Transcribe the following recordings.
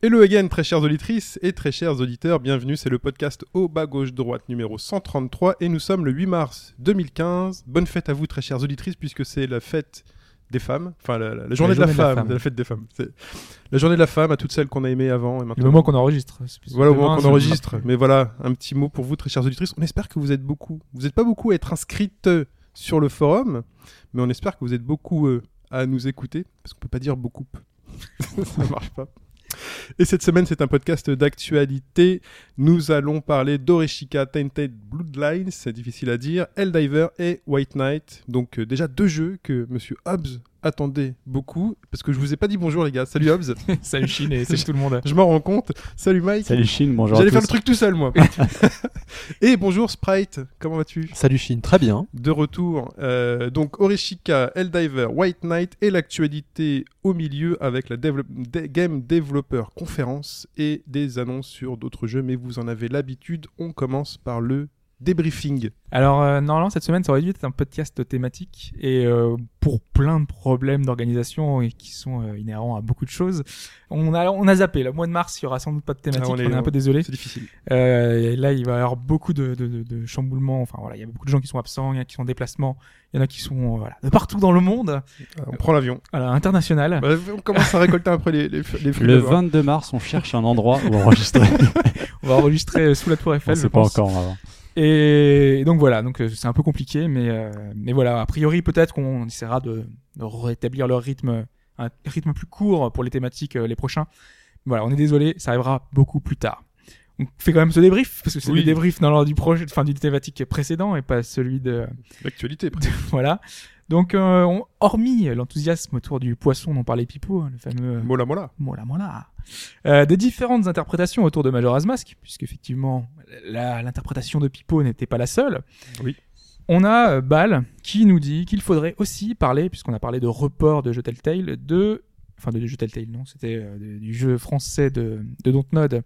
Hello again, très chères auditrices et très chers auditeurs, bienvenue, c'est le podcast au bas gauche droite numéro 133 et nous sommes le 8 mars 2015. Bonne fête à vous très chères auditrices puisque c'est la fête des femmes, enfin la, la- la journée, de, la femme, la fête des femmes. C'est la journée de la femme à toutes celles qu'on a aimées avant et Le maintenant. moment qu'on enregistre. Voilà, au moment qu'on enregistre. Mais voilà, un petit mot pour vous, très chères auditrices. On espère que vous êtes beaucoup. Vous n'êtes pas beaucoup à être inscrites euh, sur le forum, mais on espère que vous êtes beaucoup euh, à nous écouter, parce qu'on peut pas dire beaucoup. Ça marche pas. Et cette semaine, c'est un podcast d'actualité. Nous allons parler d'Oreshika Tainted Bloodlines, c'est difficile à dire, Helldiver et White Knight. Donc euh, déjà deux jeux que Monsieur Hobbs attendait beaucoup, parce que je vous ai pas dit bonjour les gars. Salut Hobbs, Salut Chine et salut tout le monde. je m'en rends compte. Salut Mike. Salut Chine, bonjour J'allais faire le truc tout seul, moi. Et bonjour Sprite, comment vas-tu? Salut Chine, très bien. De retour. Euh, donc Oreshika, Helldiver, White Knight et l'actualité au milieu avec la De- Game Developer Conference et des annonces sur d'autres jeux. Mais vous en avez l'habitude, on commence par le débriefing. Alors, euh, normalement, cette semaine, ça aurait dû être un podcast thématique. Et euh, pour plein de problèmes d'organisation et qui sont euh, inhérents à beaucoup de choses, on a, on a zappé. Le mois de mars, il y aura sans doute pas de thématique. Ah, on on, est- un peu désolé. C'est difficile. Euh, et là, il va y avoir beaucoup de, de, de, de chamboulements. Enfin, voilà, il y a beaucoup de gens qui sont absents, il y en a qui sont en déplacement, il y en a qui sont euh, voilà, de partout dans le monde, Euh, on prend l'avion. voilà, international. Bah, on commence à récolter peu les, les, les fruits Le d'abord. 22 mars, on cherche un endroit où enregistrer. On va enregistrer sous la Tour Eiffel. je sait pas pense. encore avant. Et donc voilà, donc euh, c'est un peu compliqué, mais euh, mais voilà, a priori peut-être qu'on essaiera de, de rétablir leur rythme, un rythme plus court pour les thématiques euh, les prochains. Voilà, on est désolé, ça arrivera beaucoup plus tard. On fait quand même ce débrief parce que c'est Oui. le débrief dans l'ordre du projet, enfin du thématique précédent et pas celui de L'actualité. voilà. Donc euh, on- hormis l'enthousiasme autour du poisson dont parlait Pipo, hein, le fameux Mola mola. Mola mola. Des différentes interprétations autour de Majora's Mask, puisque effectivement la- l'interprétation de Pipo n'était pas la seule. Oui. On a euh, Bal qui nous dit qu'il faudrait aussi parler, puisqu'on a parlé de report de jeu Telltale, de enfin de jeu Telltale non, c'était euh, du jeu français de, de Dontnod,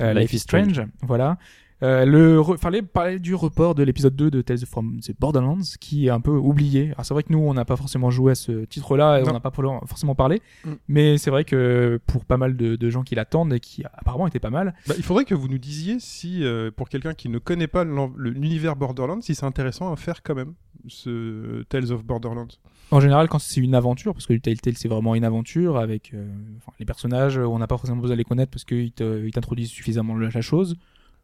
euh, Life, is Strange, voilà. Euh, le re- fallait parler du report de l'épisode 2 de Tales from the Borderlands qui est un peu oublié. Alors c'est vrai que nous on n'a pas forcément joué à ce titre-là et Non. on n'a pas forcément parlé, Mm. mais c'est vrai que pour pas mal de, de gens qui l'attendent et qui apparemment étaient pas mal, Bah, il faudrait que vous nous disiez si, euh, pour quelqu'un qui ne connaît pas l'univers Borderlands, si c'est intéressant à faire quand même, ce Tales of Borderlands. en général quand c'est une aventure, parce que Telltale c'est vraiment une aventure avec euh, enfin, les personnages, on n'a pas forcément besoin de les connaître parce qu'ils t'introduisent suffisamment la chose.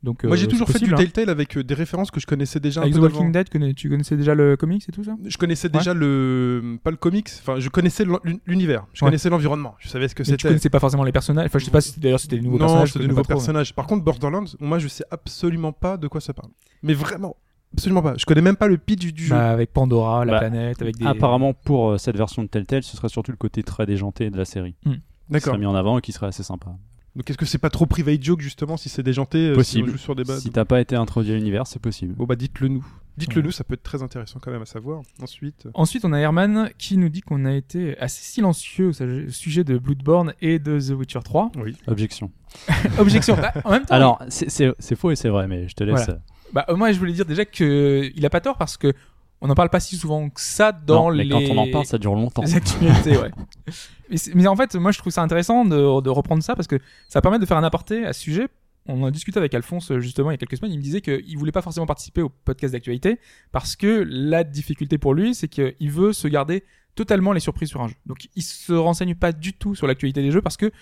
Donc Moi, euh, j'ai toujours c'est fait du hein. Telltale avec euh, des références que je connaissais déjà un Avec The peu Walking d'avant. Dead, connais- tu connaissais déjà le comics et tout ça? Je connaissais déjà le pas le comics, enfin je connaissais l'un- l'univers, je Ouais. connaissais l'environnement, je savais ce que Mais tu c'était. connaissais pas forcément les personnages. Enfin, je sais pas si d'ailleurs c'était des nouveaux non, personnages. c'est je de connais nouveaux trop, personnages. Par contre, Borderlands, moi je sais absolument pas de quoi ça parle. Mais vraiment, absolument pas. Je connais même pas le pitch du, du jeu. Bah, avec Pandora, la Bah, planète, avec des. Apparemment, pour euh, cette version de Telltale, ce serait surtout le côté très déjanté de la série qui D'accord. serait mis en avant et qui serait assez sympa. Donc est-ce que c'est pas trop private joke justement si c'est déjanté euh, Possible. Si on joue sur des bases. Si t'as pas été introduit à l'univers, c'est possible. Bon bah dites-le nous. Dites-le Ouais. nous, ça peut être très intéressant quand même à savoir. Ensuite, Ensuite, on a Herman qui nous dit qu'on a été assez silencieux au sujet de Bloodborne et de The Witcher 3. oui. Objection. Objection. Bah, en même temps, Alors, c'est- faux et c'est vrai, mais je te laisse. Voilà. euh, bah, euh, moi, je voulais dire déjà que il a pas tort parce que on n'en parle pas si souvent que ça dans non, mais les. quand on en parle, ça dure longtemps. les actualités, ouais. Mais, en fait, moi, je trouve ça intéressant de, de reprendre ça parce que ça permet de faire un aparté à ce sujet. On en a discuté avec Alphonse justement il y a quelques semaines. Il me disait qu'il voulait pas forcément participer au podcast d'actualité parce que la difficulté pour lui, c'est qu'il veut se garder totalement les surprises sur un jeu. Donc, il se renseigne pas du tout sur l'actualité des jeux parce que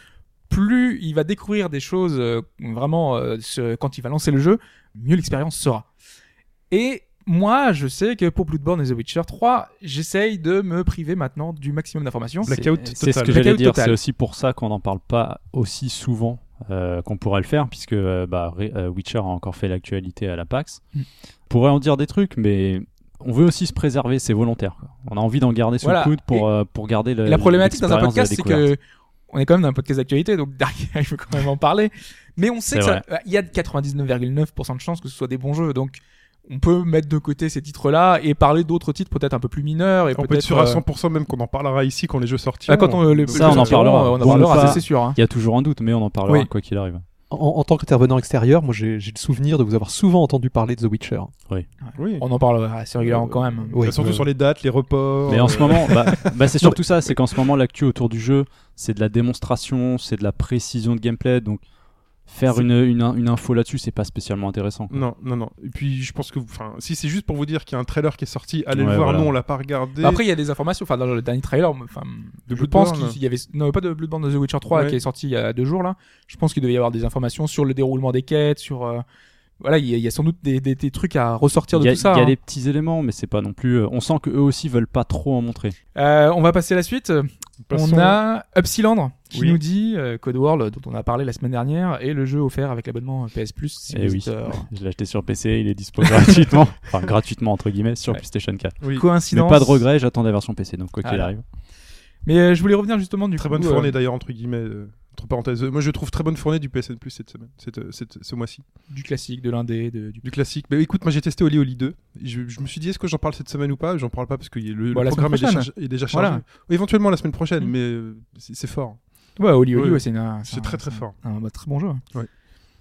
plus il va découvrir des choses euh, vraiment euh, quand il va lancer le jeu, mieux l'expérience sera. Et moi, je sais que pour Bloodborne et The Witcher 3, j'essaye de me priver maintenant du maximum d'informations. Blackout C'est- C'est ce total. que j'allais dire. total. C'est aussi pour ça qu'on n'en parle pas aussi souvent euh, qu'on pourrait le faire, puisque euh, bah, Re- euh, Witcher a encore fait l'actualité à la PAX. Mm. On pourrait en dire des trucs, mais on veut aussi se préserver, c'est volontaire. On a envie d'en garder sous Voilà. le coude pour, euh, pour garder le. La problématique dans un podcast, c'est que on est quand même dans un podcast d'actualité, donc derrière, il faut quand même en parler. Mais on sait C'est que ça- il y a 99,9% de chances que ce soit des bons jeux, donc on peut mettre de côté ces titres-là et parler d'autres titres peut-être un peu plus mineurs et On peut être peut-être sûr à euh, 100% même qu'on en parlera ici quand les jeux sortiront. ah, quand on, les Ça, les on en parlera. On en Bon, parlera, c'est sûr. hein. Il y a toujours un doute, mais on en parlera Oui. quoi qu'il arrive. En, en tant qu'intervenant extérieur, moi j'ai le souvenir de vous avoir souvent entendu parler de The Witcher. Oui. On en parlera assez régulièrement Euh, quand même. Oui. Surtout euh, sur les dates, les reports. Mais en euh, ce moment, bah, bah, c'est surtout ça, c'est qu'en ce moment, l'actu autour du jeu, c'est de la démonstration, c'est de la précision de gameplay, donc faire une, une, une info là-dessus, c'est pas spécialement intéressant. quoi. Non, non, non. Et puis je pense que, enfin, si c'est juste pour vous dire qu'il y a un trailer qui est sorti, allez le Ouais, voir. voilà. Nous, on l'a pas regardé. Bah, Après, il y a des informations. Enfin, dans le dernier trailer, enfin, De je pense Bloodborne. qu'il y avait, non, pas de Bloodborne de The Witcher 3 Ouais. qui est sorti il y a deux jours là. Je pense qu'il devait y avoir des informations sur le déroulement des quêtes, sur, euh, voilà, il y, a- il y a sans doute des, des, des trucs à ressortir Il de y a, tout ça. il y a hein. des petits éléments, mais c'est pas non plus. euh, on sent que eux aussi veulent pas trop en montrer. Euh, on va passer à la suite. Passons- On a Upsiland qui Oui. nous dit euh, Code World dont on a parlé la semaine dernière et le jeu offert avec l'abonnement PS Plus. Si Eh vous oui. euh, Je l'ai acheté sur PC, il est dispo gratuitement, enfin gratuitement entre guillemets sur Ouais. PlayStation 4. Oui. Mais coïncidence. pas de regret, j'attends la version PC, donc quoi qu'il arrive. Mais euh, je voulais revenir justement du Très coup, bonne euh, fournée d'ailleurs entre guillemets. Entre parenthèses. Euh, Moi, je trouve très bonne fournée du PSN Plus cette semaine, cette, euh, cette- ce mois-ci. du classique, de l'indé, de- du Du classique. Mais écoute, moi j'ai testé Oli Oli 2. Je, je me suis dit, est-ce que j'en parle cette semaine ou pas? J'en parle pas parce que le, Bon, le la programme est déjà, est déjà chargé. Voilà. Éventuellement la semaine prochaine, Mm. mais euh, c'est fort. Ouais, Oli Oli, Ouais. ouais, c'est très, très fort. Un, bah, très bon jeu. Ouais.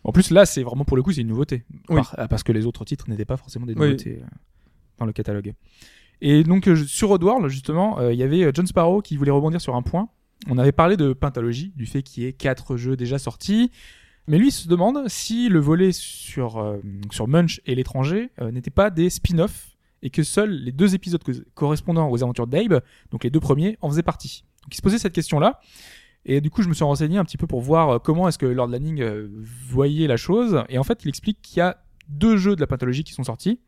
En plus, là, c'est vraiment pour le coup, c'est une nouveauté. Oui. Par- parce que les autres titres n'étaient pas forcément des nouveautés dans le catalogue. Et donc, sur Oddworld, justement, euh, il y avait John Sparrow qui voulait rebondir sur un point. On avait parlé de Pentalogie, du fait qu'il y ait quatre jeux déjà sortis. Mais lui se demande si le volet sur, euh, Munch et l'étranger euh, n'était pas des spin-offs et que seuls les deux épisodes co- correspondant aux aventures d'Abe, donc les deux premiers, en faisaient partie. Donc il se posait cette question-là. Et du coup, je me suis renseigné un petit peu pour voir euh, comment est-ce que Lord Lanning voyait la chose. Et en fait, il explique qu'il y a deux jeux de la pathologie qui sont sortis.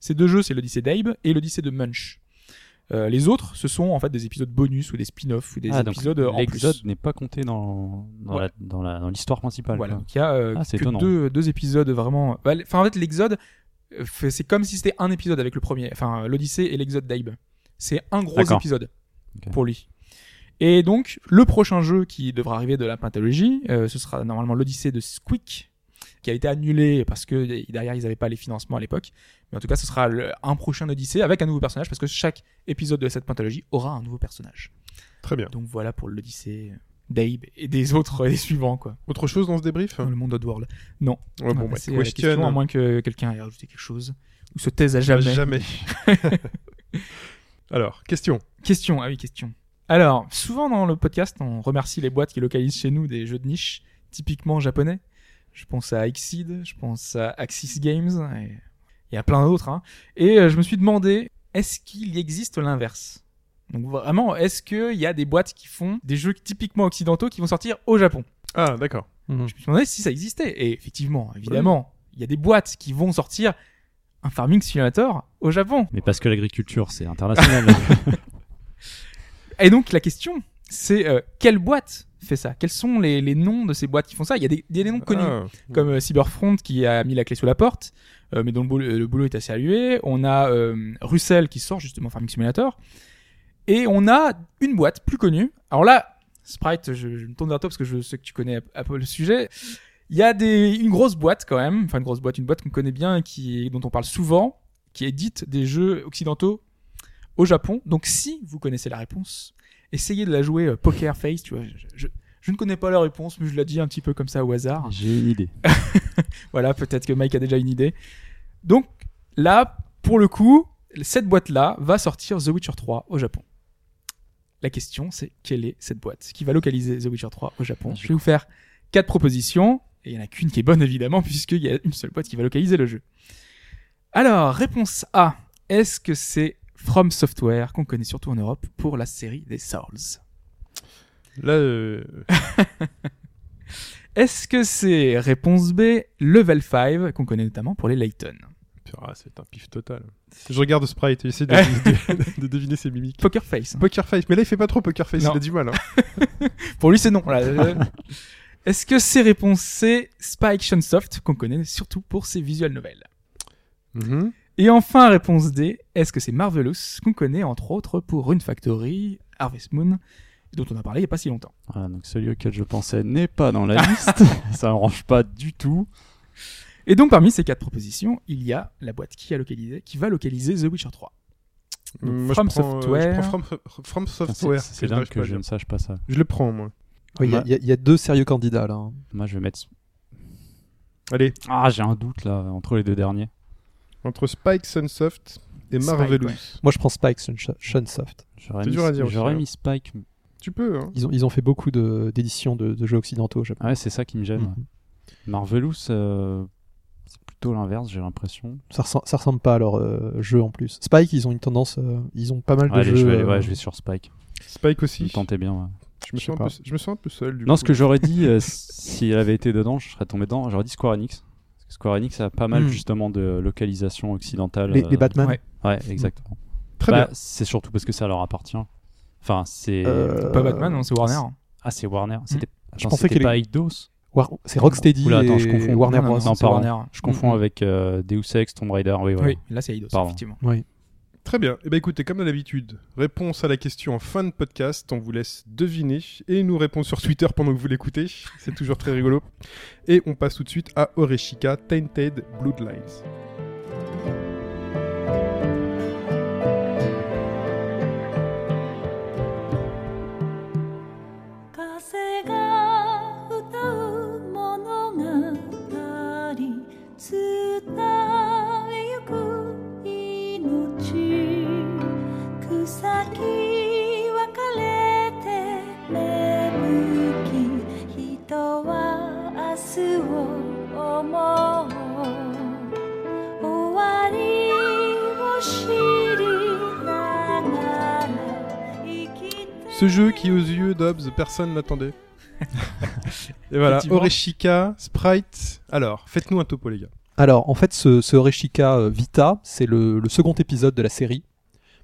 Ces deux jeux, c'est l'Odyssée d'Abe et l'Odyssée de Munch. Euh, les autres, ce sont en fait des épisodes bonus ou des spin-offs ou des Ah, donc épisodes euh, en L'épisode plus. n'est pas compté dans, dans Ouais. l'histoire principale. Voilà, quoi. donc il y a euh, Ah, que deux, deux épisodes vraiment. bah, Enfin, en fait, l'Exode, euh, c'est comme si c'était un épisode avec le premier. Enfin, l'Odyssée et l'Exode d'Abe. C'est un gros épisode pour lui. Et donc, le prochain jeu qui devra arriver de la Pentalogie, euh, ce sera normalement l'Odyssée de Squeak, qui a été annulé parce que derrière ils n'avaient pas les financements à l'époque. Mais en tout cas, ce sera le- un prochain Odyssée avec un nouveau personnage parce que chaque épisode de cette Pentalogie aura un nouveau personnage. Très bien. Donc voilà pour l'Odyssée d'Abe et des autres, et des suivants, quoi. Autre chose dans ce débrief? Dans le monde Oddworld. Non. Ouais, bon, bah, c'est question. question, à moins que quelqu'un ait rajouté quelque chose. Ou se taise à jamais. Jamais. Alors, question. Question, ah oui, question. Alors, souvent dans le podcast, on remercie les boîtes qui localisent chez nous des jeux de niche, typiquement japonais. Je pense à Exceed, je pense à Axis Games, et il y a plein d'autres. Hein. Et euh, je me suis demandé, est-ce qu'il existe l'inverse? Donc vraiment, est-ce qu'il y a des boîtes qui font des jeux typiquement occidentaux qui vont sortir au Japon? Ah, d'accord. Je me suis demandé si ça existait. Et effectivement, évidemment, il y a des boîtes qui vont sortir un Farming Simulator au Japon. Mais parce que l'agriculture, c'est international. Et donc la question, c'est euh, quelle boîte fait ça Quels sont les, les noms de ces boîtes qui font ça? Il y a des, noms connus, Ah. comme euh, Cyberfront qui a mis la clé sous la porte, euh, mais dont le boulot, le boulot est assez salué. On a euh, Russell qui sort justement Farming Simulator. Et on a une boîte plus connue. Alors là, Sprite, je, je me tourne vers toi parce que je sais que tu connais un- peu le sujet. Il y a des, une grosse boîte quand même, enfin une grosse boîte, une boîte qu'on connaît bien et qui, dont on parle souvent, qui édite des jeux occidentaux au Japon. Donc si vous connaissez la réponse, essayez de la jouer euh, Poker Face, tu vois. Je, je- je ne connais pas la réponse, mais je la dis un petit peu comme ça au hasard. J'ai une idée. Voilà, peut-être que Mike a déjà une idée. Donc là, pour le coup, cette boîte-là va sortir The Witcher 3 au Japon. La question, c'est quelle est cette boîte qui va localiser The Witcher 3 au Japon? Je vais vous faire quatre propositions, et il n'y en a qu'une qui est bonne évidemment, puisqu'il y a une seule boîte qui va localiser le jeu. Alors, réponse A. Est-ce que c'est From Software, qu'on connaît surtout en Europe, pour la série des Souls? Là, euh, Est-ce que c'est réponse B, Level 5, qu'on connaît notamment pour les Layton ah, c'est un pif total. Je regarde Sprite et j'essaie de, de- de deviner ses mimiques. Poker Face. Poker face, mais là il fait pas trop poker face, Non. il a du mal. hein. Pour lui, c'est non. Est-ce que c'est réponse C, Spike Chunsoft, qu'on connaît surtout pour ses visual novels Mhm. Et enfin, réponse D, est-ce que c'est Marvelous, qu'on connaît entre autres pour Rune Factory, Harvest Moon, dont on a parlé il n'y a pas si longtemps Voilà, donc celui auquel je pensais n'est pas dans la liste. ça arrange pas du tout. Et donc parmi ces quatre propositions, il y a la boîte qui a localisé, qui va localiser The Witcher 3. Donc, Moi, From je prends, Software. je prends From, Software. C'est que dingue que à je ne sache pas ça. Je le prends, moi. Oui, il y a- y, y deux sérieux candidats là. hein. Moi, je vais mettre. Allez, Ah, j'ai un doute là entre les deux derniers. entre Spike, Sunsoft et Spike, Marvelous. ouais. Moi, je prends Spike Shun- Shunsoft. J'aurais C'est mis, dur à dire aussi, j'aurais hein. mis Spike. Tu peux, hein. Ils ont, ils ont fait beaucoup d'éditions de, de jeux occidentaux, je Ouais, c'est ça qui me gêne. Mhm. Marvelous, euh, c'est plutôt l'inverse, j'ai l'impression. Ça, ressemble, ça ressemble pas à leur euh, jeu en plus. Spike, ils ont une tendance, euh, ils ont pas mal de Allez, jeux. je vais, euh, ouais, je vais sur Spike. Spike aussi. tentez bien. ouais. Je me, sens un peu, je me sens un peu seul. Du Non, coup. ce que j'aurais dit, euh, si elle avait été dedans, je serais tombé dedans. J'aurais dit Square Enix. Parce que Square Enix a pas mal Hmm. justement de localisation occidentale. les, euh, les Batman. ouais. Ouais, exactement. Très Bah, bien. C'est surtout parce que ça leur appartient. Enfin, c'est. Euh, Pas Batman, non, c'est Warner. Ah, c'est Warner. C'était. Je Attends, pensais qu'elle pas Eidos War- C'est Rocksteady Oula, attends, et je confonds. Warner Non, non, pardon. Warner. Je confonds Mhm. avec euh, Deus Ex, Tomb Raider. Oui, ouais. Oui, là c'est Eidos, Pardon. effectivement. Oui. Très bien. Eh ben écoutez, comme d'habitude, réponse à la question en fin de podcast. On vous laisse deviner et nous répond sur Twitter pendant que vous l'écoutez. C'est toujours très rigolo. Et on passe tout de suite à Oreshika Tainted Bloodlines.「Ce jeu qui, aux yeux d'Obs, personne n'attendait. et voilà. Oreshika, Sprite. Alors, faites-nous un topo, les gars. Alors, en fait, ce, ce Oreshika euh, Vita, c'est le, le second épisode de la série,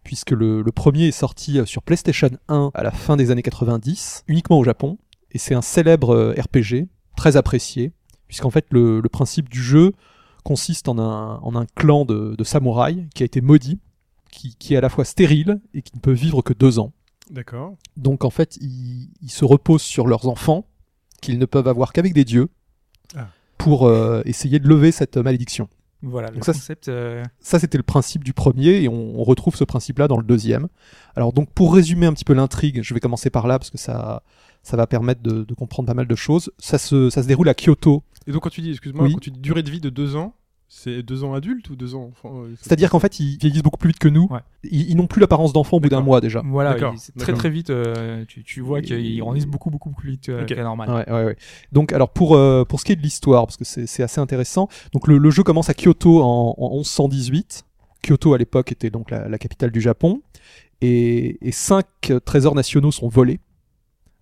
puisque le, le premier est sorti euh, sur PlayStation 1 à la fin des années 90, uniquement au Japon, et c'est un célèbre euh, RPG, très apprécié, puisqu'en fait, le, le principe du jeu consiste en un, en un clan de, de samouraïs qui a été maudit, qui, qui est à la fois stérile et qui ne peut vivre que deux ans. D'accord. Donc en fait, ils, ils se reposent sur leurs enfants, qu'ils ne peuvent avoir qu'avec des dieux, Ah. pour euh, essayer de lever cette malédiction. Voilà, le Donc ça, concept. euh, Ça, c'était le principe du premier, et on, on retrouve ce principe-là dans le deuxième. Alors donc, pour résumer un petit peu l'intrigue, je vais commencer par là, parce que ça, ça va permettre de, de comprendre pas mal de choses. Ça se, ça se déroule à Kyoto, Et donc, quand tu dis, excuse-moi, Oui. quand tu dis durée de vie de deux ans, c'est deux ans adultes ou deux ans enfants euh, c'est- c'est-à-dire qu'en fait, ils vieillissent beaucoup plus vite que nous. Ouais. Ils, ils n'ont plus l'apparence d'enfant au bout d'un mois déjà. Voilà, très très vite. euh, tu, tu vois qu'ils grandissent beaucoup beaucoup plus vite euh, qu'à normal. Ouais, ouais, ouais. Donc, alors pour euh, pour ce qui est de l'histoire, parce que c'est assez intéressant. Donc, le, le jeu commence à Kyoto en, en 1118. Kyoto à l'époque était donc la, la capitale du Japon, et, et cinq trésors nationaux sont volés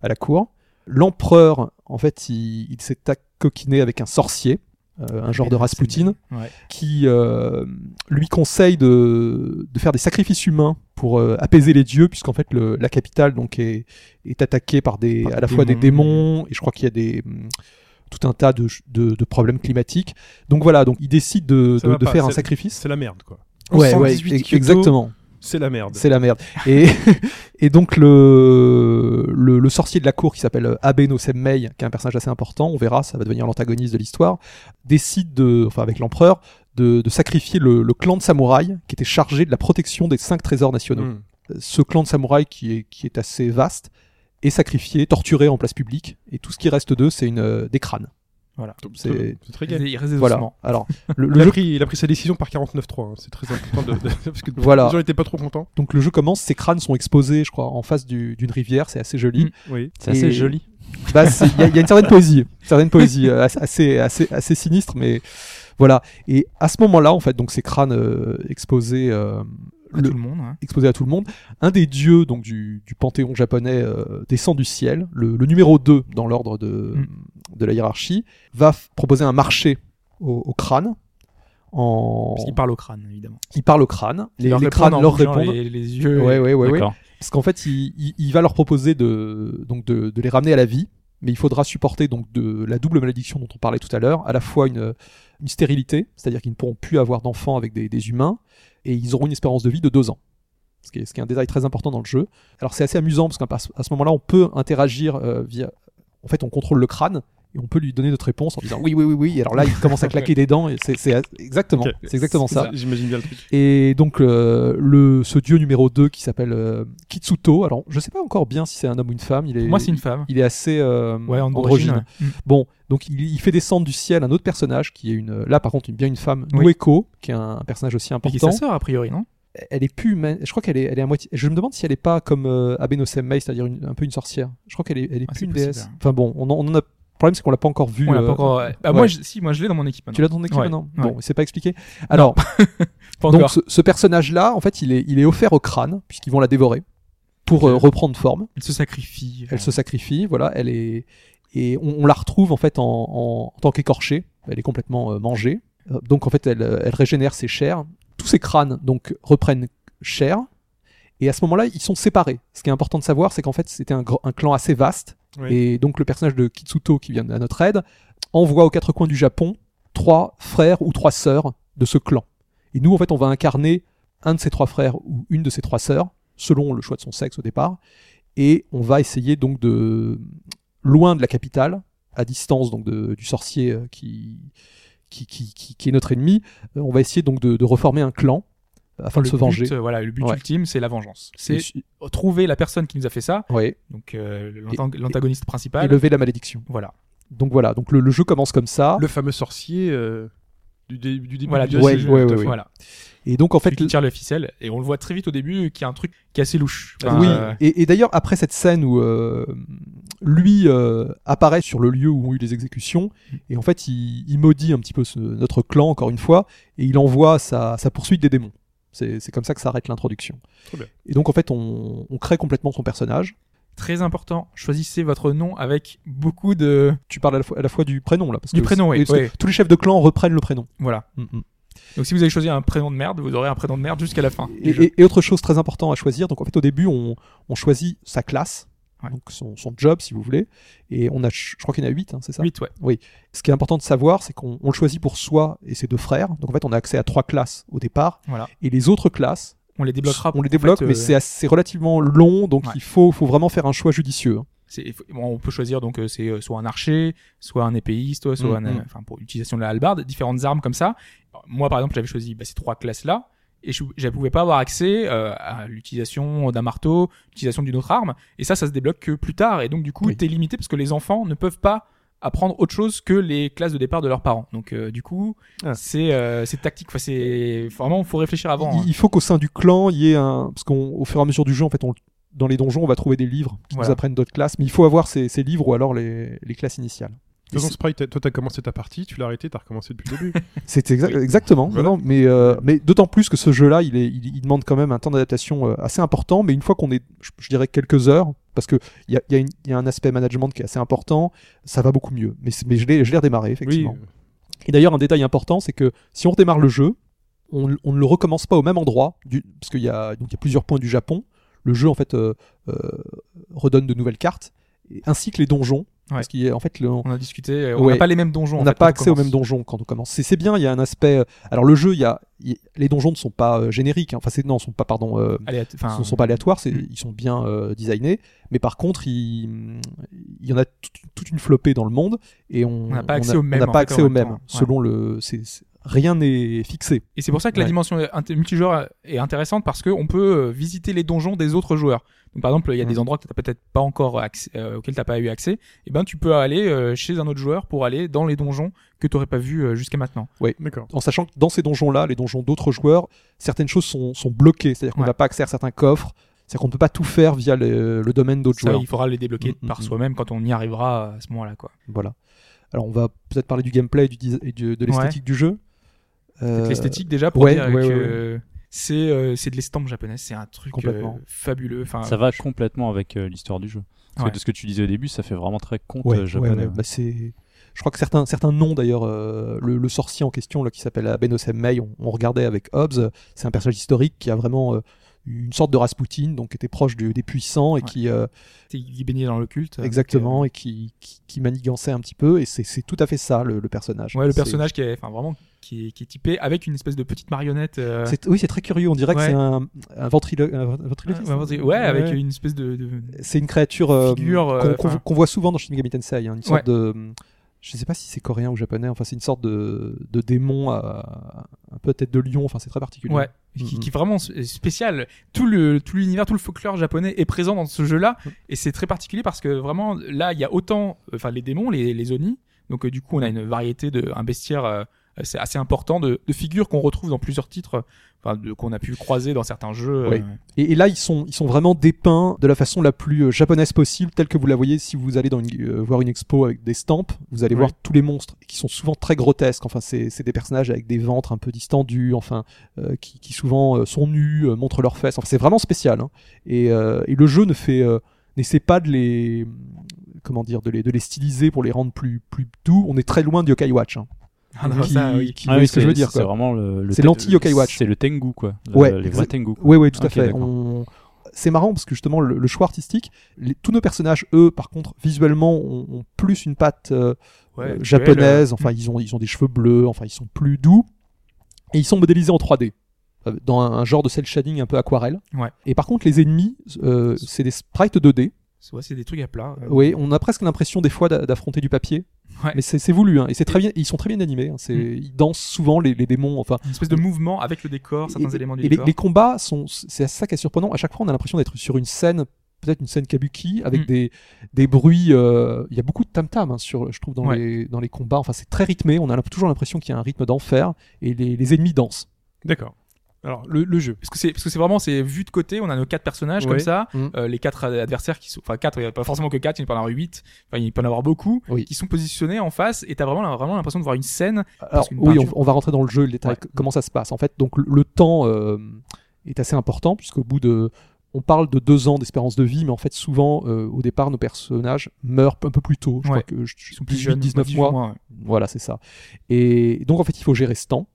à la cour. L'empereur, en fait, il, il s'est coquiné avec un sorcier, euh, un genre de Rasputin, Ouais. qui euh, lui conseille de, de faire des sacrifices humains pour euh, apaiser les dieux, puisqu'en fait le- la capitale donc est, est attaquée par des Par à la fois des démons. et je crois qu'il y a des hum, tout un tas de, de, de problèmes climatiques. Donc voilà, donc il décide de, de- va de pas, faire un sacrifice. C'est la merde, quoi. Ouais, ouais, 118 e- Kyoto, exactement. C'est la merde. C'est la merde. Et, et donc le, le, le sorcier de la cour qui s'appelle euh, Abe no Semmei, qui est un personnage assez important, on verra, ça va devenir l'antagoniste de l'histoire, décide de, enfin avec l'empereur, de, de sacrifier le, le clan de samouraïs qui était chargé de la protection des cinq trésors nationaux. Hmm. Ce clan de samouraïs qui est, qui est assez vaste est sacrifié, torturé en place publique, et tout ce qui reste d'eux, c'est une euh, des crânes. Voilà. C'est C'est très Il gay. il reste des voilà. Alors le, le Il a, jeu pris, il a pris sa décision par 49.3. hein. C'est très important de, de- parce que Voilà. les gens n'étaient pas trop contents. donc le jeu commence, ces crânes sont exposés, je crois, en face du- d'une rivière, c'est assez joli. Mm. Oui. C'est assez joli. Bah, il y, a- y a une certaine poésie, une certaine poésie euh, assez, assez, assez sinistre, mais voilà. Et à ce moment-là, en fait, donc ces crânes euh, exposés, euh, À le- tout le monde. exposés à tout le monde, un des dieux donc du, du panthéon japonais euh, descend du ciel, le, le numéro 2 dans l'ordre de, Mm. de la hiérarchie, va proposer un marché au, au crâne. En... Parce qu'il parle au crâne, évidemment. Il parle au crâne, les, Il leur les crânes leur répondent. Les, les yeux. Ouais, ouais, ouais. Parce qu'en fait, il, il- il va leur proposer de, donc de, de les ramener à la vie, mais il faudra supporter donc de la double malédiction dont on parlait tout à l'heure, à la fois une, une stérilité, c'est-à-dire qu'ils ne pourront plus avoir d'enfants avec des, des humains, et ils auront une espérance de vie de deux ans. Ce qui est, un détail très important dans le jeu. Alors c'est assez amusant parce qu'à ce moment-là, on peut interagir euh, via. En fait, on contrôle le crâne et on peut lui donner notre réponse en disant oui, oui, oui, oui. Alors là, il commence à claquer des dents. Et c'est, exactement, c'est exactement ça. J'imagine bien le truc. Et donc euh, le ce dieu numéro 2 qui s'appelle euh, Kitsuto. Alors je sais pas encore bien si c'est un homme ou une femme. Il est, moi, c'est une femme. il est assez euh, Ouais, androgyne. androgyne. ouais. Mm. Bon, donc il, il fait descendre du ciel un autre personnage qui est une là par contre une, bien une femme, Oui. Nueko, qui est un, un personnage aussi Et qui est important. sa sœur, a priori, non? Elle est plus humaine. Je crois qu'elle est, elle est à moitié. Je me demande si elle est pas comme euh, Abe no Senmei, c'est-à-dire un peu une sorcière. Je crois qu'elle est, elle est Ah, plus une déesse. hein. Enfin bon, on en, on en a. Le problème c'est qu'on l'a pas encore vu. On l'a euh, pas encore. Ah, Moi, je- si, moi, je l'ai dans mon équipe. Tu l'as dans ton équipe maintenant. Bon, c'est pas expliqué. Alors, donc ce, ce personnage-là, en fait, il est, il est offert au crâne puisqu'ils vont la dévorer pour euh, reprendre forme. Elle se sacrifie. Elle se sacrifie, voilà, elle est et on, on la retrouve en fait en, en- en tant qu'écorchée. Elle est complètement euh, mangée. Euh, Donc en fait, elle, elle régénère ses chairs. Tous ces crânes donc reprennent chair. Et à ce moment-là, ils sont séparés. Ce qui est important de savoir, c'est qu'en fait, c'était un clan assez vaste. Et donc le personnage de Kitsuto qui vient à notre aide envoie aux quatre coins du Japon trois frères ou trois sœurs de ce clan. Et nous, en fait, on va incarner un de ces trois frères ou une de ces trois sœurs, selon le choix de son sexe au départ. Et on va essayer donc de, loin de la capitale, à distance donc du sorcier euh, qui, qui, qui, qui, qui est notre ennemi, euh, on va essayer donc de, de reformer un clan afin de se but, venger. euh, voilà, le but Ouais. ultime, c'est la vengeance. Et, C'est trouver la personne qui nous a fait ça, ouais, donc euh, l'antag- l'antagoniste principal. et lever la malédiction. Voilà. Donc voilà, donc le, le jeu commence comme ça. Le fameux sorcier euh, du, dé- du début Voilà, du Ouais, jeu, ouais. Voilà. Et donc en fait, qui tire les ficelles, et on le voit très vite au début, qu'il y a un truc qui est assez louche. Enfin, oui, euh, et, et d'ailleurs après cette scène où euh, lui euh, apparaît sur le lieu où ont eu les exécutions, et en fait il, il maudit un petit peu ce- notre clan encore une fois, et il envoie sa, sa poursuite des démons. C'est comme ça que s'arrête l'introduction. Et donc en fait on, on crée complètement son personnage. Très important, choisissez votre nom avec beaucoup de. Tu parles à la fois, à la fois du prénom là, parce Du que prénom, oui, tous les chefs de clan reprennent le prénom. Voilà. Mm, mm. Donc si vous avez choisi un prénom de merde, vous aurez un prénom de merde jusqu'à la fin. Et, jeu. et- et autre chose très importante à choisir, donc en fait au début on, on choisit sa classe, Ouais. donc son, son job si vous voulez, et on a, je crois qu'il y en a 8, c'est ça Huit, ouais. Ce qui est important de savoir, c'est qu'on on le choisit pour soi et ses deux frères. Donc en fait, on a accès à trois classes au départ. Voilà. Et les autres classes, On les débloquera. on les débloque, fait, mais euh, c'est relativement long, donc Ouais. il faut, faut vraiment faire un choix judicieux. hein. bon, on peut choisir donc euh, c'est euh, soit un archer, soit un épéiste, soit, soit Mm, un, mm. enfin pour l'utilisation de la hallebarde, différentes armes comme ça. Moi par exemple, j'avais choisi bah, ces trois classes là et je ne pouvais pas avoir accès euh, à l'utilisation d'un marteau, l'utilisation d'une autre arme et ça ça se débloque que plus tard et donc du coup Oui. t'es limité parce que les enfants ne peuvent pas apprendre autre chose que les classes de départ de leurs parents. Donc euh, du coup, Ah. c'est euh, tactique. Enfin, c'est vraiment faut réfléchir avant. il, hein. il faut qu'au sein du clan, il y ait un, parce qu'au fur et à mesure du jeu, en fait, on, dans les donjons, on va trouver des livres qui nous Voilà. apprennent d'autres classes, mais il faut avoir ces, ces livres ou alors les, les classes initiales. De toute façon, Sprite, t'as- toi, t'as commencé ta partie, tu l'as arrêté, t'as recommencé depuis le début. C'est exa- exactement. Voilà. Non, non, mais euh, mais d'autant plus que ce jeu-là, il, est, il, il demande quand même un temps d'adaptation euh, assez important. Mais une fois qu'on est, je, je dirais quelques heures, parce que il y a, il y, a une- il y a un aspect management qui est assez important, ça va beaucoup mieux. Mais, je l'ai redémarré oui, effectivement. Et d'ailleurs, un détail important, c'est que si on redémarre le jeu, on, on ne le recommence pas au même endroit, du, parce qu'il y a y plusieurs points du Japon. Le jeu en fait euh, euh, redonne de nouvelles cartes, ainsi que les donjons. Parce qu'il en fait le, On a discuté. euh, On Ouais. n'a pas les mêmes donjons. on n'a pas accès aux mêmes donjons quand on commence. C'est bien, il y a un aspect. euh, Alors le jeu, il y a, les donjons ne sont pas euh, génériques. hein. Enfin, c'est non, sont pas pardon. euh, Aléat- enfin, ne sont pas aléatoires, c'est- mm. ils sont bien euh, designés, mais par contre, il, il y en a toute, une flopée dans le monde et on n'a pas on accès a- aux mêmes, On n'a pas accès aux même mêmes, temps. Ouais. selon le. c'est- c'est- rien n'est fixé. Et c'est pour ça que la Ouais. dimension multijoueur est intéressante parce qu'on peut euh, visiter les donjons des autres joueurs. Donc par exemple, il y a Mm. des endroits que t'as peut-être pas encore accès, euh, auxquels t'as pas eu accès. Et ben tu peux aller euh, chez un autre joueur pour aller dans les donjons que t'aurais pas vu euh, jusqu'à maintenant. D'accord. En sachant que dans ces donjons-là, les donjons d'autres joueurs, certaines choses sont, sont bloquées, c'est-à-dire qu'on Ouais. n'a pas accès à certains coffres, c'est-à-dire qu'on ne peut pas tout faire via le, le domaine d'autres joueurs. il faudra les débloquer Mm, mm, par mm. soi-même quand on y arrivera à ce moment-là, quoi. Voilà. Alors on va peut-être parler du gameplay et, du desi- et du- de l'esthétique du jeu. Euh, L'esthétique déjà pour ouais, dire ouais, que ouais, c'est euh, c'est de l'estampe japonaise, c'est un truc Complètement. euh, fabuleux. Enfin, Ça va complètement avec euh, l'histoire du jeu. Parce Ouais. que de ce que tu disais au début, ça fait vraiment très conte Ouais, ouais, japonais. ouais. Bah, c'est... Je crois que certains, certains noms d'ailleurs, euh, le, le sorcier en question là, qui s'appelle Aben Mei, on, on regardait avec Hobbes, c'est un personnage historique qui a vraiment euh, une sorte de Rasputin, donc qui était proche des puissants et Ouais. qui euh, il baigné dans l'occulte. exactement donc, et qui, qui, qui manigançait un petit peu et c'est, c'est tout à fait ça le, le personnage. euh, ouais, le personnage qui est, enfin vraiment, qui est, qui est typé avec une espèce de petite marionnette. euh, c'est- oui, c'est très curieux. On dirait que c'est un, un, ventrilo- un ventriloquiste. Ouais, ouais, avec une espèce de, de- C'est une créature euh, euh, qu'on, qu'on voit souvent dans Shin Megami Tensei, hein, une sorte de je sais pas si c'est coréen ou japonais. Enfin, c'est une sorte de, de démon à, un peu tête de lion. Enfin, c'est très particulier. Ouais, qui, Mhm. qui est vraiment spécial. Tout le tout l'univers, tout le folklore japonais est présent dans ce jeu-là, et c'est très particulier parce que vraiment là, il y a autant, enfin les démons, les, les oni. Donc euh, du coup, on a une variété de un bestiaire euh, assez, assez important de, de figures qu'on retrouve dans plusieurs titres, enfin de- qu'on a pu croiser dans certains jeux. Oui. euh, Et, et là, ils sont, ils sont vraiment dépeints de la façon la plus euh, japonaise possible, telle que vous la voyez si vous allez dans une, euh, voir une expo avec des stamps. Vous allez Oui. voir tous les monstres qui sont souvent très grotesques. Enfin, c'est c'est des personnages avec des ventres un peu distendus, enfin, euh, qui, qui souvent euh, sont nus, euh, montrent leurs fesses. Enfin, c'est vraiment spécial. hein. Et, euh, et le jeu ne fait euh, n'essaie pas de les comment dire de les, de les styliser pour les rendre plus plus doux. On est très loin du Yokai Watch. hein. Ah non, qui, ça, oui. qui- Ah oui, ce que je veux c'est- dire. C'est vraiment le. le C'est l'anti Yokai Watch. C'est le Tengu, quoi. Le- Ouais, les vrais Tengu. quoi. Oui, oui, tout à fait. On- C'est marrant parce que justement, le, le choix artistique, les- tous nos personnages, eux, par contre, visuellement, ont, ont plus une patte euh, Ouais, euh, japonaise. euh, Enfin, ils ont, ils ont des cheveux bleus. Enfin, ils sont plus doux. Et ils sont modélisés en 3D. euh, Dans un, un genre de cel shading un peu aquarelle. Ouais. Et par contre, les ennemis, euh, c'est des sprites 2D. Ouais, c'est des trucs à plat. euh. Oui, on a presque l'impression des fois d'a- d'affronter du papier. Ouais. Mais c'est voulu, hein. et c'est très bien. Ils sont très bien animés. hein. C'est, Mm. ils dansent souvent les, les démons. Enfin, Une espèce de mouvement avec le décor, certains et, éléments du et les, décor. les combats sont, c'est ça qui est surprenant. À chaque fois, on a l'impression d'être sur une scène, peut-être une scène kabuki, avec Mm. des, des bruits. euh, Il y a beaucoup de tam tam hein, sur, je trouve, dans Ouais. les dans les combats. Enfin, c'est très rythmé. On a toujours l'impression qu'il y a un rythme d'enfer, et les, les ennemis dansent. D'accord. Alors, le, le jeu. Parce que c'est parce que c'est vraiment c'est vu de côté, on a nos quatre personnages comme ça, Mm. euh, les quatre adversaires qui sont enfin quatre, il n'y a pas forcément que quatre, il peut y en avoir huit, enfin il peut y en avoir beaucoup Oui. qui sont positionnés en face et t'as vraiment vraiment l'impression de voir une scène. Alors, oui, on, va rentrer dans le jeu, Ouais. comment ça se passe. En fait, donc le, le temps euh, est assez important puisqu'au bout de, on parle de deux ans d'espérance de vie, mais en fait souvent euh, au départ nos personnages meurent un peu plus tôt. Je Ouais. crois que je, Ils sont plus 18, jeunes, 19 18 mois. ouais. Voilà, c'est ça. Et donc en fait, il faut gérer ce temps.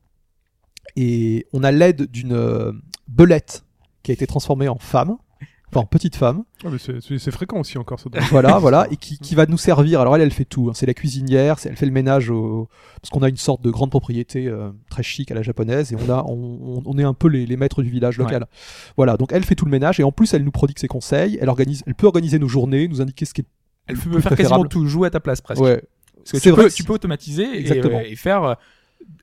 Et on a l'aide d'une euh, belette qui a été transformée en femme, enfin en petite femme. Ah, c'est- fréquent aussi encore ça. Voilà, voilà, et qui, qui va nous servir. Alors elle, elle fait tout. hein. C'est la cuisinière, elle fait le ménage au... parce qu'on a une sorte de grande propriété euh, très chic à la japonaise et on a, on, est un peu les, les maîtres du village local. Voilà, donc elle fait tout le ménage et en plus elle nous prodigue ses conseils. Elle organise, elle peut organiser nos journées, nous indiquer ce qui est. Elle peut faire quasiment tout, jouer à ta place presque. Ouais. Parce que C'est tu vrai peux, que tu peux automatiser et, Exactement. euh, et faire.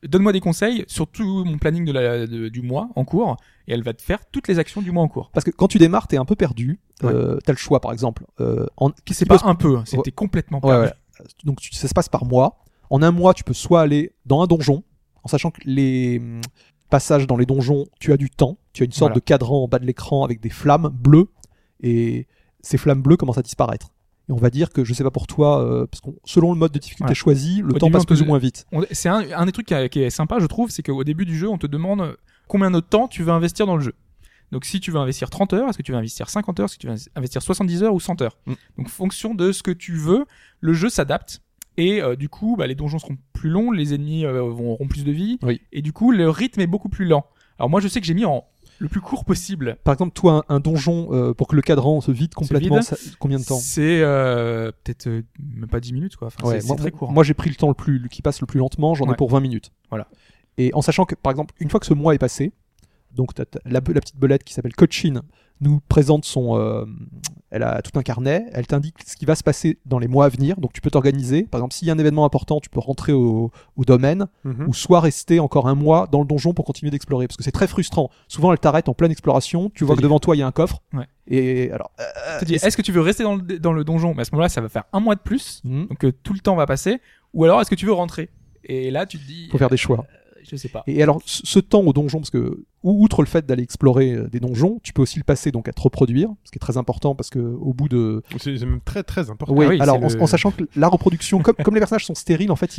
Donne-moi des conseils sur tout mon planning de la, de- du mois en cours et elle va te faire toutes les actions du mois en cours. Parce que quand tu démarres, t'es un peu perdu. Euh, T'as le choix, par exemple. Euh, en... C'est pas un peu, c'était complètement Ouais, perdu. ouais. Donc tu- ça se passe par mois. En un mois, tu peux soit aller dans un donjon, en sachant que les hum, passages dans les donjons, tu as du temps. Tu as une sorte Voilà. de cadran en bas de l'écran avec des flammes bleues, et ces flammes bleues commencent à disparaître. Et on va dire que, je sais pas pour toi, euh, parce que selon le mode de difficulté choisi, le Au temps début, passe plus ou moins vite. C'est un, un des trucs qui, est- qui est sympa, je trouve, c'est qu'au début du jeu, on te demande combien de temps tu veux investir dans le jeu. Donc si tu veux investir 30 heures, est-ce que tu veux investir 50 heures, est-ce que tu veux investir 70 heures ou 100 heures? Mm. Donc fonction de ce que tu veux, le jeu s'adapte. Et euh, du coup, bah, les donjons seront plus longs, les ennemis euh, auront plus de vie. Oui. Et du coup, le rythme est beaucoup plus lent. Alors moi, je sais que j'ai mis en le plus court possible. Par exemple, toi, un, un donjon, euh, pour que le cadran se vide complètement, vide ça- combien de temps C'est euh, peut-être euh, même pas 10 minutes, quoi. Enfin, Ouais, c'est- très court. moi, j'ai pris le temps le plus, qui passe le plus lentement, j'en ai pour 20 minutes. Voilà. Et en sachant que, par exemple, une fois que ce mois est passé, donc la, la petite belette qui s'appelle Cochin nous présente son, euh, elle a tout un carnet, elle t'indique ce qui va se passer dans les mois à venir, donc tu peux t'organiser. Par exemple, s'il y a un événement important, tu peux rentrer au, au domaine, Mhm. ou soit rester encore un mois dans le donjon pour continuer d'explorer, parce que c'est très frustrant. Souvent, elle t'arrête en pleine exploration, tu vois que devant toi il y a un coffre, Ouais. et alors. euh, est-ce que tu veux rester dans le, dans le donjon? Mais à ce moment-là, ça va faire un mois de plus. Mhm. Donc euh, tout le temps va passer. Ou alors, est-ce que tu veux rentrer? Et là, tu te dis. faut faire des choix. Euh, je sais pas. Et alors, ce temps au donjon, parce que, ou- outre le fait d'aller explorer euh, des donjons, tu peux aussi le passer donc à te reproduire, ce qui est très important parce que au bout de. C'est c'est même très très important. Oui, Ah oui, alors en, le- en sachant que la reproduction, comme, comme les personnages sont stériles, en fait,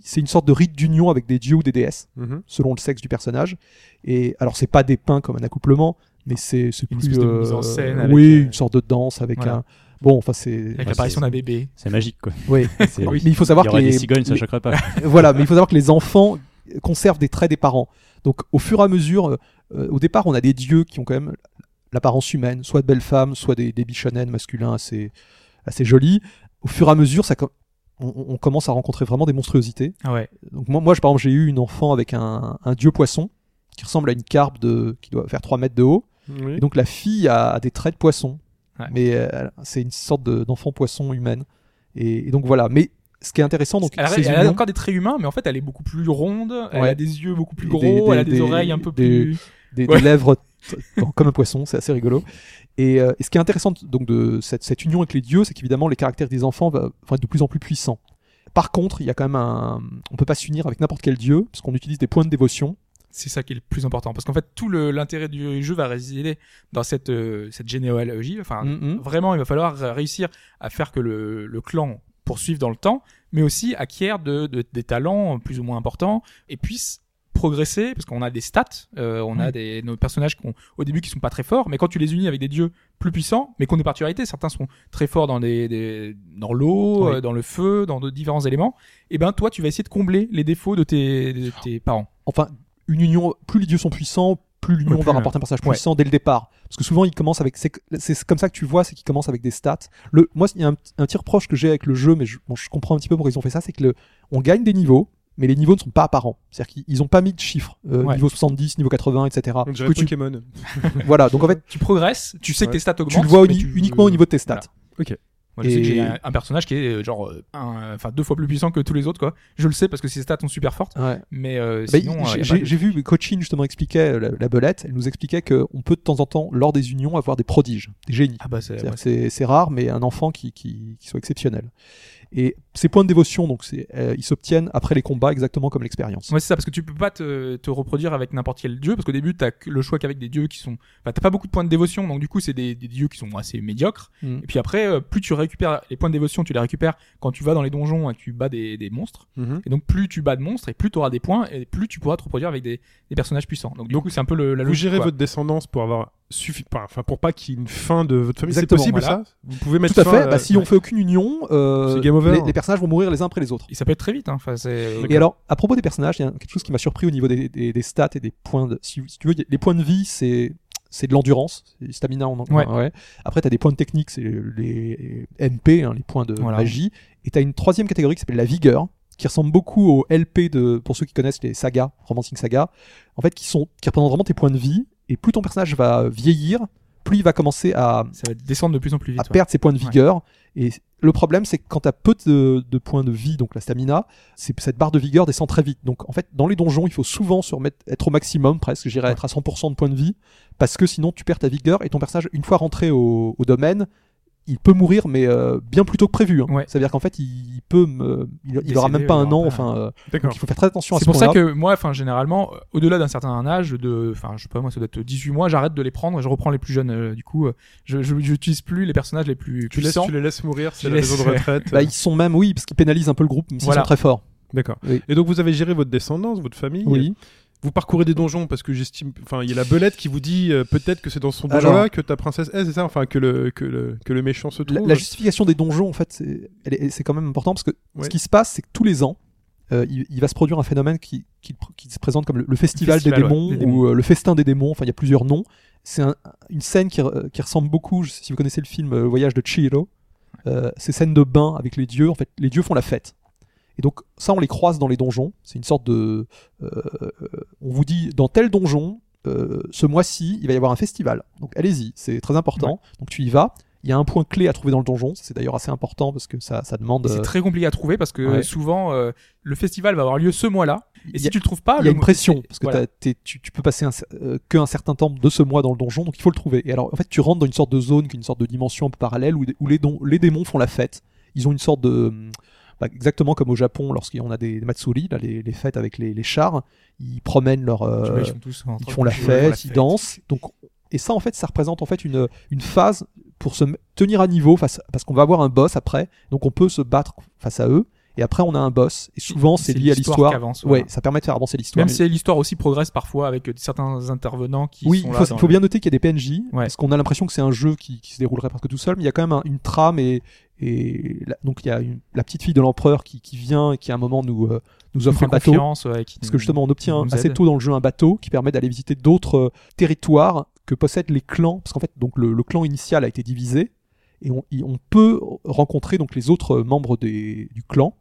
c'est une sorte de rite d'union avec des dieux ou des déesses, Mhm. selon le sexe du personnage. Et alors, c'est pas dépeint comme un accouplement, mais c'est c'est Une plus. espèce de mise en scène avec, oui, euh, une sorte de danse avec voilà. un. Bon, enfin, c'est. Avec Ouais, l'apparition d'un bébé. C'est magique, quoi. Oui. C'est- Mais il faut savoir Il y que les, des cigognes, ça les- choquerait pas. voilà, mais il faut savoir que les enfants conservent des traits des parents. Donc au fur et à mesure, euh, au départ, on a des dieux qui ont quand même l'apparence humaine, soit de belles femmes, soit des, des masculins assez, assez jolis. Au fur et à mesure, ça, on, on commence à rencontrer vraiment des monstruosités. Ah ouais. Donc moi, moi je- par exemple, j'ai eu une enfant avec un, un dieu poisson qui ressemble à une carpe de, qui doit faire 3 mètres de haut. Oui. Et donc la fille a, des traits de poisson. Ouais. Mais euh, c'est une sorte de- d'enfant poisson humaine. Et, et donc voilà. Mais ce qui est intéressant, donc Elle a, elle a encore des traits humains, mais en fait, elle est beaucoup plus ronde. Elle a des yeux beaucoup plus gros. des- elle a des, des- oreilles un peu plus. des, Ouais. lèvres comme un poisson, c'est assez rigolo. Et, euh, et ce qui est intéressant donc de cette, cette union avec les dieux, c'est qu'évidemment les caractères des enfants vont être de plus en plus puissants. Par contre, il y a quand même un, on peut pas s'unir avec n'importe quel dieu parce qu'on utilise des points de dévotion. C'est ça qui est le plus important. Parce qu'en fait, tout l'intérêt du jeu va résider dans cette, euh, cette généalogie. Enfin, Mhm. vraiment, il va falloir réussir à faire que le, le clan poursuive dans le temps, mais aussi acquiert de, de- des talents plus ou moins importants et puisse progresser parce qu'on a des stats, euh, on a des nos personnages qui ont, au début qui sont pas très forts, mais quand tu les unis avec des dieux plus puissants, mais qui ont des particularités, certains sont très forts dans des, des- dans l'eau, Oui. euh, dans le feu, dans de différents éléments. Et ben toi, tu vas essayer de combler les défauts de tes, de tes parents. Enfin, une union, plus les dieux sont puissants, plus l'union Ouais, va rapporter un personnage ouais. puissant dès le départ. Parce que souvent, ils commencent avec. C'est comme ça que tu vois, c'est qu'ils commencent avec des stats. Le, moi, il y a un, un petit reproche que j'ai avec le jeu, mais je, bon, je comprends un petit peu pourquoi ils ont fait ça, c'est que le, on gagne des niveaux, mais les niveaux ne sont pas apparents. C'est-à-dire qu'ils ils ont pas mis de chiffres. euh, Ouais. Niveau 70, niveau 80, etc. On dirait Que tu- Pokémon. voilà, donc en fait, tu progresses, tu sais que tes stats augmentent. tu le vois mais uni- tu- uniquement au niveau de tes stats. Voilà. Moi, je sais que j'ai un, un personnage qui est euh, genre euh, un- enfin deux fois plus puissant que tous les autres quoi. Je le sais parce que ses stats sont super fortes, Ouais. mais euh, Bah, sinon euh, j'ai pas vu Cochin justement expliquait la, la belette, elle nous expliquait qu'on peut de temps en temps, lors des unions, avoir des prodiges, des génies. ah bah ouais, c'est rare, mais un enfant qui, qui, qui soit exceptionnel. Et ces points de dévotion, donc, c'est, euh, ils s'obtiennent après les combats, exactement comme l'expérience. Ouais, c'est ça, parce que tu peux pas te, te reproduire avec n'importe quel dieu, parce qu'au début, t'as le choix qu'avec des dieux qui sont, enfin, t'as pas beaucoup de points de dévotion, donc du coup, c'est des, des dieux qui sont assez médiocres. Mm. Et puis après, euh, plus tu récupères les points de dévotion, tu les récupères quand tu vas dans les donjons et que tu bats des, des monstres. Mhm. Et donc, plus tu bats de monstres et plus tu auras des points et plus tu pourras te reproduire avec des, des personnages puissants. Donc, du Donc, coup, c'est un peu le, la Vous logique. gérez quoi. votre descendance pour avoir suffi... pas- enfin pour pas qu'il y ait une fin de votre famille. C'est Exactement, possible voilà. ça? Vous pouvez mettre Tout à fin fait. à- Bah, si on fait aucune union, euh, C'est game over. Les, les personnages vont mourir les uns après les autres. Et ça peut être très vite, hein. Enfin, c'est. Et alors, à propos des personnages, il y a quelque chose qui m'a surpris au niveau des, des- des stats et des points de. Si, si tu veux, les points de vie, c'est c'est de l'endurance, c'est du stamina en Ouais. Après, tu as des points de technique, c'est les NP, hein, les points de Voilà. magie. Et tu as une troisième catégorie qui s'appelle la vigueur, qui ressemble beaucoup au LP de, pour ceux qui connaissent les sagas, Romancing Saga, en fait, qui, sont, qui représentent vraiment tes points de vie. Et plus ton personnage va vieillir, plus il va commencer à, Ça va descendre de plus en plus vite. à ouais. perdre ses points de Ouais. vigueur. Et le problème, c'est que quand tu as peu de, de points de vie, donc la stamina, c'est cette barre de vigueur descend très vite. Donc en fait, dans les donjons, il faut souvent se remettre, être au maximum, presque, j'irais Ouais. être à 100% de points de vie, parce que sinon tu perds ta vigueur et ton personnage, une fois rentré au, au domaine, il peut mourir, mais euh, bien plus tôt que prévu. hein. Ouais. Ça veut dire qu'en fait, il peut, me- il, il aura même pas un il an. pas- Enfin, euh, donc il faut faire très attention à C'est ce pour ça que moi, enfin, généralement, euh, au-delà d'un certain âge, de, enfin, je sais pas, moi, ça doit être 18 mois, j'arrête de les prendre et je reprends les plus jeunes. euh, du coup, je, je, j'utilise plus les personnages les plus Tu, laisses, puissants. tu les laisses mourir, c'est la laisse, maison de retraite. Bah, ils sont même, oui, parce qu'ils pénalisent un peu le groupe, même s'ils Voilà. sont très forts. D'accord. Oui. Et donc vous avez géré votre descendance, votre famille. Oui. Vous parcourez des donjons parce que j'estime. Enfin, il y a la belette qui vous dit euh, peut-être que c'est dans son donjon là Alors- que ta princesse est, c'est ça? Enfin, que le, que le, que le méchant se trouve. La, la justification des donjons, en fait, c'est elle est- c'est quand même important parce que Ouais. ce qui se passe, c'est que tous les ans, euh, il, il va se produire un phénomène qui, qui, qui se présente comme le, le festival, festival, des, démons, des démons. ou euh, le festin des démons. Enfin, il y a plusieurs noms. C'est un- une scène qui, re- qui ressemble beaucoup, je sais si vous connaissez le film euh, Le Voyage de Chihiro, euh, ces scènes de bain avec les dieux. En fait, les dieux font la fête. Et donc, ça, on les croise dans les donjons. C'est une sorte de. euh, on vous dit, dans tel donjon, euh, ce mois-ci, il va y avoir un festival. Donc, allez-y, c'est très important. Donc, tu y vas. Il y a un point clé à trouver dans le donjon. C'est d'ailleurs assez important parce que ça, ça demande. C'est euh, très compliqué à trouver parce que Ouais. souvent, euh, le festival va avoir lieu ce mois-là. Et si a- tu le trouves pas, il y a une pression parce que voilà. tu, tu peux passer un, euh, certain temps de ce mois dans le donjon, donc il faut le trouver. Et alors, en fait, tu rentres dans une sorte de zone, une sorte de dimension un peu parallèle où, où les, don- les démons font la fête. Ils ont une sorte de. Bah, exactement comme au Japon, lorsqu'on a des matsuri, là, les, les fêtes avec les, les chars, ils promènent leur. euh, vois, ils font tous entre- ils font la fête, ils dansent. Donc, et ça, en fait, ça représente en fait une, une phase pour se tenir à niveau face, parce qu'on va avoir un boss après, donc on peut se battre face à eux. Et après, on a un boss. Et souvent, c'est lié à l'histoire Ouais, ça permet de faire avancer l'histoire. Même si l'histoire aussi progresse parfois avec euh, certains intervenants qui oui, sont il là faut, le- bien noter qu'il y a des PNJ, Ouais. parce qu'on a l'impression que c'est un jeu qui, qui se déroulerait presque tout seul, mais il y a quand même un- une trame et, et la- donc il y a une- la petite fille de l'empereur qui, qui vient et qui à un moment nous, euh, nous qui nous offre un bateau. confiance, ouais, qui Parce que justement, on obtient assez tôt dans le jeu un bateau qui permet d'aller visiter d'autres euh, territoires que possèdent les clans. Parce qu'en fait, donc le, le clan initial a été divisé et on, y- on peut rencontrer donc les autres euh, membres des- du clan.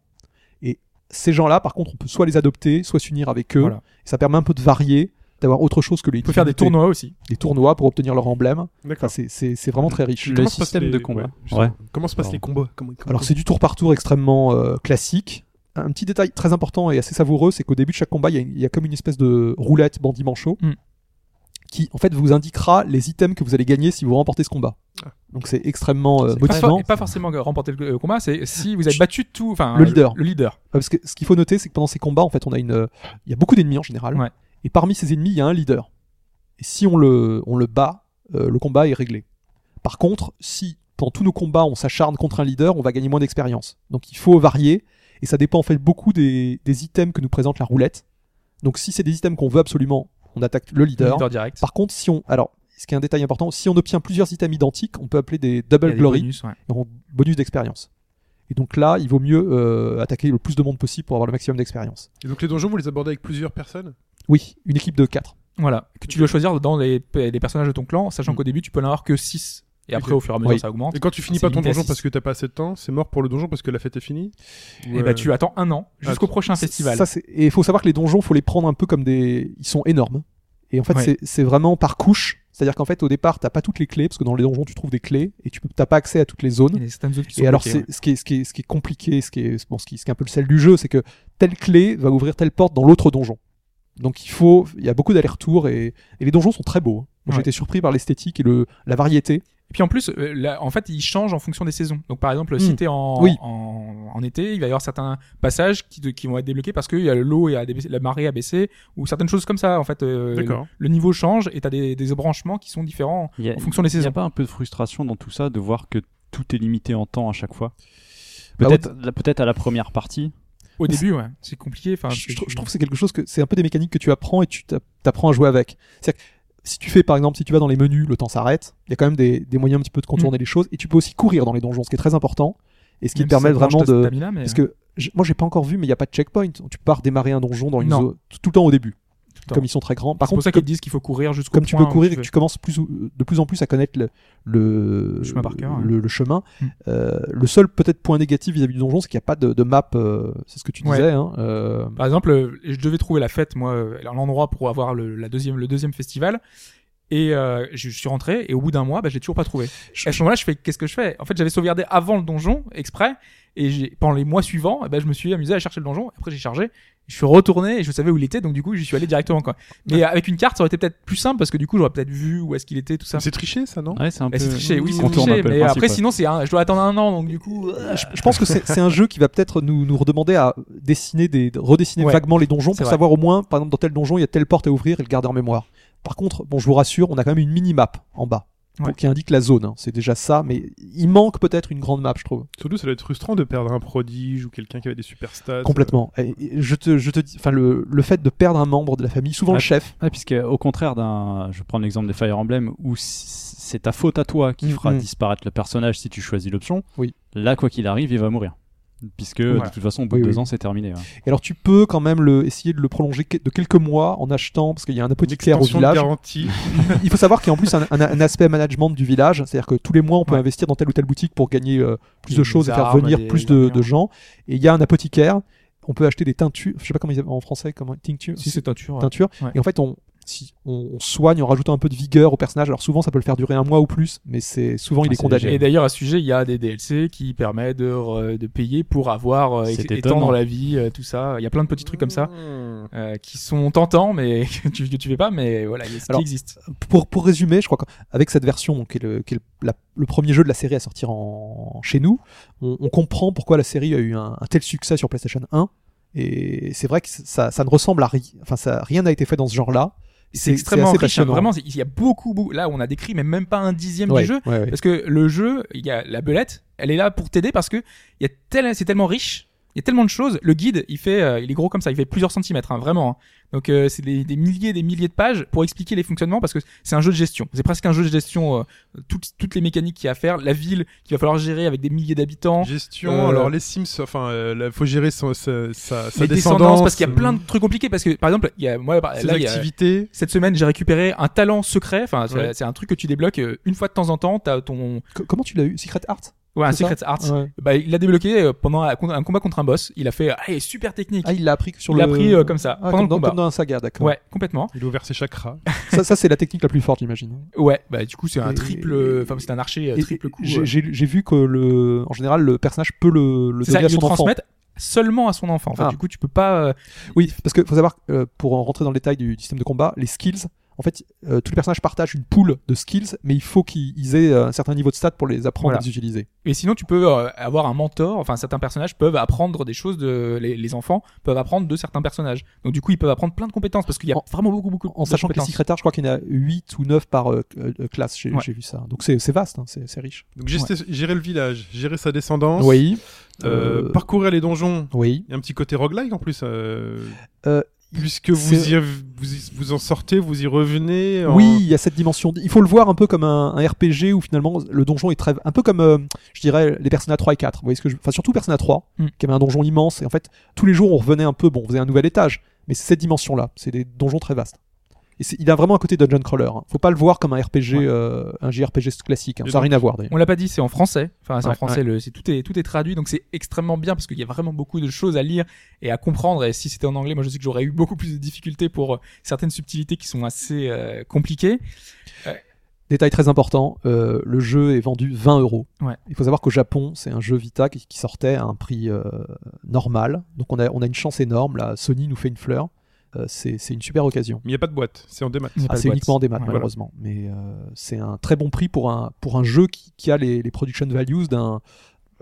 Et ces gens-là, par contre, on peut soit les adopter, soit s'unir avec eux. Voilà. Et ça permet un peu de varier d'avoir autre chose que les Tu peux faire des tournois aussi. des tournois pour obtenir leur emblème. D'accord. c'est- c'est c'est vraiment très riche. Le Comment se passent système les- de combat. Ouais. Comment se passent les combats Comment- comment- Alors c'est du tour par tour extrêmement euh, classique. Un petit détail très important et assez savoureux, c'est qu'au début de chaque combat, il y, a y comme une espèce de roulette bandit manchot Mm. qui en fait vous indiquera les items que vous allez gagner si vous remportez ce combat. Ah. Donc c'est extrêmement euh, Pas, motivant. et pas forcément remporter le euh, combat, c'est si vous avez battu tout, enfin Le leader. Le leader. Ouais, Parce que ce qu'il faut noter, c'est que pendant ces combats, en fait, on a une, euh, il y a beaucoup d'ennemis en général, Ouais. Et parmi ces ennemis, il y a un leader. Et si on le, on le bat, euh, le combat est réglé. Par contre, si pendant tous nos combats, on s'acharne contre un leader, on va gagner moins d'expérience. Donc il faut varier, et ça dépend en fait beaucoup des, des items que nous présente la roulette. Donc si c'est des items qu'on veut absolument, on attaque le Le leader. leader direct. Par contre, si on, alors, ce qui est un détail important, si on obtient plusieurs items identiques, on peut appeler des double glory bonus, ouais. et on- bonus d'expérience. Et donc là, il vaut mieux euh, attaquer le plus de monde possible pour avoir le maximum d'expérience. Et donc les donjons, vous les abordez avec plusieurs personnes? Oui, une équipe de 4. Voilà. Que tu dois choisir dans les, les personnages de ton clan, sachant Mm. qu'au début tu peux n'en avoir que 6. Et après, au fur et à mesure, Oui. ça augmente. Et quand tu finis pas ton donjon parce que t'as pas assez de temps, c'est mort pour le donjon parce que la fête est finie? Ou, Et bah euh, tu attends un an jusqu'au Ah, prochain festival. Ça, et il faut savoir que les donjons, faut les prendre un peu comme des. Ils sont énormes. Et en fait, Ouais. c'est- vraiment par couche. C'est-à-dire qu'en fait, au départ, t'as pas toutes les clés, parce que dans les donjons, tu trouves des clés, et tu peux- t'as pas accès à toutes les zones. qui sont Et alors, bloquées, ce, qui est, ce, qui est, ce qui est compliqué, ce qui est, bon, ce, qui, ce qui est un peu le sel du jeu, c'est que telle clé va ouvrir telle porte dans l'autre donjon. Donc il faut, il y a beaucoup d'allers-retours et, et les donjons sont très beaux. hein. Ouais. J'ai été surpris par l'esthétique et le, la variété. Et puis en plus, euh, là, en fait, ils changent en fonction des saisons. Donc par exemple, Mm. si t'es en, Oui. en, en été, il va y avoir certains passages qui, qui vont être débloqués parce que il y a l'eau et a débaissé- la marée a baissé ou certaines choses comme ça. En fait, euh, le, D'accord. le niveau change et t'as des, des branchements qui sont différents Il a, en fonction des il y a saisons. pas un peu de frustration dans tout ça de voir que tout est limité en temps à chaque fois? Bah, Peut-être peut-être à la première partie. Au début, ouais, c'est compliqué. Enfin, je, c'est- je trouve- que c'est quelque chose que c'est un peu des mécaniques que tu apprends et tu t'a- t'apprends à jouer avec. C'est-à-dire que si tu fais par exemple, si tu vas dans les menus, le temps s'arrête. Il y a quand même des, des moyens un petit peu de contourner les choses et tu peux aussi courir dans les donjons, ce qui est très important et ce qui même te permet si vraiment de. stamina, mais, Parce que je- moi j'ai pas encore vu, mais il y a pas de checkpoint. Tu peux pas redémarrer un donjon dans une zone tout, le temps au début. Comme ils sont très grands. Par c'est pour contre, ça qu'ils disent qu'il faut courir jusqu'au comme tu peux courir et que tu commences plus ou- de plus en plus à connaître le le, Le chemin par cœur, le, le chemin. Mm. Euh, le seul peut-être point négatif vis-à-vis du donjon, c'est qu'il n'y a pas de, de map. euh, c'est ce que tu Ouais. disais. Hein, euh, Par exemple, euh, je devais trouver la fête, moi, euh, l'endroit pour avoir le, la deuxième, le deuxième festival. Et euh, je, je suis rentré et au bout d'un mois, bah, j'ai toujours pas trouvé. Et à ce moment-là, je fais qu'est-ce que je fais? En fait, j'avais sauvegardé avant le donjon exprès et j'ai pendant les mois suivants, eh ben, je me suis amusé à chercher le donjon. Après, j'ai chargé, je suis retourné et je savais où il était, donc du coup, j'y suis allé directement quoi. Mais avec une carte, ça aurait été peut-être plus simple parce que du coup, j'aurais peut-être vu où est-ce qu'il était, tout ça. C'est triché ça, non? Ouais, c'est un Bah, peu. c'est triché, oui, c'est triché. Mais après, sinon, c'est un, je dois attendre un an, donc du coup. euh, je, je pense que c'est un jeu qui va peut-être nous, nous redemander à dessiner des, de redessiner Ouais. vaguement les donjons pour vrai. savoir au moins, par exemple, dans tel donjon, il y a telle porte à ouvrir et le garder en mémoire. Par contre, bon, je vous rassure, on a quand même une mini-map en bas Ouais. qui indique la zone. hein. C'est déjà ça, mais il manque peut-être une grande map, je trouve. Surtout, ça doit être frustrant de perdre un prodige ou quelqu'un qui avait des super stats. Complètement. Et- et je te, je te dis, enfin, le, le fait de perdre un membre de la famille, souvent le chef, puisque au contraire d'un, je vais prendre l'exemple des Fire Emblem où c'est ta faute à toi qui Mm, fera mm. disparaître le personnage si tu choisis l'option. Oui. Là, quoi qu'il arrive, il va mourir. Puisque Voilà. de toute façon, au bout Oui, de deux oui. ans, c'est terminé. ouais. Et alors tu peux quand même le, essayer de le prolonger que- de quelques mois en achetant, parce qu'il y a un apothicaire au village. garantie. Il faut savoir qu'il y a en plus un, un- un aspect management du village, c'est-à-dire que tous les mois on peut Ouais. investir dans telle ou telle boutique pour gagner euh, plus Des de choses et faire venir des plus de, de gens. Et il y a un apothicaire, on peut acheter des teintures, je sais pas comment ils appellent en français, comment tincture, Si c'est teinture. teinture. Ouais. Et en fait on si on, on soigne en rajoutant un peu de vigueur au personnage. Alors souvent ça peut le faire durer un mois ou plus, mais c'est souvent il Ah, est c'est condamné. léger. Et d'ailleurs, à ce sujet, il y a des DLC qui permettent de, payer pour avoir, euh, étendre la vie, euh, tout ça. Il y a plein de petits trucs comme ça Mmh. euh, qui sont tentants, mais que tu, que tu fais pas, mais voilà, il y a ce Alors, qui existe. pour, pour résumer, je crois qu'avec cette version, donc, qui est, le, qui est le- la- le premier jeu de la série à sortir en, chez nous, on, on comprend pourquoi la série a eu un, un tel succès sur PlayStation 1. Et c'est vrai que ça, ça ne ressemble à rien. Enfin, ça, rien n'a été fait dans ce genre-là. C'est extrêmement riche. hein, vraiment, il y a beaucoup, beaucoup. Là, on a décrit, mais même pas un dixième Ouais, du jeu. ouais, ouais. Parce que le jeu, il y a la belette, elle est là pour t'aider parce que il y a tel, c'est tellement riche, il y a tellement de choses. Le guide, il fait, euh, il est gros comme ça, il fait plusieurs centimètres, hein, vraiment. hein. Donc euh, c'est des, des milliers, des milliers de pages pour expliquer les fonctionnements parce que c'est un jeu de gestion. C'est presque un jeu de gestion. euh, toutes, toutes les mécaniques qu'il y a à faire, la ville qu'il va falloir gérer avec des milliers d'habitants. Gestion, Euh, alors les Sims, enfin, euh, là, faut gérer son, sa, sa, sa Les descendance. descendances, parce qu'il y a plein de trucs compliqués. Parce que, par exemple, il y a, moi, là, il y a- activités. cette semaine, j'ai récupéré un talent secret. Enfin, c'est Ouais. un truc que tu débloques euh, une fois de temps en temps. T'as ton, Co- Comment tu l'as eu? Secret Art? Ouais, un Secret Arts. Ouais. Bah, il l'a débloqué euh, pendant un combat contre un boss. Il a fait, ah, il est super technique. Ah, il l'a appris sur il le. l'a pris euh, comme ça, Ah, pendant comme, le dans, combat. comme dans un saga, d'accord. Ouais, complètement. Il a ouvert ses chakras. Ça, ça c'est la technique la plus forte, j'imagine. Ouais, bah du coup c'est un triple, enfin c'est un archer euh, Et- triple coup. J'ai j'ai- j'ai vu que le, en général, le personnage peut le, le C'est ça, donner à il le son enfant. transmettre seulement à son enfant. En fait, Ah. du coup tu peux pas. euh, Oui, parce que faut savoir, euh, pour en rentrer dans le détail du, du système de combat, les skills, en fait, euh, tous les personnages partagent une pool de skills, mais il faut qu'ils aient euh, un certain niveau de stats pour les apprendre Voilà. à les utiliser. Et sinon tu peux euh, avoir un mentor. Enfin certains personnages peuvent apprendre des choses de les, les enfants peuvent apprendre de certains personnages. Donc du coup ils peuvent apprendre plein de compétences parce qu'il y a En- vraiment beaucoup beaucoup. En de sachant que les compétences. secrétaires, je crois qu'il y en a 8 ou 9 par euh, euh, classe, j'ai Ouais. vu ça. Donc c'est c'est vaste, hein, c'est c'est riche. Donc gérer, gérer le village, gérer sa descendance, Oui. euh, Euh, parcourir les donjons. Oui. Il y a un petit côté roguelike en plus. euh, Euh, puisque vous, y, vous, y- vous en sortez, vous y revenez. en- Oui, il y a cette dimension. Il faut le voir un peu comme un, un RPG où finalement le donjon est très, un peu comme, euh, je dirais, les Persona 3 et 4. Vous voyez ce que je, enfin surtout Persona 3, Mm. qui avait un donjon immense et en fait tous les jours on revenait un peu, bon, on faisait un nouvel étage, mais c'est cette dimension-là. C'est des donjons très vastes. Et il a vraiment un côté dungeon crawler. hein. Faut pas le voir comme un RPG, Ouais. euh, un JRPG classique. hein. Ça n'a rien à voir d'ailleurs. On l'a pas dit, c'est en français. Enfin, c'est en Ouais, français. Le, c'est tout est tout est traduit, donc c'est extrêmement bien parce qu'il y a vraiment beaucoup de choses à lire et à comprendre. Et si c'était en anglais, moi je sais que j'aurais eu beaucoup plus de difficultés pour euh, certaines subtilités qui sont assez euh, compliquées. Détail très important, euh, le jeu est vendu 20 euros. Ouais. Il faut savoir qu'au Japon, c'est un jeu Vita qui, qui sortait à un prix euh, normal. Donc on a, on a une chance énorme. Là, Sony nous fait une fleur. Euh, c'est c'est une super occasion. Mais il n'y a pas de boîte, c'est en démat. Ah, c'est uniquement des maths Ouais. malheureusement, mais euh, c'est un très bon prix pour un pour un jeu qui, qui a les, les production values d'un.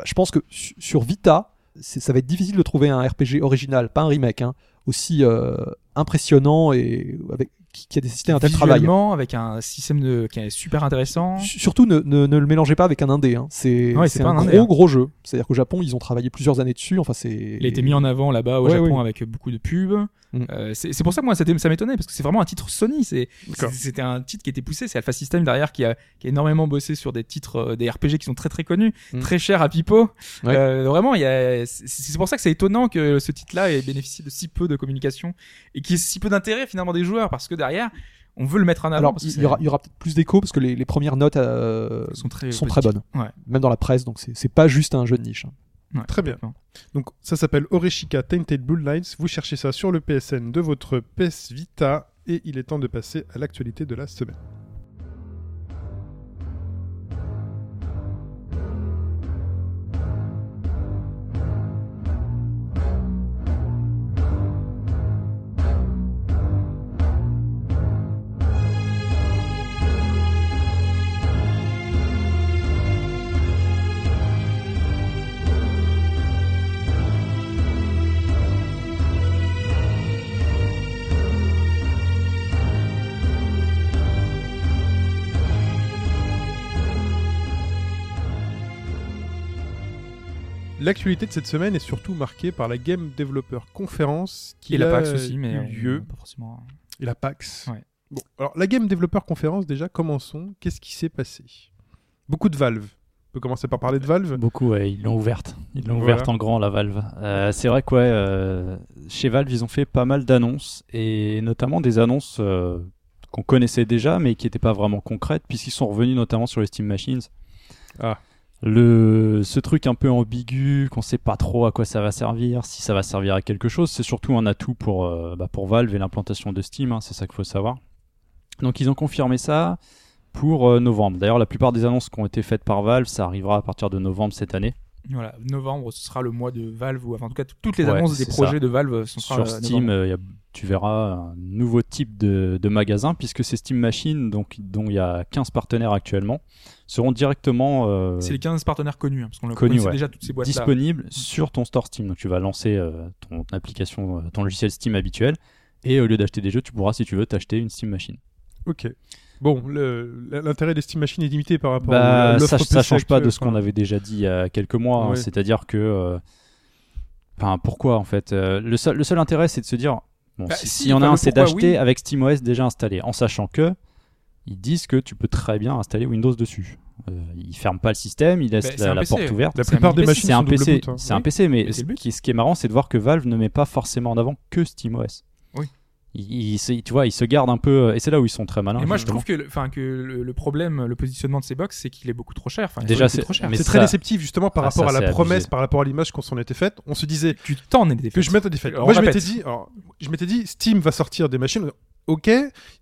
Je pense que su- sur Vita, ça va être difficile de trouver un RPG original, pas un remake, hein, aussi euh, impressionnant et avec qui, qui a nécessité un tel travail. Visuellement, avec un système de qui est super intéressant. Su- Surtout, ne, ne, ne le mélangez pas avec un indé. Hein. C'est Ouais, un, un indé, gros hein. gros jeu. C'est-à-dire qu'au Japon, ils ont travaillé plusieurs années dessus. Enfin, c'est. Il a été mis en avant là-bas au Ouais, Japon avec beaucoup de pubs. Mm. Euh, c'est pour ça que moi ça m'étonnait parce que c'est vraiment un titre Sony. C'était un titre qui était poussé. C'est Alpha System derrière qui a, qui a énormément bossé sur des titres, euh, des RPG qui sont très très connus, Mm. très chers à Pipo. Ouais. Euh, vraiment. C'est pour ça que c'est étonnant que ce titre-là ait bénéficié de si peu de communication et qu'il y ait si peu d'intérêt finalement des joueurs parce que derrière on veut le mettre en avant. Alors, parce que il y aura, peut-être plus d'écho parce que les, les premières notes euh, sont très sont très positives. bonnes. Ouais. Même dans la presse, donc c'est c'est pas juste un jeu de niche. hein. Ouais, Très bien. Donc ça s'appelle Oreshika Tainted Bloodlines. Vous cherchez ça sur le PSN de votre PS Vita et il est temps de passer à l'actualité de la semaine. L'actualité de cette semaine est surtout marquée par la Game Developer Conference qui Et la a PAX aussi, mais eu euh, lieu pas forcément. et la PAX. Ouais. Bon, alors la Game Developer Conference déjà, commençons. Qu'est-ce qui s'est passé? Beaucoup de Valve. On peut commencer par parler de Valve. Beaucoup, ouais, ils l'ont ouverte. Ils l'ont Voilà. ouverte en grand, la Valve. Euh, c'est vrai que ouais, euh, chez Valve, ils ont fait pas mal d'annonces, et notamment des annonces euh, qu'on connaissait déjà, mais qui n'étaient pas vraiment concrètes, puisqu'ils sont revenus notamment sur les Steam Machines. Ah. Le, ce truc un peu ambigu, qu'on sait pas trop à quoi ça va servir, si ça va servir à quelque chose, c'est surtout un atout pour, euh, bah, pour Valve et l'implantation de Steam, hein, c'est ça qu'il faut savoir. Donc ils ont confirmé ça pour euh, novembre. D'ailleurs, la plupart des annonces qui ont été faites par Valve, ça arrivera à partir de novembre cette année. Voilà, novembre, ce sera le mois de Valve, ou enfin, en tout cas, toutes les Ouais, annonces des c'est projets ça. de Valve sont Sur Steam, euh, y a- tu verras un nouveau type de, de magasin, puisque ces Steam Machines, donc, dont il y a 15 partenaires actuellement, seront directement euh, C'est les 15 partenaires connus, hein, parce qu'on le connaissait ouais. déjà toutes ces boîtes-là. disponibles sur ton store Steam. Donc tu vas lancer euh, ton application, euh, ton logiciel Steam habituel, et au lieu d'acheter des jeux, tu pourras, si tu veux, t'acheter une Steam Machine. Ok. Bon, l'intérêt des Steam Machines est limité par rapport Bah, à l'offre ça, ça change pas de ce qu'on avait déjà dit il y a quelques mois. hein. C'est-à-dire que. Enfin, pourquoi en fait le, seul, le seul intérêt, c'est de se dire bon, Bah, si- si, s'il y en a un, c'est d'acheter oui. avec SteamOS déjà installé, en sachant que ils disent que tu peux très bien installer Windows dessus. Euh, ils ferment pas le système, ils laissent Bah, la, la porte ouverte. La C'est un plupart des machines C'est un PC, hein. c'est un. PC, mais ce qui, ce qui est marrant, c'est de voir que Valve ne met pas forcément en avant que SteamOS. Oui. Ils, ils se- tu vois, ils se gardent un peu, et c'est là où ils sont très malins. Et moi, je trouve que, le- enfin, que le, le problème, le positionnement de ces box, c'est qu'il est beaucoup trop cher. Déjà, est c'est- trop cher. C'est ça- très déceptif justement par Ah, rapport ça, à la promesse, abusé. par rapport à l'image qu'on s'en était faite. On se disait Tu t'en es des que je mette des faits. Moi, je m'étais dit, alors, je m'étais dit, Steam va sortir des machines. Ok,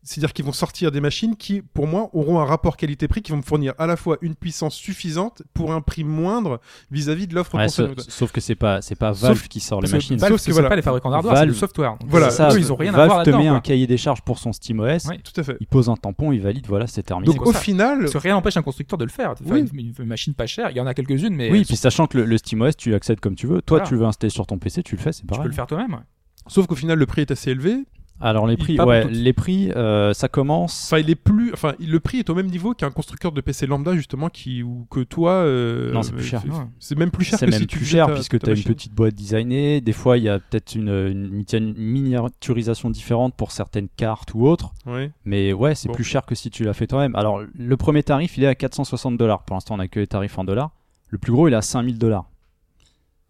c'est-à-dire qu'ils vont sortir des machines qui, pour moi, auront un rapport qualité-prix qui vont me fournir à la fois une puissance suffisante pour un prix moindre vis-à-vis de l'offre Ouais, sauf, sauf que c'est pas, c'est pas Sauf- Valve qui sort les machines. Valve, Sauf que ce sont voilà. pas les fabricants d'hardware, c'est le software. Donc, Voilà. c'est Ça, eux, ils ont rien à Valve voir te là-dedans. met quoi. un cahier des charges pour son SteamOS, Ouais. Tout à fait. il pose un tampon, il valide, voilà, c'est terminé. Donc au ça. final, Parce que rien n'empêche un constructeur de le faire, de faire Oui. une, une machine pas chère. Il y en a quelques-unes, mais oui, puis sachant que le, le SteamOS, tu accèdes comme tu veux. Toi, Voilà. tu veux installer sur ton PC, tu le fais, c'est tu pareil. peux le faire toi-même. sauf qu'au final, le prix est assez élevé. Alors les prix, ouais, les prix, euh, ça commence. Enfin, il est plus, enfin, le prix est au même niveau qu'un constructeur de PC lambda justement qui ou que toi. euh, Non, c'est plus cher. c'est- même plus cher C'est même si plus cher puisque tu as une petite boîte designée. Des fois, il y a peut-être une, une mini- miniaturisation différente pour certaines cartes ou autres. Ouais. Mais ouais, c'est Bon. plus cher que si tu l'as fait toi-même. Alors, le premier tarif, il est à 460 dollars. Pour l'instant, on a que les tarifs en dollars. Le plus gros, il est à 5000 dollars.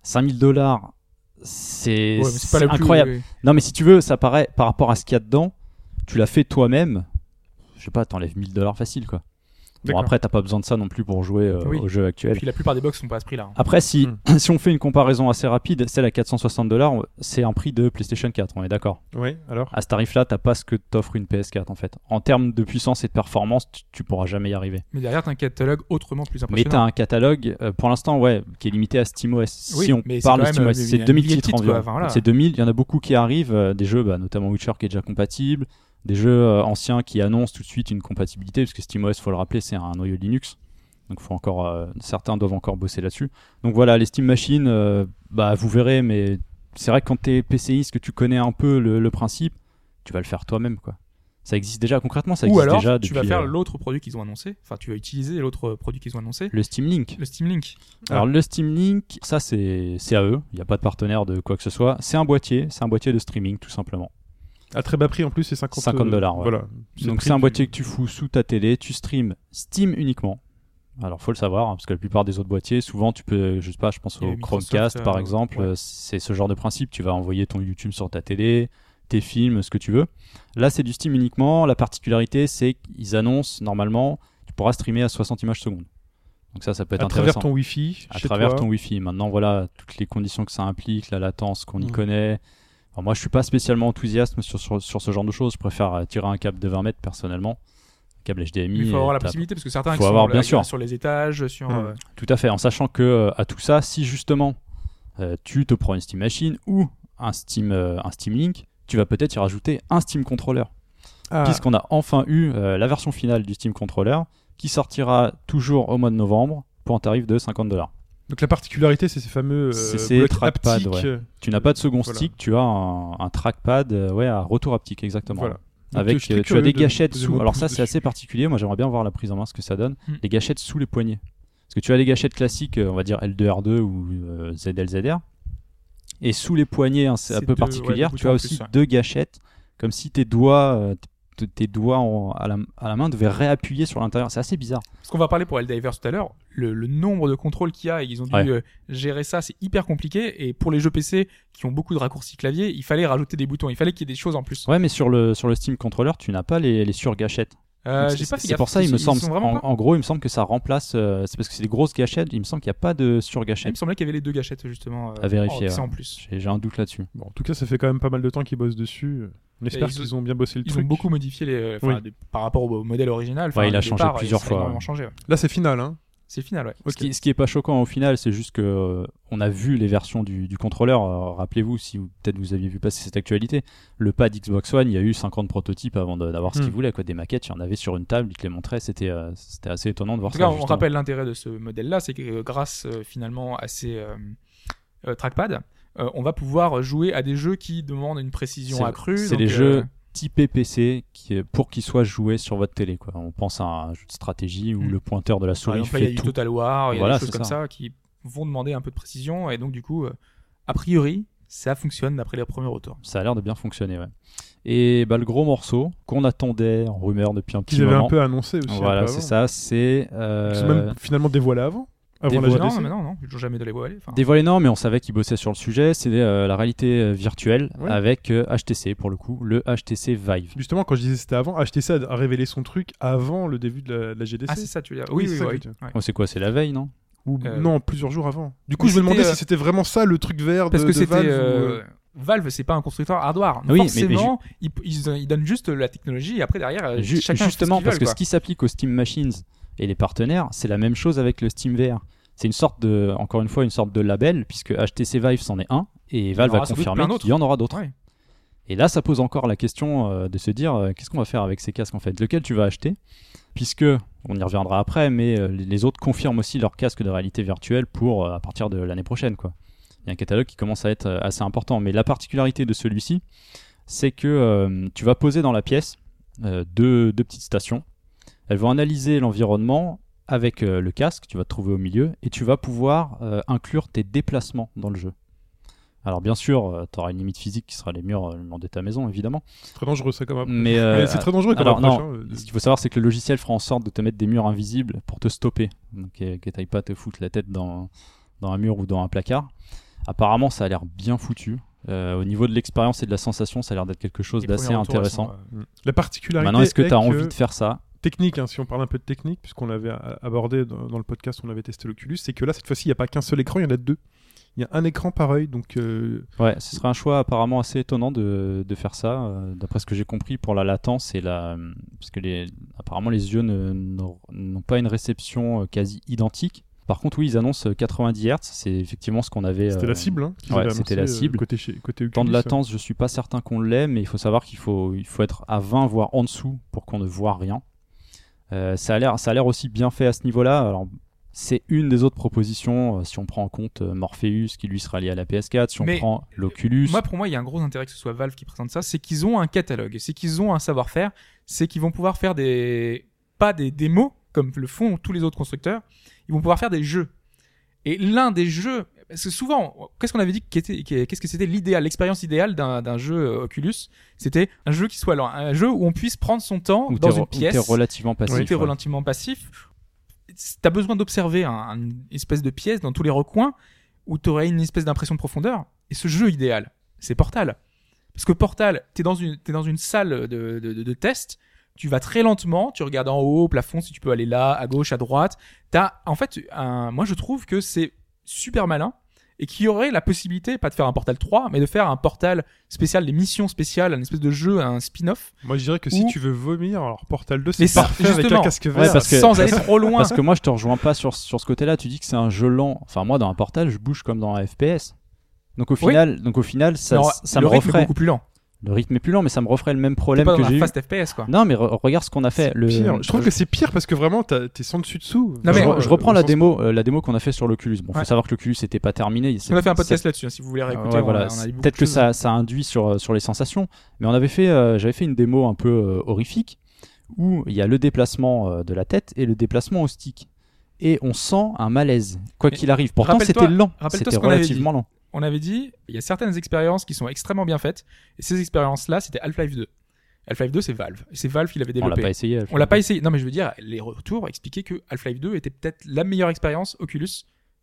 5000 dollars, c'est Ouais, plus- incroyable. Non, mais si tu veux, ça paraît par rapport à ce qu'il y a dedans, tu l'as fait toi-même. Je sais pas, t'enlèves 1000 dollars facile, quoi. Bon, après, t'as pas besoin de ça non plus pour jouer euh, Oui. au jeu Et actuel. puis la plupart des box sont pas à ce prix-là. hein. Après, si, Hmm. si on fait une comparaison assez rapide, celle à 460 dollars, c'est un prix de PlayStation 4, on est d'accord. Ouais. Alors. À ce tarif-là, t'as pas ce que t'offre une PS4 en fait. En termes de puissance et de performance, tu, tu pourras jamais y arriver. Mais derrière, t'as un catalogue autrement plus Mais impressionnant. t'as un catalogue, euh, pour l'instant, ouais, qui est limité à SteamOS. Oui, si on mais parle de SteamOS, euh, c'est il y a 2000 un millier de titres titres, environ. Enfin, voilà. C'est 2000, il y en a beaucoup qui arrivent, euh, des jeux, bah, notamment Witcher qui est déjà compatible, des jeux euh, anciens qui annoncent tout de suite une compatibilité, parce que SteamOS, faut le rappeler, c'est un noyau Linux. Donc faut encore, euh, certains doivent encore bosser là-dessus. Donc voilà, les Steam Machines, euh, bah vous verrez, mais c'est vrai que quand t'es PCiste, que tu connais un peu le, le principe, tu vas le faire toi-même, quoi. Ça existe déjà concrètement, ça Ou existe alors, déjà tu depuis vas faire euh, l'autre produit qu'ils ont annoncé. Enfin, tu vas utiliser l'autre produit qu'ils ont annoncé. le Steam Link. Le Steam Link. Alors le Steam Link, ça c'est c'est à eux, il n'y a pas de partenaire de quoi que ce soit. C'est un boîtier, c'est un boîtier de streaming tout simplement. À très bas prix en plus, c'est 50 50 dollars, euh, ouais. Voilà. Donc c'est un boîtier que tu fous sous ta télé, tu streams Steam uniquement. Alors faut le savoir, hein, parce que la plupart des autres boîtiers, souvent tu peux, je sais pas, je pense au Chromecast euh, par exemple, ouais. euh, c'est ce genre de principe, tu vas envoyer ton YouTube sur ta télé, tes films, ce que tu veux. Là c'est du Steam uniquement, la particularité c'est qu'ils annoncent normalement, tu pourras streamer à 60 images secondes. Donc ça, ça peut être à intéressant. travers ton Wi-Fi. à travers toi. ton Wi-Fi. Maintenant, voilà, toutes les conditions que ça implique, la latence qu'on y Mm. connaît. Alors, moi, je suis pas spécialement enthousiaste sur, sur, sur ce genre de choses. Je préfère euh, tirer un câble de 20 mètres personnellement, un câble HDMI. Il faut avoir la possibilité parce que certains Faut avoir, sont bien là, sûr. sur les étages, sur. Hmm. euh, Tout à fait, en sachant que euh, à tout ça, si justement euh, tu te prends une Steam Machine ou un Steam, un Steam Link, tu vas peut-être y rajouter un Steam Controller. Ah, Puisqu'on a enfin eu la version finale du Steam Controller qui sortira toujours au mois de novembre pour un tarif de 50 dollars. Donc la particularité, c'est ces fameux euh, C'est ces blocs trackpads, haptiques. ouais. Tu n'as pas de second Voilà. stick, tu as un, un trackpad euh, ouais, à retour haptique, exactement. Voilà. Avec, euh, tu as des de gâchettes sous. Alors ça, c'est assez particulier. Moi, j'aimerais bien voir la prise en main ce que ça donne. Hmm. Les gâchettes sous les poignets. Parce que tu as les gâchettes classiques, euh, on va dire L2R2 ou euh, ZLZR. Et sous les poignets, hein, c'est un peu deux- ouais, particulière. deux tu as aussi ouais. deux gâchettes, comme si tes doigts, euh, tes doigts en- à, la, à la main devaient réappuyer sur l'intérieur. C'est assez bizarre. Parce qu'on va parler pour Helldivers tout à l'heure, le, le nombre de contrôles qu'il y a et ils ont dû Ouais. euh, gérer ça, c'est hyper compliqué. Et pour les jeux PC qui ont beaucoup de raccourcis clavier, il fallait rajouter des boutons, il fallait qu'il y ait des choses en plus. Ouais, mais sur le, sur le Steam Controller, tu n'as pas les, les surgâchettes. Euh, c'est- pour ça, il Ils- me ils semble. En, gros, il me semble que ça remplace. euh, c'est parce que c'est des grosses gâchettes. Il me semble qu'il n'y a pas de Ah, il me semblait qu'il y avait les deux gâchettes justement. euh, À vérifier, en- ouais. en plus. J'ai un doute là-dessus. Bon, en tout cas, ça fait quand même pas mal de temps qu'ils bossent dessus. On espère ils qu'ils ont bien bossé le Ils truc. ont beaucoup modifié les, enfin, Oui. des- par rapport au modèle original. Ouais, il a changé départ, plusieurs fois, changé, ouais. Là, c'est final. Hein. C'est final, ouais. Ce, qui, ce qui est pas choquant au final, c'est juste que euh, on a vu les versions du, du contrôleur. Euh, Rappelez-vous, si peut-être vous aviez vu passer cette actualité, le pad Xbox One, il y a eu 50 prototypes avant de- d'avoir ce qu'ils Hmm. voulaient. Quoi. Des maquettes, il y en avait sur une table, ils te les montraient. C'était euh, c'était assez étonnant de voir En tout ça. cas, on rappelle l'intérêt de ce modèle-là, c'est que grâce euh, finalement à ces trackpads, on va pouvoir jouer à des jeux qui demandent une précision C'est- accrue. c'est donc, les jeux typé PC qui est- pour qu'ils soient joués sur votre télé. Quoi. On pense à un jeu de stratégie où Hmm. le pointeur de la souris exemple, là, il y a fait tout. Total War, il y a Voilà, des choses c'est comme ça. ça. qui vont demander un peu de précision, et donc du coup, euh, a priori, ça fonctionne d'après les premiers retours. Ça a l'air de bien fonctionner. Ouais. Et bah, le gros morceau qu'on attendait en rumeur depuis un petit Qu'ils avaient moment. un peu annoncé aussi. Voilà, c'est ça. C'est euh, même finalement dévoilé avant. Avant la. Non, mais non, non, ils jamais dévoilé. Enfin, Dévoilé non, mais on savait qu'ils bossaient sur le sujet. C'est euh, la réalité euh, virtuelle Ouais. avec euh, HTC pour le coup, le HTC Vive. Justement, quand je disais c'était avant, HTC a révélé son truc avant le début de la, de la GDC. Ah, c'est ça, tu veux dire. Oui, Oui, c'est oui, oui. Oh, c'est quoi C'est la veille, non? Ou Euh, non, plusieurs jours avant. Du coup, mais je me demandais si euh, c'était vraiment ça le truc vert Parce de, que de c'était. Valve. euh, euh, c'est pas un constructeur hardware. Oui, mais- mais Forcément, ils, ils, ils donnent juste la technologie et après derrière, euh, Ju- chacun fait ce Justement, parce que ce qui s'applique aux Steam Machines et les partenaires, c'est la même chose avec le Steam VR. C'est une sorte de, encore une fois, une sorte de label, puisque HTC Vive c'en est un, et Valve a confirmé qu'il y en aura d'autres. Ouais. Et là, ça pose encore la question euh, de se dire euh, qu'est-ce qu'on va faire avec ces casques en fait? Lequel tu vas acheter? Puisque, on y reviendra après, mais euh, les- autres confirment aussi leur casque de réalité virtuelle pour à partir de l'année prochaine. quoi. Il y a un catalogue qui commence à être assez important. Mais la particularité de celui-ci, c'est que tu vas poser dans la pièce deux, deux petites stations. Elles vont analyser l'environnement avec euh, le casque, tu vas te trouver au milieu, et tu vas pouvoir euh, inclure tes déplacements dans le jeu. Alors bien sûr, tu auras une limite physique qui sera les murs, euh, le mur de ta maison, évidemment. C'est très dangereux ça comme. Mais euh, Ouais, c'est très dangereux comme alors, approche. non, hein, euh, ce qu'il faut savoir, c'est que le logiciel fera en sorte de te mettre des murs invisibles pour te stopper. Donc, euh, que t'ailles pas te foutre la tête dans, dans un mur ou dans un placard. Apparemment, ça a l'air bien foutu. Euh, au niveau de l'expérience et de la sensation, ça a l'air d'être quelque chose d'assez intéressant. euh, La particularité. Maintenant, est-ce que tu as envie de faire ça? Technique, hein, si on parle un peu de technique, puisqu'on l'avait abordé dans, dans le podcast, on avait testé l'Oculus, c'est que là, cette fois-ci, il n'y a pas qu'un seul écran, il y en a deux. Il y a un écran par œil, donc euh, Ouais, ce serait un choix apparemment assez étonnant de, de faire ça, euh, d'après ce que j'ai compris pour la latence et la, parce que les, apparemment les yeux ne- n'ont pas une réception euh, quasi identique. Par contre, oui, ils annoncent euh, 90 Hz, c'est effectivement ce qu'on avait. c'était euh, la cible. Hein, ouais, c'était la euh, cible. côté, chez, côté Temps de Oculus, latence, je suis pas certain qu'on l'ait, mais il faut savoir qu'il faut, il faut être à 20 voire en dessous pour qu'on ne voit rien. Euh, ça a l'air, ça a l'air aussi bien fait à ce niveau-là. Alors, c'est une des autres propositions euh, si on prend en compte euh, Morpheus qui lui sera lié à la PS4, si on Mais, prend l'Oculus. Moi, pour moi, il y a un gros intérêt que ce soit Valve qui présente ça, c'est qu'ils ont un catalogue, c'est qu'ils ont un savoir-faire, c'est qu'ils vont pouvoir faire des pas des démos comme le font tous les autres constructeurs, ils vont pouvoir faire des jeux. Et l'un des jeux, parce que souvent, qu'est-ce qu'on avait dit qu'était- qu'est-ce que c'était l'idéal, l'expérience idéale d'un d'un jeu euh, Oculus? C'était un jeu qui soit lent, un jeu où on puisse prendre son temps où dans une re- où t'es pièce, relativement passif. où t'es ouais. relativement passif. T'as besoin d'observer un, une espèce de pièce dans tous les recoins où t'aurais une espèce d'impression de profondeur. Et ce jeu idéal, c'est Portal. Parce que Portal, t'es dans une, t'es dans une salle de, de, de, de test, tu vas très lentement, tu regardes en haut, au plafond, si tu peux aller là, à gauche, à droite. T'as, en fait, un, moi je trouve que c'est super malin et qu'il y aurait la possibilité, pas de faire un Portal 3, mais de faire un Portal spécial, des missions spéciales, un espèce de jeu, un spin-off. Moi, je dirais que si tu veux vomir, alors Portal 2, Mais c'est parfait avec un casque Ouais, vert. parce que- sans aller trop loin. Parce que moi, je te rejoins pas sur, sur ce côté-là. Tu dis que c'est un jeu lent. Enfin, moi, dans un portal, je bouge comme dans un FPS. Donc au Oui. final, donc au final, ça, Non, ça le me rythme est referait. beaucoup plus lent. Le rythme est plus lent, mais ça me referait le même problème pas que j'ai un eu. fast FPS, quoi. Non, mais re- regarde ce qu'on a fait. Le... Pire. Je trouve que c'est pire parce que vraiment, t'as- t'es sans dessus dessous. Non, je, mais- re- je reprends euh, la démo, euh, la démo qu'on a fait sur l'Oculus. Bon, faut Ouais. savoir que l'Oculus n'était pas terminé. On a fait un podcast là-dessus, hein, si vous voulez Ouais, réécouter. voilà. Peut-être que ça, ça induit sur, euh, sur les sensations. Mais on avait fait, euh, j'avais fait une démo un peu euh, horrifique où il y a le déplacement euh, de la tête et le déplacement au stick. Et on sent un malaise, quoi qu'il arrive. Pourtant, c'était lent. C'était relativement lent. On avait dit, il y a certaines expériences qui sont extrêmement bien faites, et ces expériences-là, c'était Half-Life 2. Half-Life 2, c'est Valve. Et c'est Valve qui l'avait On l'a développé. pas essayé. On l'a pas essayé. Non, mais je veux dire, les retours expliquaient que Half-Life 2 était peut-être la meilleure expérience Oculus.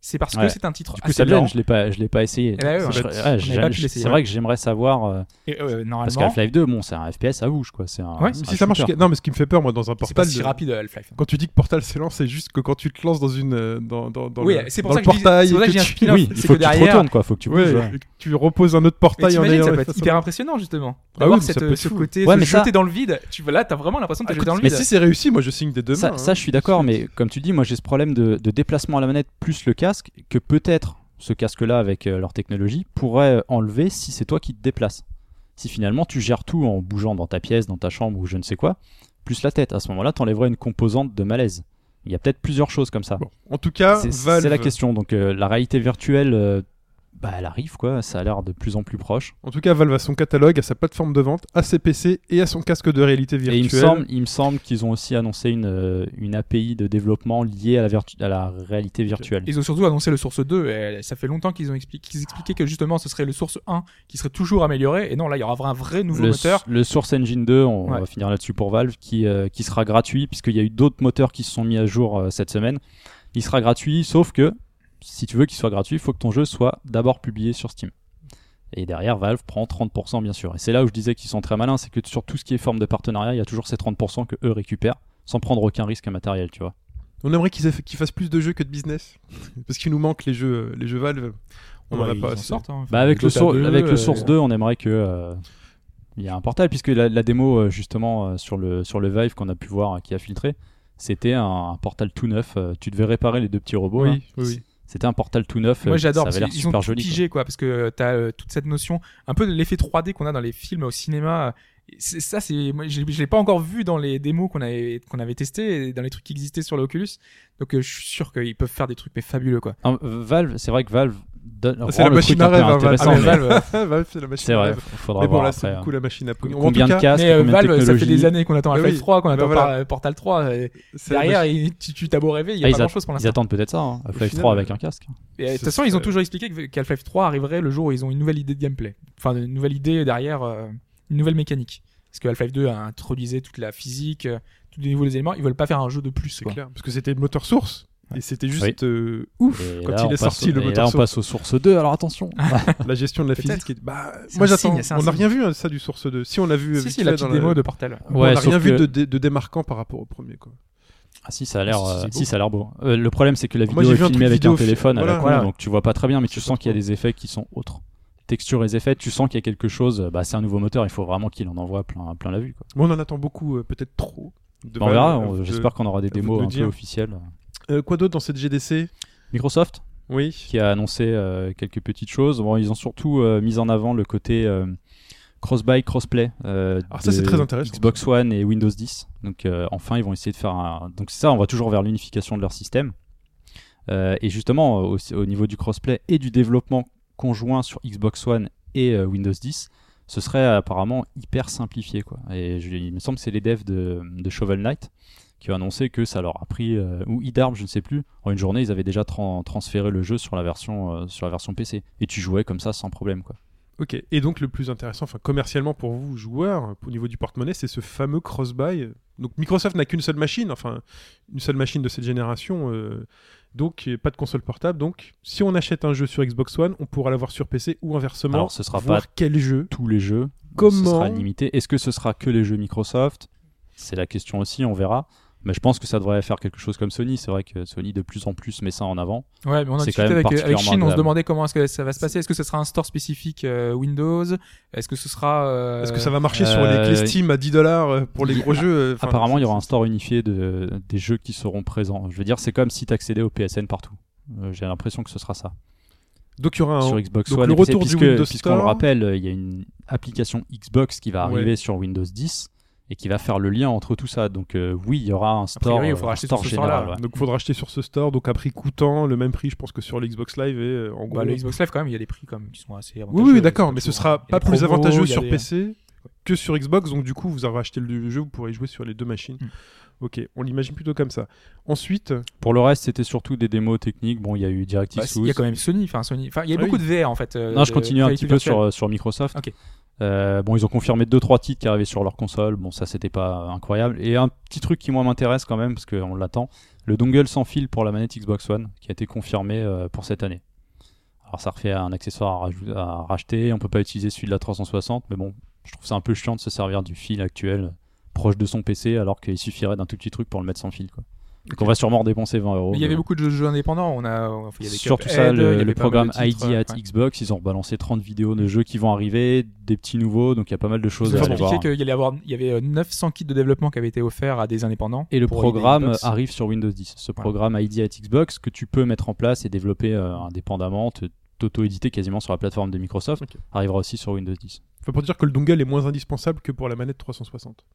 C'est parce Ouais. que c'est un titre Du coup, assez lent. je l'ai pas, je l'ai pas essayé. Eh ben ouais, ouais, c'est vrai que j'aimerais savoir euh, Et euh, parce normalement, qu'Half-Life 2, bon, c'est un FPS à bouge quoi. C'est un. Ouais, c'est Si un ça marche. Non, mais ce qui me fait peur, moi, dans un c'est pas portal. si de- rapide Half-Life. Quand tu dis que Portal c'est lent, c'est juste que quand tu te lances dans une euh, dans dans dans Oui, le, c'est pour dans ça le que je dis- portail, c'est pour ça que j'ai un tu- spin-off. Oui, il c'est faut que tu te retournes quoi. Faut que tu bouges. Tu reposes un autre Mais portail en ayant ça peut être hyper impressionnant justement. Ah oui, mais cette, ce fou. côté, Ouais, se mais ça- jeter dans le vide. Tu vois là, t'as vraiment l'impression de te Ah, jeter dans le Mais vide. si c'est réussi, moi je signe des deux Ça, mains. ça, hein. je suis d'accord, mais comme tu dis, moi j'ai ce problème de, de déplacement à la manette plus le casque que peut-être ce casque-là avec euh, leur technologie pourrait enlever si c'est toi qui te déplaces. Si finalement tu gères tout en bougeant dans ta pièce, dans ta chambre ou je ne sais quoi, plus la tête, à ce moment-là, t'enlèverais une composante de malaise. Il y a peut-être plusieurs choses comme ça. Bon, en tout cas, C'est Valve. c'est la question. Donc euh, la réalité virtuelle, euh, bah, elle arrive, quoi. Ça a l'air de plus en plus proche. En tout cas, Valve a son catalogue, a sa plateforme de vente, à ses PC et à son casque de réalité Et virtuelle. il me semble, il me semble qu'ils ont aussi annoncé une, euh, une API de développement liée à la, à réalité virtuelle. Ils ont surtout annoncé le source 2 et ça fait longtemps qu'ils ont expliqué, qu'ils expliquaient que justement ce serait le source 1 qui serait toujours amélioré et non là il y aura un vrai nouveau le, moteur. le Source Engine 2, on Ouais. va finir là-dessus pour Valve, qui, euh, qui sera gratuit, puisqu'il y a eu d'autres moteurs qui se sont mis à jour euh, cette semaine. Il sera gratuit, sauf que si tu veux qu'il soit gratuit, il faut que ton jeu soit d'abord publié sur Steam. Et derrière, Valve prend 30% bien sûr. Et c'est là où je disais qu'ils sont très malins, c'est que sur tout ce qui est forme de partenariat, il y a toujours ces 30% que eux récupèrent, sans prendre aucun risque matériel, tu vois. On aimerait qu'ils fassent plus de jeux que de business. Parce qu'il nous manque les jeux, les jeux Valve. On en Ouais, a ils pas en assez. sortent, hein. Bah avec, le, Dota sour- 2, avec le euh, Source 2, on aimerait que euh, il y a un portal puisque la, la démo euh, justement sur le sur le Vive qu'on a pu voir euh, qui a filtré, c'était un, un portal tout neuf. tu devais réparer les deux petits robots. Oui, oui, oui. C'était un portal tout neuf. Moi euh, j'adore Ça parce qu'ils ont joli. quoi. pigé quoi parce que t'as euh, toute cette notion un peu de l'effet 3D qu'on a dans les films au cinéma. C'est ça c'est moi je je l'ai pas encore vu dans les démos qu'on avait qu'on avait testé et dans les trucs qui existaient sur le Oculus. Donc euh, je suis sûr qu'ils peuvent faire des trucs mais fabuleux quoi. Non, euh, Valve, c'est vrai que Valve donne Ah, C'est la machine à rêve. hein, Valve. Ah, c'est la machine C'est à vrai, rêve. faudra Mais bon, voir là, c'est hein. beaucoup la machine à pognon. En Combien tout de cas, casques, mais combien de Valve ça fait des années qu'on attend Bah Half-Life oui. 3 qu'on Bah attend Portal 3 euh, c'est la derrière machine- tu tu t'as beau rêver il y a Ah, pas ils, a- grand chose pour ils l'instant. attendent peut-être ça. Hein. Half-Life final, 3 avec un casque. De toute façon, ils ont toujours expliqué qu'Half-Life 3 arriverait le jour où ils ont une nouvelle idée de gameplay. Enfin, une nouvelle idée derrière, euh, une nouvelle mécanique. Parce que Half-Life 2 a introduisé toute la physique, euh, tous les nouveaux éléments. Ils veulent pas faire un jeu de plus. C'est quoi. clair. Parce que c'était le moteur source. Et c'était juste euh, ouf Et quand là, il est sorti au- le et moteur là, on source. passe aux sources 2. Alors attention. La gestion de la physique. est- Bah, C'est moi un j'attends. On n'a rien vu hein, ça du source 2. Si on l'a vu. Si, vite si, fait la dans démo de Portal. on n'a rien vu de, de- de démarquant par rapport au premier. Quoi. Ah si, ça a l'air, Si, euh, si, ça a l'air beau. Euh, le problème, c'est que la vidéo est filmée avec un téléphone à la con, donc tu vois pas très bien, mais tu sens qu'il y a des effets qui sont autres. Textures et effets, tu sens qu'il y a quelque chose. euh, Bah, c'est un nouveau moteur, il faut vraiment qu'il en envoie plein, plein la vue. Quoi. Bon, on en attend beaucoup, euh, peut-être trop. de Bah, on verra. euh, J'espère qu'on aura des de démos un peu officielles. Euh, quoi d'autre dans cette GDC Microsoft, Oui. qui a annoncé euh, quelques petites choses. Bon, ils ont surtout euh, mis en avant le côté cross-buy, cross-play. Alors ça, de c'est très intéressant. Xbox One et Windows 10. Donc enfin, ils vont essayer de faire un. Donc c'est ça, on va toujours vers l'unification de leur système. Et justement, au, au niveau du crossplay et du développement conjoint sur Xbox One et Windows 10, ce serait apparemment hyper simplifié. Quoi. Et je- il me semble que c'est les devs de, de Shovel Knight qui ont annoncé que ça leur a pris, euh, ou Idarb, je ne sais plus, en une journée, ils avaient déjà tran- transféré le jeu sur la, version, euh, sur la version PC. Et tu jouais comme ça sans problème. Quoi. Ok. Et donc le plus intéressant, enfin commercialement pour vous joueurs, au niveau du porte-monnaie, c'est ce fameux cross-buy. Donc Microsoft n'a qu'une seule machine, enfin une seule machine de cette génération, euh, donc pas de console portable. Donc si on achète un jeu sur Xbox One, on pourra l'avoir sur PC ou inversement. Alors, ce sera voir pas quel jeu. tous les jeux. Comment Ce sera limité. Est-ce que ce sera que les jeux Microsoft? C'est la question aussi, on verra. Mais je pense que ça devrait faire quelque chose comme Sony. C'est vrai que Sony de plus en plus met ça en avant. Ouais, mais on a discuté avec, avec Chine, on se demandait comment est-ce que ça va se passer. Est-ce que ce sera un store spécifique euh, Windows? Est-ce que ce sera. euh, Est-ce que ça va marcher sur les euh, clés Steam à 10 dollars pour les gros jeux euh, enfin, Apparemment, il y aura un store unifié de, des jeux qui seront présents. Je veux dire, c'est comme si tu accédais au PSN partout. Euh, J'ai l'impression que ce sera ça. Donc il y aura un. sur Xbox donc One. le PC, retour du puisque- Windows Puisqu'on le rappelle, euh, il y a une application Xbox qui va Ouais. arriver sur Windows 10 et qui va faire le lien entre tout ça. Donc euh, oui, il y aura un store, priori, il euh, faudra un acheter store sur ce ouais. Donc il faudra acheter sur ce store, donc à prix coûtant, le même prix je pense que sur l'Xbox Live et euh, en gros. Bah, le Xbox Live, quand même, il y a des prix comme, qui sont assez Oui, avantageux. oui, d'accord, mais ce sera pas plus promos, avantageux sur des- PC que sur Xbox, donc du coup vous aurez acheté le jeu, vous pourrez y jouer sur les deux machines. Hmm. Ok, on l'imagine plutôt comme ça. Ensuite, Pour le reste, c'était surtout des démos techniques. Bon, il y a eu DirectX Bah, Il y a quand même Sony, enfin Sony. Enfin, il y a Ah beaucoup oui. de VR en fait. euh, Non, je continue un petit peu sur Microsoft. Ok. Euh, bon, ils ont confirmé 2-3 titres qui arrivaient sur leur console. Bon, ça, c'était pas incroyable. Et un petit truc qui, moi, m'intéresse quand même, parce qu'on l'attend le dongle sans fil pour la manette Xbox One, qui a été confirmé euh, pour cette année. Alors, ça refait un accessoire à, racheter. On peut pas utiliser celui de la 360, mais bon, je trouve ça un peu chiant de se servir du fil actuel proche de son PC, alors qu'il suffirait d'un tout petit truc pour le mettre sans fil. Donc, on va sûrement dépenser 20 euros. Mais il y avait mais- beaucoup de jeux indépendants. On a, enfin, il y avait Surtout Cuphead, ça, il y le, le programme titres, ID euh, at ouais. Xbox, ils ont balancé 30 vidéos de jeux qui vont arriver, des petits nouveaux, donc il y a pas mal de choses à aller voir. qu'il y allait avoir, il y avait euh, 900 kits de développement qui avaient été offerts à des indépendants. Et le programme arrive sur Windows 10. Ce programme ID at Xbox que tu peux mettre en place et développer euh, indépendamment, te- t'auto-éditer quasiment sur la plateforme de Microsoft, arrivera aussi sur Windows 10. enfin, pour dire que le dongle est moins indispensable que pour la manette 360.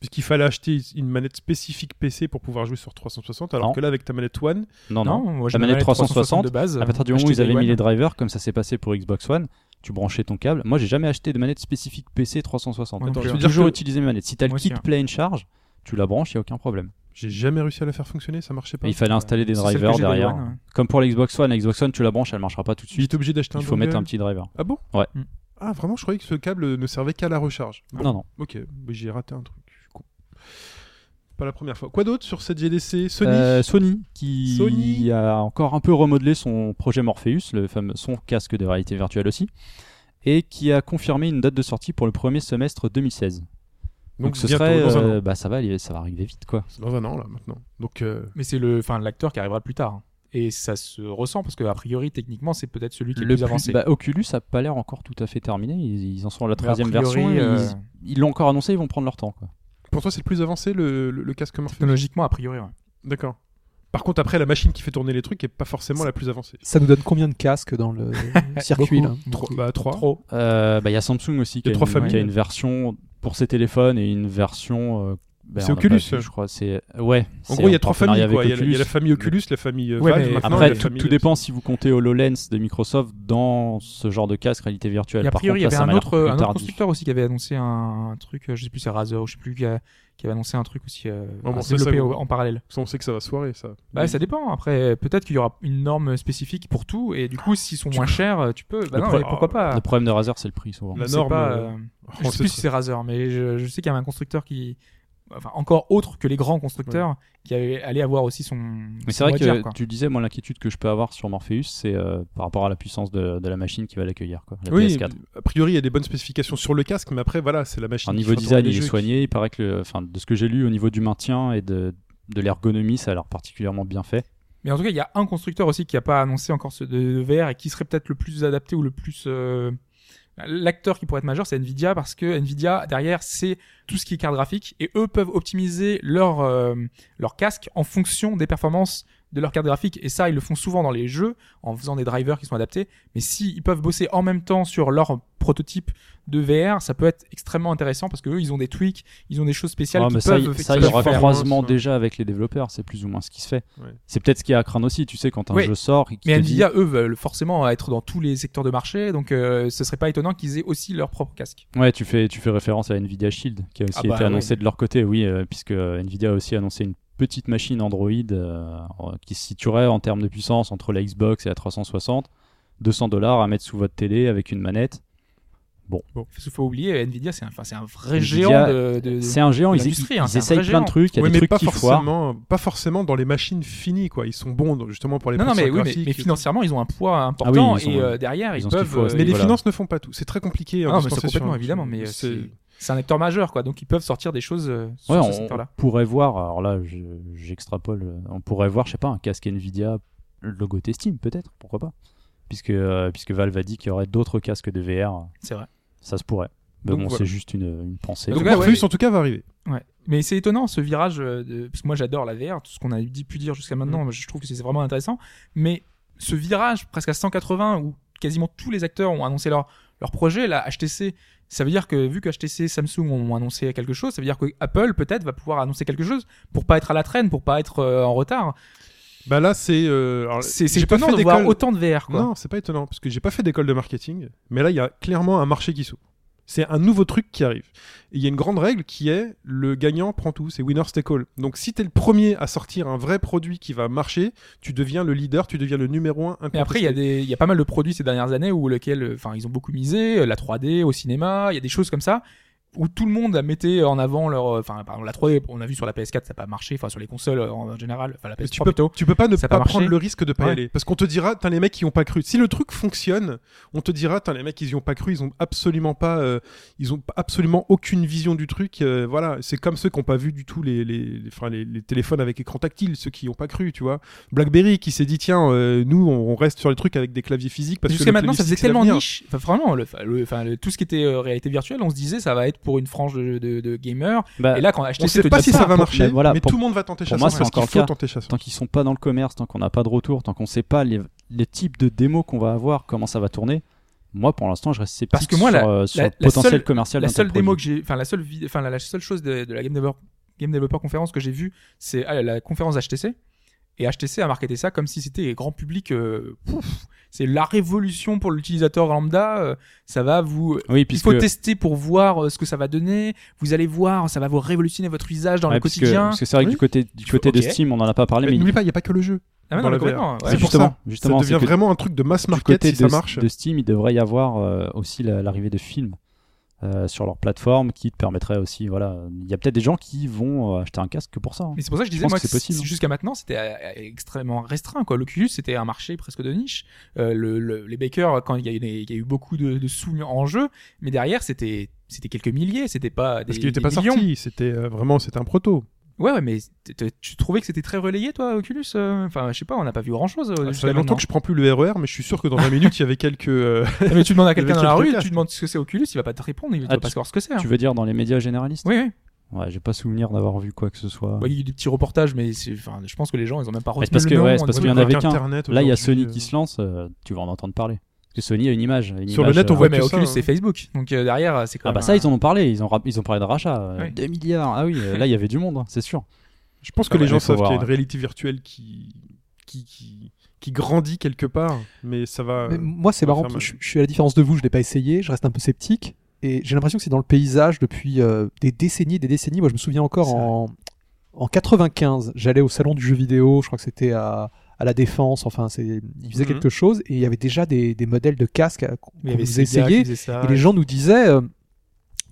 Puisqu'il fallait acheter une manette spécifique PC pour pouvoir jouer sur 360, alors Non. que là, avec ta manette One, Non, non. moi La manette 360, de base. À partir du moment où ils avaient mis les drivers, comme ça s'est passé pour Xbox One, tu branchais ton câble. Moi, j'ai jamais acheté de manette spécifique PC 360. Moi non Attends, plus, je hein. veux J'ai dire toujours que utilisé mes manettes. Si t'as le kit hein. Play and Charge, tu la branches, il y a aucun problème. j'ai jamais réussi à la faire fonctionner, ça marchait pas. Et il fallait installer des drivers derrière. One, ouais. Comme pour la Xbox One, la Xbox One, tu la branches, elle marchera pas tout de suite. obligé d'acheter un Il faut mettre un petit driver. Ah bon Ouais. Ah, vraiment, je croyais que ce câble ne servait qu'à la recharge. Bon, Non, non. Ok, mais j'ai raté un truc. Pas la première fois. Quoi d'autre sur cette GDC Sony? Euh, Sony, qui Sony. a encore un peu remodelé son projet Morpheus, le fameux, son casque de réalité virtuelle aussi, et qui a confirmé une date de sortie pour le premier semestre 2016. Donc, ce serait, euh, bah ça va, aller- ça va arriver vite quoi. C'est dans un an, là, maintenant. Donc, euh, Mais c'est le, enfin, l'acteur qui arrivera plus tard. hein. Et ça se ressent parce que a priori, techniquement, c'est peut-être celui qui est Le plus- plus avancé. bah, Oculus a pas l'air encore tout à fait terminé. Ils, ils en sont à la Mais a 13 priori, version. et euh, Ils ils l'ont encore annoncé, ils vont prendre leur temps. Quoi. Pour toi, c'est le plus avancé, le, le- le casque Morpheus Technologiquement, a priori, ouais. D'accord. Par contre, après, la machine qui fait tourner les trucs est pas forcément la plus avancée. Ça nous donne combien de casques dans le circuit là bah, trois. Trop. Euh, bah, Il y a Samsung aussi qui Il y a, a trois une, familles. qui a une version pour ses téléphones et une version. euh, bah, C'est Oculus. vu, je crois. C'est ouais. En gros, il y a trois familles. Quoi. Il, y a, il y a la famille Oculus, la famille euh, Ouais, Valve. mais Après, la tout, famille- tout dépend si vous comptez HoloLens de Microsoft dans ce genre de casque réalité virtuelle. Et a Par priori, il y avait un autre, un constructeur aussi qui avait annoncé un, un truc, euh, je sais plus, c'est Razer ou je sais plus, qui, a- qui avait annoncé un truc aussi euh, bon, ça, au- vous- en parallèle. On sait que ça va soirée, ça. Bah, ça dépend. Après, peut-être qu'il y aura une norme spécifique pour tout, et du coup, s'ils sont moins chers, euh, tu peux. Bah non, pourquoi pas? Le problème de Razer, c'est le prix souvent. La norme, euh, euh, Oh, je sais c'est plus si c'est Razer, mais je, je sais qu'il y avait un constructeur qui, enfin encore autre que les grands constructeurs, qui allait, avoir aussi son. Mais c'est vrai dire, que tu disais, moi, l'inquiétude que je peux avoir sur Morpheus, c'est euh, par rapport à la puissance de, de la machine qui va l'accueillir, quoi, la Oui, PS4. a priori, il y a des bonnes spécifications sur le casque, mais après, voilà, c'est la machine. En qui niveau design, il est soigné. Il paraît que, le- enfin, de ce que j'ai lu au niveau du maintien et de, de l'ergonomie, ça a l'air particulièrement bien fait. Mais en tout cas, il y a un constructeur aussi qui a pas annoncé encore ce de, de VR et qui serait peut-être le plus adapté ou le plus euh, l'acteur qui pourrait être majeur, c'est Nvidia parce que Nvidia derrière c'est tout ce qui est carte graphique et eux peuvent optimiser leur euh, leur casque en fonction des performances de leur carte graphique et ça ils le font souvent dans les jeux en faisant des drivers qui sont adaptés mais si ils peuvent bosser en même temps sur leur prototype de VR ça peut être extrêmement intéressant parce que eux ils ont des tweaks ils ont des choses spéciales Ouais, qui mais ça, peuvent il- ça, effectivement il y aura faire. croisement Ouais. déjà avec les développeurs. C'est plus ou moins ce qui se fait. Ouais. C'est peut-être ce qui est à craindre aussi. Tu sais, quand un Ouais. jeu sort, et Mais dit- Nvidia, eux, veulent forcément être dans tous les secteurs de marché, donc euh, ce serait pas étonnant qu'ils aient aussi leur propre casque. Ouais, tu fais, tu fais référence à Nvidia Shield, qui a aussi Ah bah été annoncé ouais. de leur côté, oui, euh, puisque euh, Nvidia a aussi annoncé une petite machine Android euh, qui se situerait en termes de puissance entre la Xbox et la 360, 200 dollars à mettre sous votre télé avec une manette. Il faut oublier, Nvidia, c'est un, enfin, c'est un vrai Nvidia, géant de. de- C'est un géant, de ils, l'industrie, ils hein, essayent plein de trucs, il y a Ouais, des mais trucs pas qui foirent. forcément, pas forcément dans les machines finies, quoi. Ils sont bons, justement, pour les Non, non, mais, oui, financièrement, ils ont un poids important Ah oui, ils et ont- euh, derrière, ils peuvent. faut euh, Mais les Voilà. finances ne font pas tout. C'est très compliqué. hein, Ah non, de se mais complètement évidemment, mais c'est- un acteur majeur, quoi. Donc ils peuvent sortir des choses euh, sur Ouais, ce on, secteur-là. on pourrait voir, alors là je- j'extrapole, euh, on pourrait voir, je sais pas, un casque Nvidia logoté Steam peut-être, pourquoi pas puisque, euh, puisque Valve a dit qu'il y aurait d'autres casques de VR, C'est vrai. Ça se pourrait. Mais Donc bon, voilà. c'est juste une, une pensée. Donc Morpheus, ouais. en tout cas, va arriver. Ouais. Mais c'est étonnant ce virage, euh, de... parce que moi j'adore la VR, tout ce qu'on a dit, pu dire jusqu'à Mm. maintenant, moi, je trouve que c'est vraiment intéressant. Mais ce virage presque à 180 où quasiment tous les acteurs ont annoncé leur, leur projet, la HTC, ça veut dire que vu que HTC, Samsung ont annoncé quelque chose, ça veut dire que Apple peut-être va pouvoir annoncer quelque chose pour pas être à la traîne, pour pas être euh, en retard. Bah là, c'est. euh, C'est j'ai pas étonnant fait de voir autant de VR quoi. Non, c'est pas étonnant, parce que j'ai pas fait d'école de marketing, mais là, il y a clairement un marché qui s'ouvre. C'est un nouveau truc qui arrive. Et il y a une grande règle qui est le gagnant prend tout, c'est winner take all. Donc si t'es le premier à sortir un vrai produit qui va marcher, tu deviens le leader, tu deviens le numéro un. Mais après, il y a des, y a pas mal de produits ces dernières années où lequel, enfin, ils ont beaucoup misé, la 3D au cinéma, il y a des choses comme ça où tout le monde a mettait en avant leur, euh, enfin, par exemple, la 3D, on a vu sur la PS4, ça n'a pas marché, enfin, sur les consoles euh, en général, enfin, la PS3 Mais tu peux, plutôt. tu peux pas ne Ça pas, prendre le risque de pas y aller. Parce qu'on te dira, t'as les mecs qui ont pas cru. Si le truc fonctionne, on te dira, t'as les mecs, ils y ont pas cru, ils ont absolument pas, euh, ils ont absolument aucune vision du truc. euh, voilà, c'est comme ceux qui ont pas vu du tout les, les, les, les, les téléphones avec écran tactile, ceux qui ont pas cru, tu vois. BlackBerry qui s'est dit, tiens, euh, nous, on, reste sur les trucs avec des claviers physiques parce que maintenant, ça faisait tellement niche. Enfin, vraiment, le, enfin, le- enfin, le- tout ce qui était euh, réalité virtuelle, on se disait, ça va être pour une frange de, de, de gamers. Bah, Et là, quand On HTC sait pas si ça va marcher, mais voilà, mais pour- tout le monde va tenter pour chasson moi, c'est parce qu'il encore le faut cas. tenter tant qu'ils sont pas dans le commerce, tant qu'on n'a pas de retour, tant qu'on sait pas les, les types de démos qu'on va avoir, comment ça va tourner, moi pour l'instant je reste sceptique Parce que moi, sur, la- euh, sur la- potentiel seule- commercial la seule démo que j'ai, enfin la seule, vid- enfin la, la seule chose de, de la Game Developer, Game Developer conférence que j'ai vue, c'est ah, la conférence HTC. Et HTC a marketé ça comme si c'était grand public. euh, c'est la révolution pour l'utilisateur lambda. euh, ça va vous. Oui, Il puisque faut tester pour voir euh, ce que ça va donner. Vous allez voir, ça va vous révolutionner votre usage dans ouais, le puisque- quotidien. parce que c'est vrai que Oui. du côté du côté de. Steam, on en a pas parlé, Mais mais N'oublie pas, il n'y a pas que le jeu. Ah ouais, non, VR. ouais. C'est pour justement, ça. justement, ça devient vraiment un truc de mass du market côté si de, ça marche. de Steam, il devrait y avoir euh, aussi la- l'arrivée de films euh, sur leur plateforme qui te permettrait aussi, voilà, il y a peut-être des gens qui vont euh, acheter un casque que pour ça. hein. Mais c'est pour ça que je disais, pense moi, que c'est que possible. c- jusqu'à maintenant, c'était euh, extrêmement restreint. quoi. L'Oculus, c'était un marché presque de niche. Euh, le, le- les bakers, quand il y, a eu des- il y a eu beaucoup de, de sous en jeu, mais derrière, c'était c'était quelques milliers, c'était pas des, Parce qu'il n'était pas millions. sorti, c'était euh, vraiment c'était un proto. Ouais, ouais, mais tu trouvais que c'était très relayé, toi, Oculus euh? Enfin, je sais pas, on n'a pas vu grand-chose. Ça fait longtemps que je prends plus le RER, mais je suis sûr que dans 20 minutes il y avait quelques. euh, mais tu demandes à quelqu'un dans la rue, tu demandes ce que c'est Oculus, il va pas te répondre, il va Ah, pas savoir ce que c'est. hein. Tu veux dire dans les médias généralistes? Oui, oui. Ouais, j'ai pas souvenir d'avoir vu quoi que ce soit. Ouais, il y a eu des petits reportages, mais c'est- enfin, je pense que les gens, ils ont même pas retenu c'est parce le que- nom, ouais, c'est parce qu'il y en avait qu'un. Internet Là, il y a Sony euh, qui se lance, euh, tu vas en entendre parler. Parce que Sony a une image. une Sur le net, on euh, voit mais que Oculus, c'est hein. Facebook. Donc euh, derrière, c'est quand Ah même bah ça, un- ils en ont parlé, ils ont, rap- ils ont parlé de rachat. euh, Oui. 2 milliards, ah oui, euh, là il y avait du monde, hein, c'est sûr. Je pense Ah que les gens savent qu'il y a une ouais. réalité virtuelle qui qui qui qui grandit quelque part, mais ça va. Mais moi, c'est marrant. Je, je suis à la différence de vous, je l'ai pas essayé, je reste un peu sceptique. Et j'ai l'impression que c'est dans le paysage depuis euh, des décennies et des décennies. Moi, je me souviens encore en, en 95, j'allais au salon du jeu vidéo, je crois que c'était à, à la Défense, enfin, c'est, il faisait Mhm. quelque chose, et il y avait déjà des, des modèles de casques à- qu'on nous essayait. Et les gens nous disaient, euh,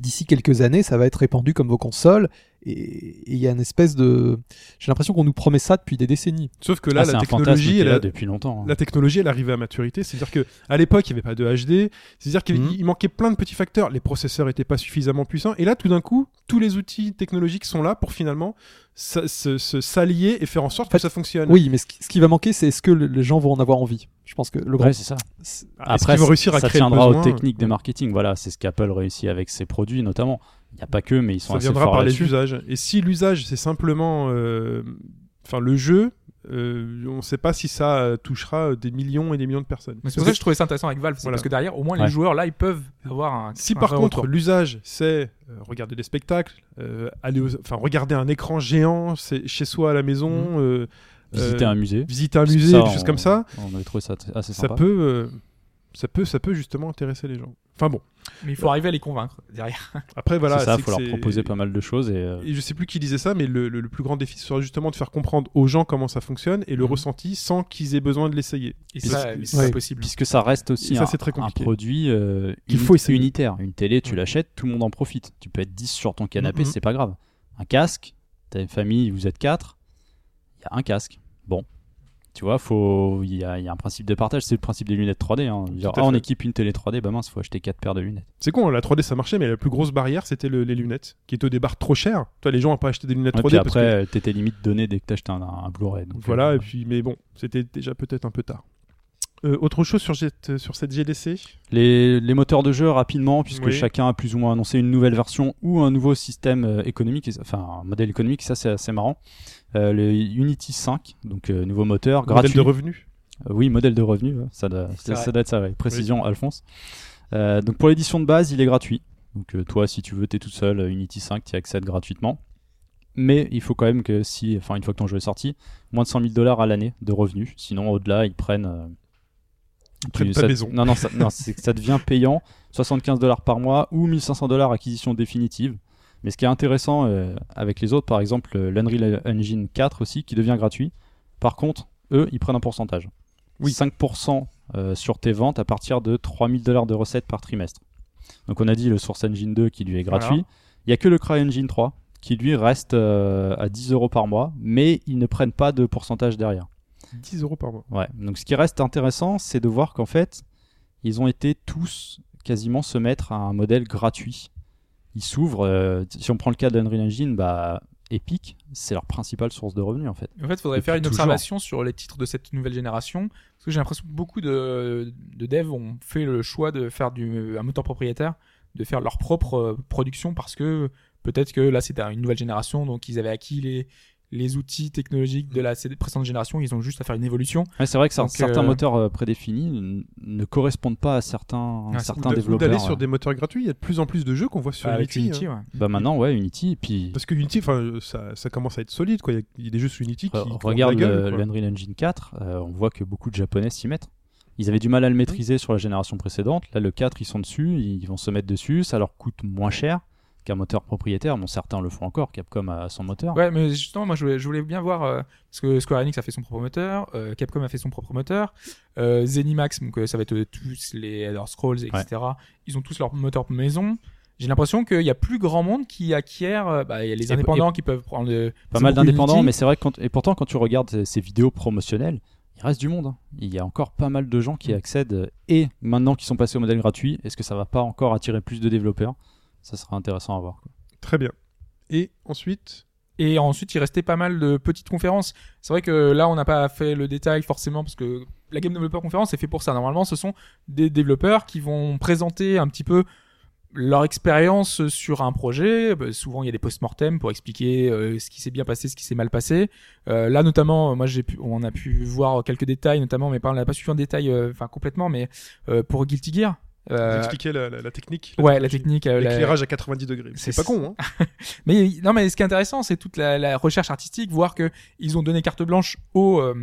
d'ici quelques années, ça va être répandu comme vos consoles. Et il y a une espèce de. J'ai l'impression qu'on nous promet ça depuis des décennies. Sauf que là, Ah, c'est la technologie, elle là a- depuis longtemps. hein. la technologie, elle arrivait à maturité. C'est-à-dire que à l'époque, il n'y avait pas de HD. C'est-à-dire qu'il Mhm. manquait plein de petits facteurs. Les processeurs n'étaient pas suffisamment puissants. Et là, tout d'un coup, tous les outils technologiques sont là pour finalement se- s'allier et faire en sorte En fait, que ça fonctionne. Oui, mais ce qui, ce qui va manquer, c'est est-ce que le- les gens vont en avoir envie? Je pense que le grand. Ouais, c'est ça. c'est- Ah, Après, vont réussir à ça créer tiendra aux techniques des marketing. Voilà, c'est ce qu'Apple réussit avec ses produits notamment. Il n'y a pas que, mais ils sont Ça assez viendra forts par les usages. Et si l'usage, c'est simplement, euh, enfin, le jeu, euh, on ne sait pas si ça euh, touchera des millions et des millions de personnes. C'est pour ça que je trouvais ça intéressant avec Valve, Voilà. parce que derrière, au moins, les Ouais. joueurs là, ils peuvent avoir un. Si un par contre l'usage c'est euh, regarder des spectacles, euh, aller, aux- enfin regarder un écran géant c'est chez soi à la maison, euh, Visiter euh, un musée. visiter un musée, ça, des choses comme ça, On avait trouvé ça assez ça sympa. peut, euh, ça peut, ça peut justement intéresser les gens. Enfin bon, Mais il faut arriver à les convaincre derrière. après voilà, c'est ça, il faut leur proposer pas mal de choses. Et, euh, Et je sais plus qui disait ça, mais le, le- le plus grand défi sera justement de faire comprendre aux gens comment ça fonctionne et le Mhm. ressenti sans qu'ils aient besoin de l'essayer. Et ça, c'est Ouais. possible. Puisque ça reste aussi ça, un, très produit euh, Qu'il uni- faut essayer. unitaire. Une télé, tu l'achètes, tout le monde en profite. Tu peux être 10 sur ton canapé, Mhm. c'est pas grave. Un casque, t'as une famille, vous êtes 4, il y a un casque. Bon. Tu vois, il y, a, il y a un principe de partage, c'est le principe des lunettes 3D. Hein. Ah, on équipe une télé 3D, bah mince, faut acheter 4 paires de lunettes. C'est con, la 3D ça marchait, mais la plus grosse barrière c'était le- les lunettes, qui étaient au départ trop chères. Toi, les gens n'ont pas acheté des lunettes Ouais, 3D puis parce après, que euh, t'étais limite donné dès que t'achetais un, un Blu-ray. Voilà, euh, et puis, mais bon, c'était déjà peut-être un peu tard. Euh, autre chose sur, cette- sur cette GDC Les, les moteurs de jeu rapidement, puisque Oui. chacun a plus ou moins annoncé une nouvelle version ou un nouveau système économique, enfin un modèle économique, ça c'est assez marrant. Euh, le Unity 5, donc euh, nouveau moteur, Modèle gratuit. de revenus Euh, oui, modèle de revenu, ça doit, ça doit être ça, ouais. précision Alphonse. Euh, donc pour l'édition de base, il est gratuit. Donc euh, toi, si tu veux, t'es tout seul, euh, Unity 5, tu y accèdes gratuitement. Mais il faut quand même que si, enfin une fois que ton jeu est sorti, moins de 100 000 dollars à l'année de revenus. Sinon, au-delà, ils prennent. euh, Ils prennent ta ça- maison. Non, non, ça, non c'est que ça devient payant, 75 dollars par mois ou 1500 dollars acquisition définitive. Mais ce qui est intéressant euh, avec les autres, par exemple euh, l'Unreal Engine 4 aussi, qui devient gratuit. Par contre, eux, ils prennent un pourcentage. Oui. 5% euh, sur tes ventes à partir de 3000 dollars de recettes par trimestre. Donc on a dit le Source Engine 2 qui lui est gratuit. Voilà. Il n'y a que le CryEngine 3 qui lui reste euh, à 10 euros par mois, mais ils ne prennent pas de pourcentage derrière. 10 euros par mois. Ouais. Donc ce qui reste intéressant, c'est de voir qu'en fait, ils ont été tous quasiment se mettre à un modèle gratuit. Ils s'ouvrent. euh, si on prend le cas d'Unreal Engine, bah Epic, c'est leur principale source de revenus en fait. En fait, il faudrait Depuis faire une toujours. observation sur les titres de cette nouvelle génération. Parce que j'ai l'impression que beaucoup de, de devs ont fait le choix de faire du, un moteur propriétaire, de faire leur propre euh, production parce que peut-être que là c'était une nouvelle génération, donc ils avaient acquis les, les outils technologiques de la précédente génération, ils ont juste à faire une évolution. Ouais, c'est vrai que Donc, certains euh, moteurs euh, prédéfinis ne correspondent pas à certains, Ah, certains développeurs. d'aller sur des moteurs gratuits. Il y a de plus en plus de jeux qu'on voit sur avec Unity. Unity, hein. ouais. Bah maintenant, ouais, Unity. Et puis, Parce que Unity, enfin, ça, ça commence à être solide. Quoi. Il y a- il y, a des jeux sur Unity qui. regarde gueule, le- quoi. l'Unreal Engine 4, euh, on voit que beaucoup de Japonais s'y mettent. Ils avaient du mal à le maîtriser sur la génération précédente. Là, le 4, ils sont dessus, ils vont se mettre dessus. Ça leur coûte moins cher qu'un moteur propriétaire. Bon, certains le font encore. Capcom a son moteur. Ouais, mais justement, moi, je voulais, je voulais bien voir euh, parce que Square Enix a fait son propre moteur, euh, Capcom a fait son propre moteur, euh, Zenimax, donc euh, ça va être tous les Elder Scrolls, etc. Ils ont tous leur moteur maison. J'ai l'impression qu'il y a plus grand monde qui acquiert. bah, il y a les Et- indépendants qui peuvent prendre. le- Pas mal d'indépendants, mais c'est vrai que quand, et pourtant quand tu regardes ces- ces vidéos promotionnelles, il reste du monde. hein. Il y a encore pas mal de gens qui Mm. accèdent et maintenant qu'ils sont passés au modèle gratuit, est-ce que ça va pas encore attirer plus de développeurs? Ça sera intéressant à voir. quoi. Très bien. Et ensuite. Et ensuite, il restait pas mal de petites conférences. C'est vrai que là, on n'a pas fait le détail forcément parce que la Game Developer Conference est fait pour ça. Normalement, ce sont des développeurs qui vont présenter un petit peu leur expérience sur un projet. Bah, souvent, il y a des post-mortem pour expliquer euh, ce qui s'est bien passé, ce qui s'est mal passé. Euh, là, notamment, moi, j'ai pu, on a pu voir quelques détails, notamment, mais pas, on n'a pas su en détail, euh, enfin complètement, mais euh, pour Guilty Gear. Vous Euh, expliquez la, la- la technique. ouais, la technique. euh, la- L'éclairage à 90 degrés. C'est pas con, hein Mais non, mais ce qui est intéressant, c'est toute la, la recherche artistique, voir que ils ont donné carte blanche au, euh,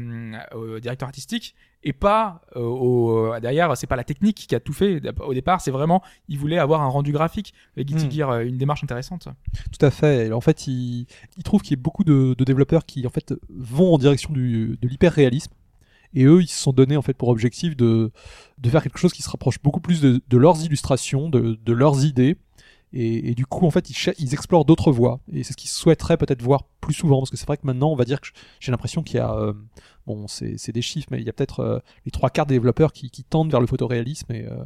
au directeur artistique et pas euh, au euh, derrière. C'est pas la technique qui a tout fait. Au départ, c'est vraiment ils voulaient avoir un rendu graphique. Les Guilty. Gear, euh, une démarche intéressante. Tout à fait. Et en fait, il, il trouve qu'il y a beaucoup de, de développeurs qui en fait vont en direction du, de l'hyper-réalisme. Et eux, ils se sont donné en fait pour objectif de, de faire quelque chose qui se rapproche beaucoup plus de, de leurs illustrations, de, de leurs idées. Et, et du coup, en fait, ils, ils explorent d'autres voies. Et c'est ce qu'ils souhaiteraient peut-être voir plus souvent. Parce que c'est vrai que maintenant, on va dire que j'ai l'impression qu'il y a, euh, bon, c'est c'est des chiffres, mais il y a peut-être euh, les trois quarts des développeurs qui, qui tendent vers le photoréalisme. Et, euh,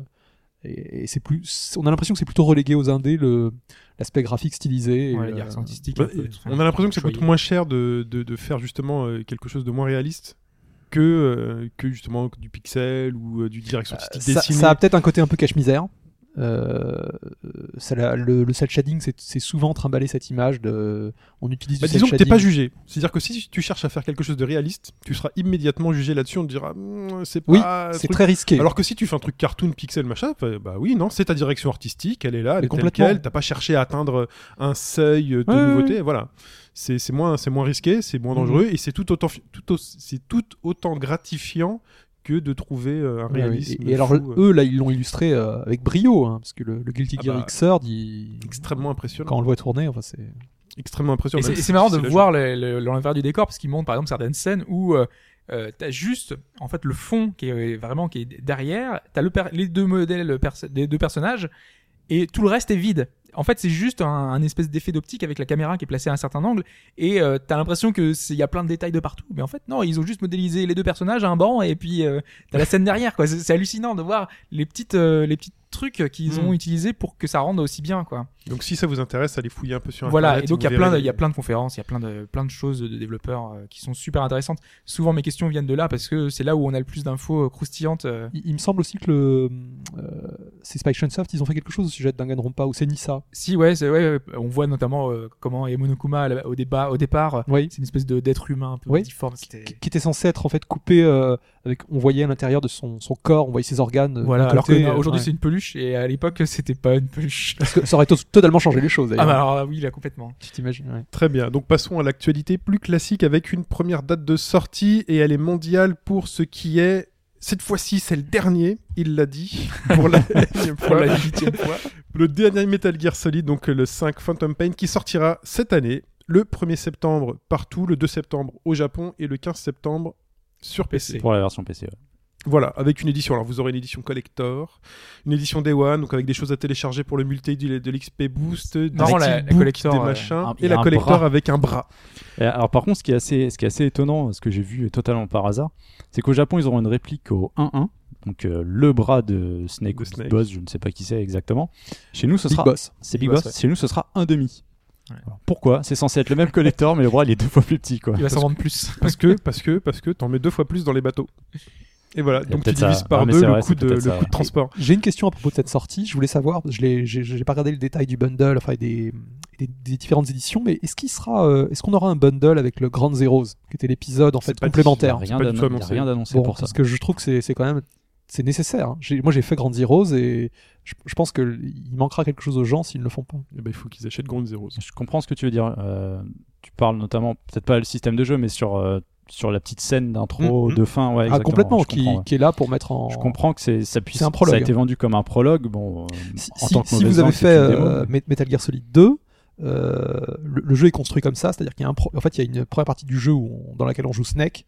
et, et c'est plus, on a l'impression que c'est plutôt relégué aux indés le l'aspect graphique stylisé. Ouais, artistique. Bah. On a l'impression que ça coûte moins cher de, de, de faire justement quelque chose de moins réaliste que, euh, que justement du pixel ou euh, du direction artistique ça, ça a peut-être un côté un peu cache-misère. Euh, ça, la- le, le cel shading, c'est souvent trimballer cette image de. On utilise Bah, du disons que t'es pas jugé. C'est-à-dire que si tu cherches à faire quelque chose de réaliste, tu seras immédiatement jugé là-dessus. On te dira, Hmm, c'est Oui, pas. un c'est très risqué. Alors que si tu fais un truc cartoon, pixel, machin, bah, bah oui, non, c'est ta direction artistique, elle est là, elle Mais est telle complètement. quelle. T'as pas cherché à atteindre un seuil de Ouais, ouais, nouveauté. Voilà. C'est moins, moins risqué, c'est moins Mhm. dangereux et c'est tout autant, tout au- c'est tout autant gratifiant que de trouver euh, un réalisme. Et, et alors, euh, eux, là, ils l'ont illustré euh, avec brio, hein, parce que le, le Guilty Ah Gear bah, Xrd, il- extrêmement impressionnant. quand on le voit tourner, enfin, c'est. Extrêmement Et impressionnant. c'est si marrant de voir le- le- l'envers du décor parce qu'ils montrent par exemple certaines scènes où euh, euh, t'as juste en fait le fond qui est vraiment qui est derrière, t'as le les deux modèles des deux personnages et tout le reste est vide. En fait, c'est juste un, un espèce d'effet d'optique avec la caméra qui est placée à un certain angle et euh, t'as l'impression que il y a plein de détails de partout, mais en fait non, ils ont juste modélisé les deux personnages à un banc et puis euh, t'as la scène derrière quoi. C'est hallucinant de voir les petites euh, les petits trucs qu'ils Mm. ont utilisés pour que ça rende aussi bien quoi. Donc si ça vous intéresse, allez fouiller un peu sur Voilà, internet. et donc il y a plein de, il y a plein de conférences, il y a plein de plein de choses de développeurs euh, qui sont super intéressantes. Souvent mes questions viennent de là parce que c'est là où on a le plus d'infos euh, croustillantes. euh. Il, il me semble aussi que le. Euh, c'est Spike Chunsoft, ils ont fait quelque chose au sujet de Danganronpa, ou c'est Nissa. Si ouais, c'est ouais, ouais, on voit notamment euh, comment Emonokuma à la- au débat au départ, euh, Oui. c'est une espèce de d'être humain un peu Oui. difforme. C'était Qui, qui était censé être en fait coupé euh, avec. On voyait à l'intérieur de son, son corps, on voyait ses organes. euh, voilà, alors que côté, non, euh, aujourd'hui ouais. c'est une peluche et à l'époque c'était pas une peluche. Parce que ça aurait to- totalement changé les choses ah bah alors oui là complètement. Tu t'imagines, ouais. Très bien, donc passons à l'actualité plus classique avec une première date de sortie et elle est mondiale pour ce qui est. Cette fois-ci, c'est le dernier, il l'a dit, pour la Pour fois. la huitième fois. Le dernier Metal Gear Solid, donc le 5 Phantom Pain, qui sortira cette année, le 1er septembre partout, le 2 septembre au Japon et le 15 septembre sur PC. PC. Pour la version PC. ouais. Voilà, avec une édition. Alors vous aurez une édition collector, une édition Day One, donc avec des choses à télécharger pour le multi de, l'XP Boost, des Non, la- la steelbooks, collector, des euh, machins, un- il et la collector bras. avec un bras. Et alors par contre, ce qui est assez, ce qui est assez étonnant, ce que j'ai vu totalement par hasard, c'est qu'au Japon, ils auront une réplique au 1-1, donc euh, le bras de Snake De. Boss, je ne sais pas qui c'est exactement. Chez nous, ce Big sera, Boss. c'est Big Big Boss, Boss. Chez nous, ce sera un demi. Ouais. Pourquoi? C'est censé être le même collector, mais le bras il est deux fois plus petit, quoi. Il va s'en vendre plus. Parce que, parce que, parce que t'en mets deux fois plus dans les bateaux. Et voilà, donc tu peut-être ça. divises par deux le, vrai, coût de, le coût de transport. J'ai une question à propos de cette sortie. Je voulais savoir, je l'ai, j'ai, j'ai pas regardé le détail du bundle, enfin des, des, des différentes éditions, mais est-ce qu'il sera, euh, est-ce qu'on aura un bundle avec le Grand Zeroes, qui était l'épisode en fait complémentaire? rien d'annoncé Bon, pour ça. parce que je trouve que c'est, c'est quand même c'est nécessaire. hein. Moi, j'ai fait Grand Zeroes et je, je pense qu'il manquera quelque chose aux gens s'ils ne le font pas. Eh ben, il faut qu'ils achètent Ground Zeroes. Je comprends ce que tu veux dire. Euh, tu parles notamment, peut-être pas le système de jeu, mais sur, euh, sur la petite scène d'intro, Mhm. de fin. Ouais, ah, complètement, je qui, comprends, ouais. qui est là pour mettre en. Je comprends que c'est, ça puisse. Un prologue. Ça a été vendu comme un prologue. Bon, euh, Si, en si- tant que si vous avez fait démo, euh, mais- Metal Gear Solid 2, euh, le, le jeu est construit comme ça, c'est-à-dire qu'il y a un pro- en fait il y a une première partie du jeu où on- dans laquelle on joue Snake,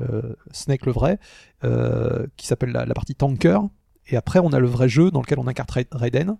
euh, Snake le vrai, euh, qui s'appelle la, la partie Tanker, et après on a le vrai jeu dans lequel on incarne Ra- Raiden.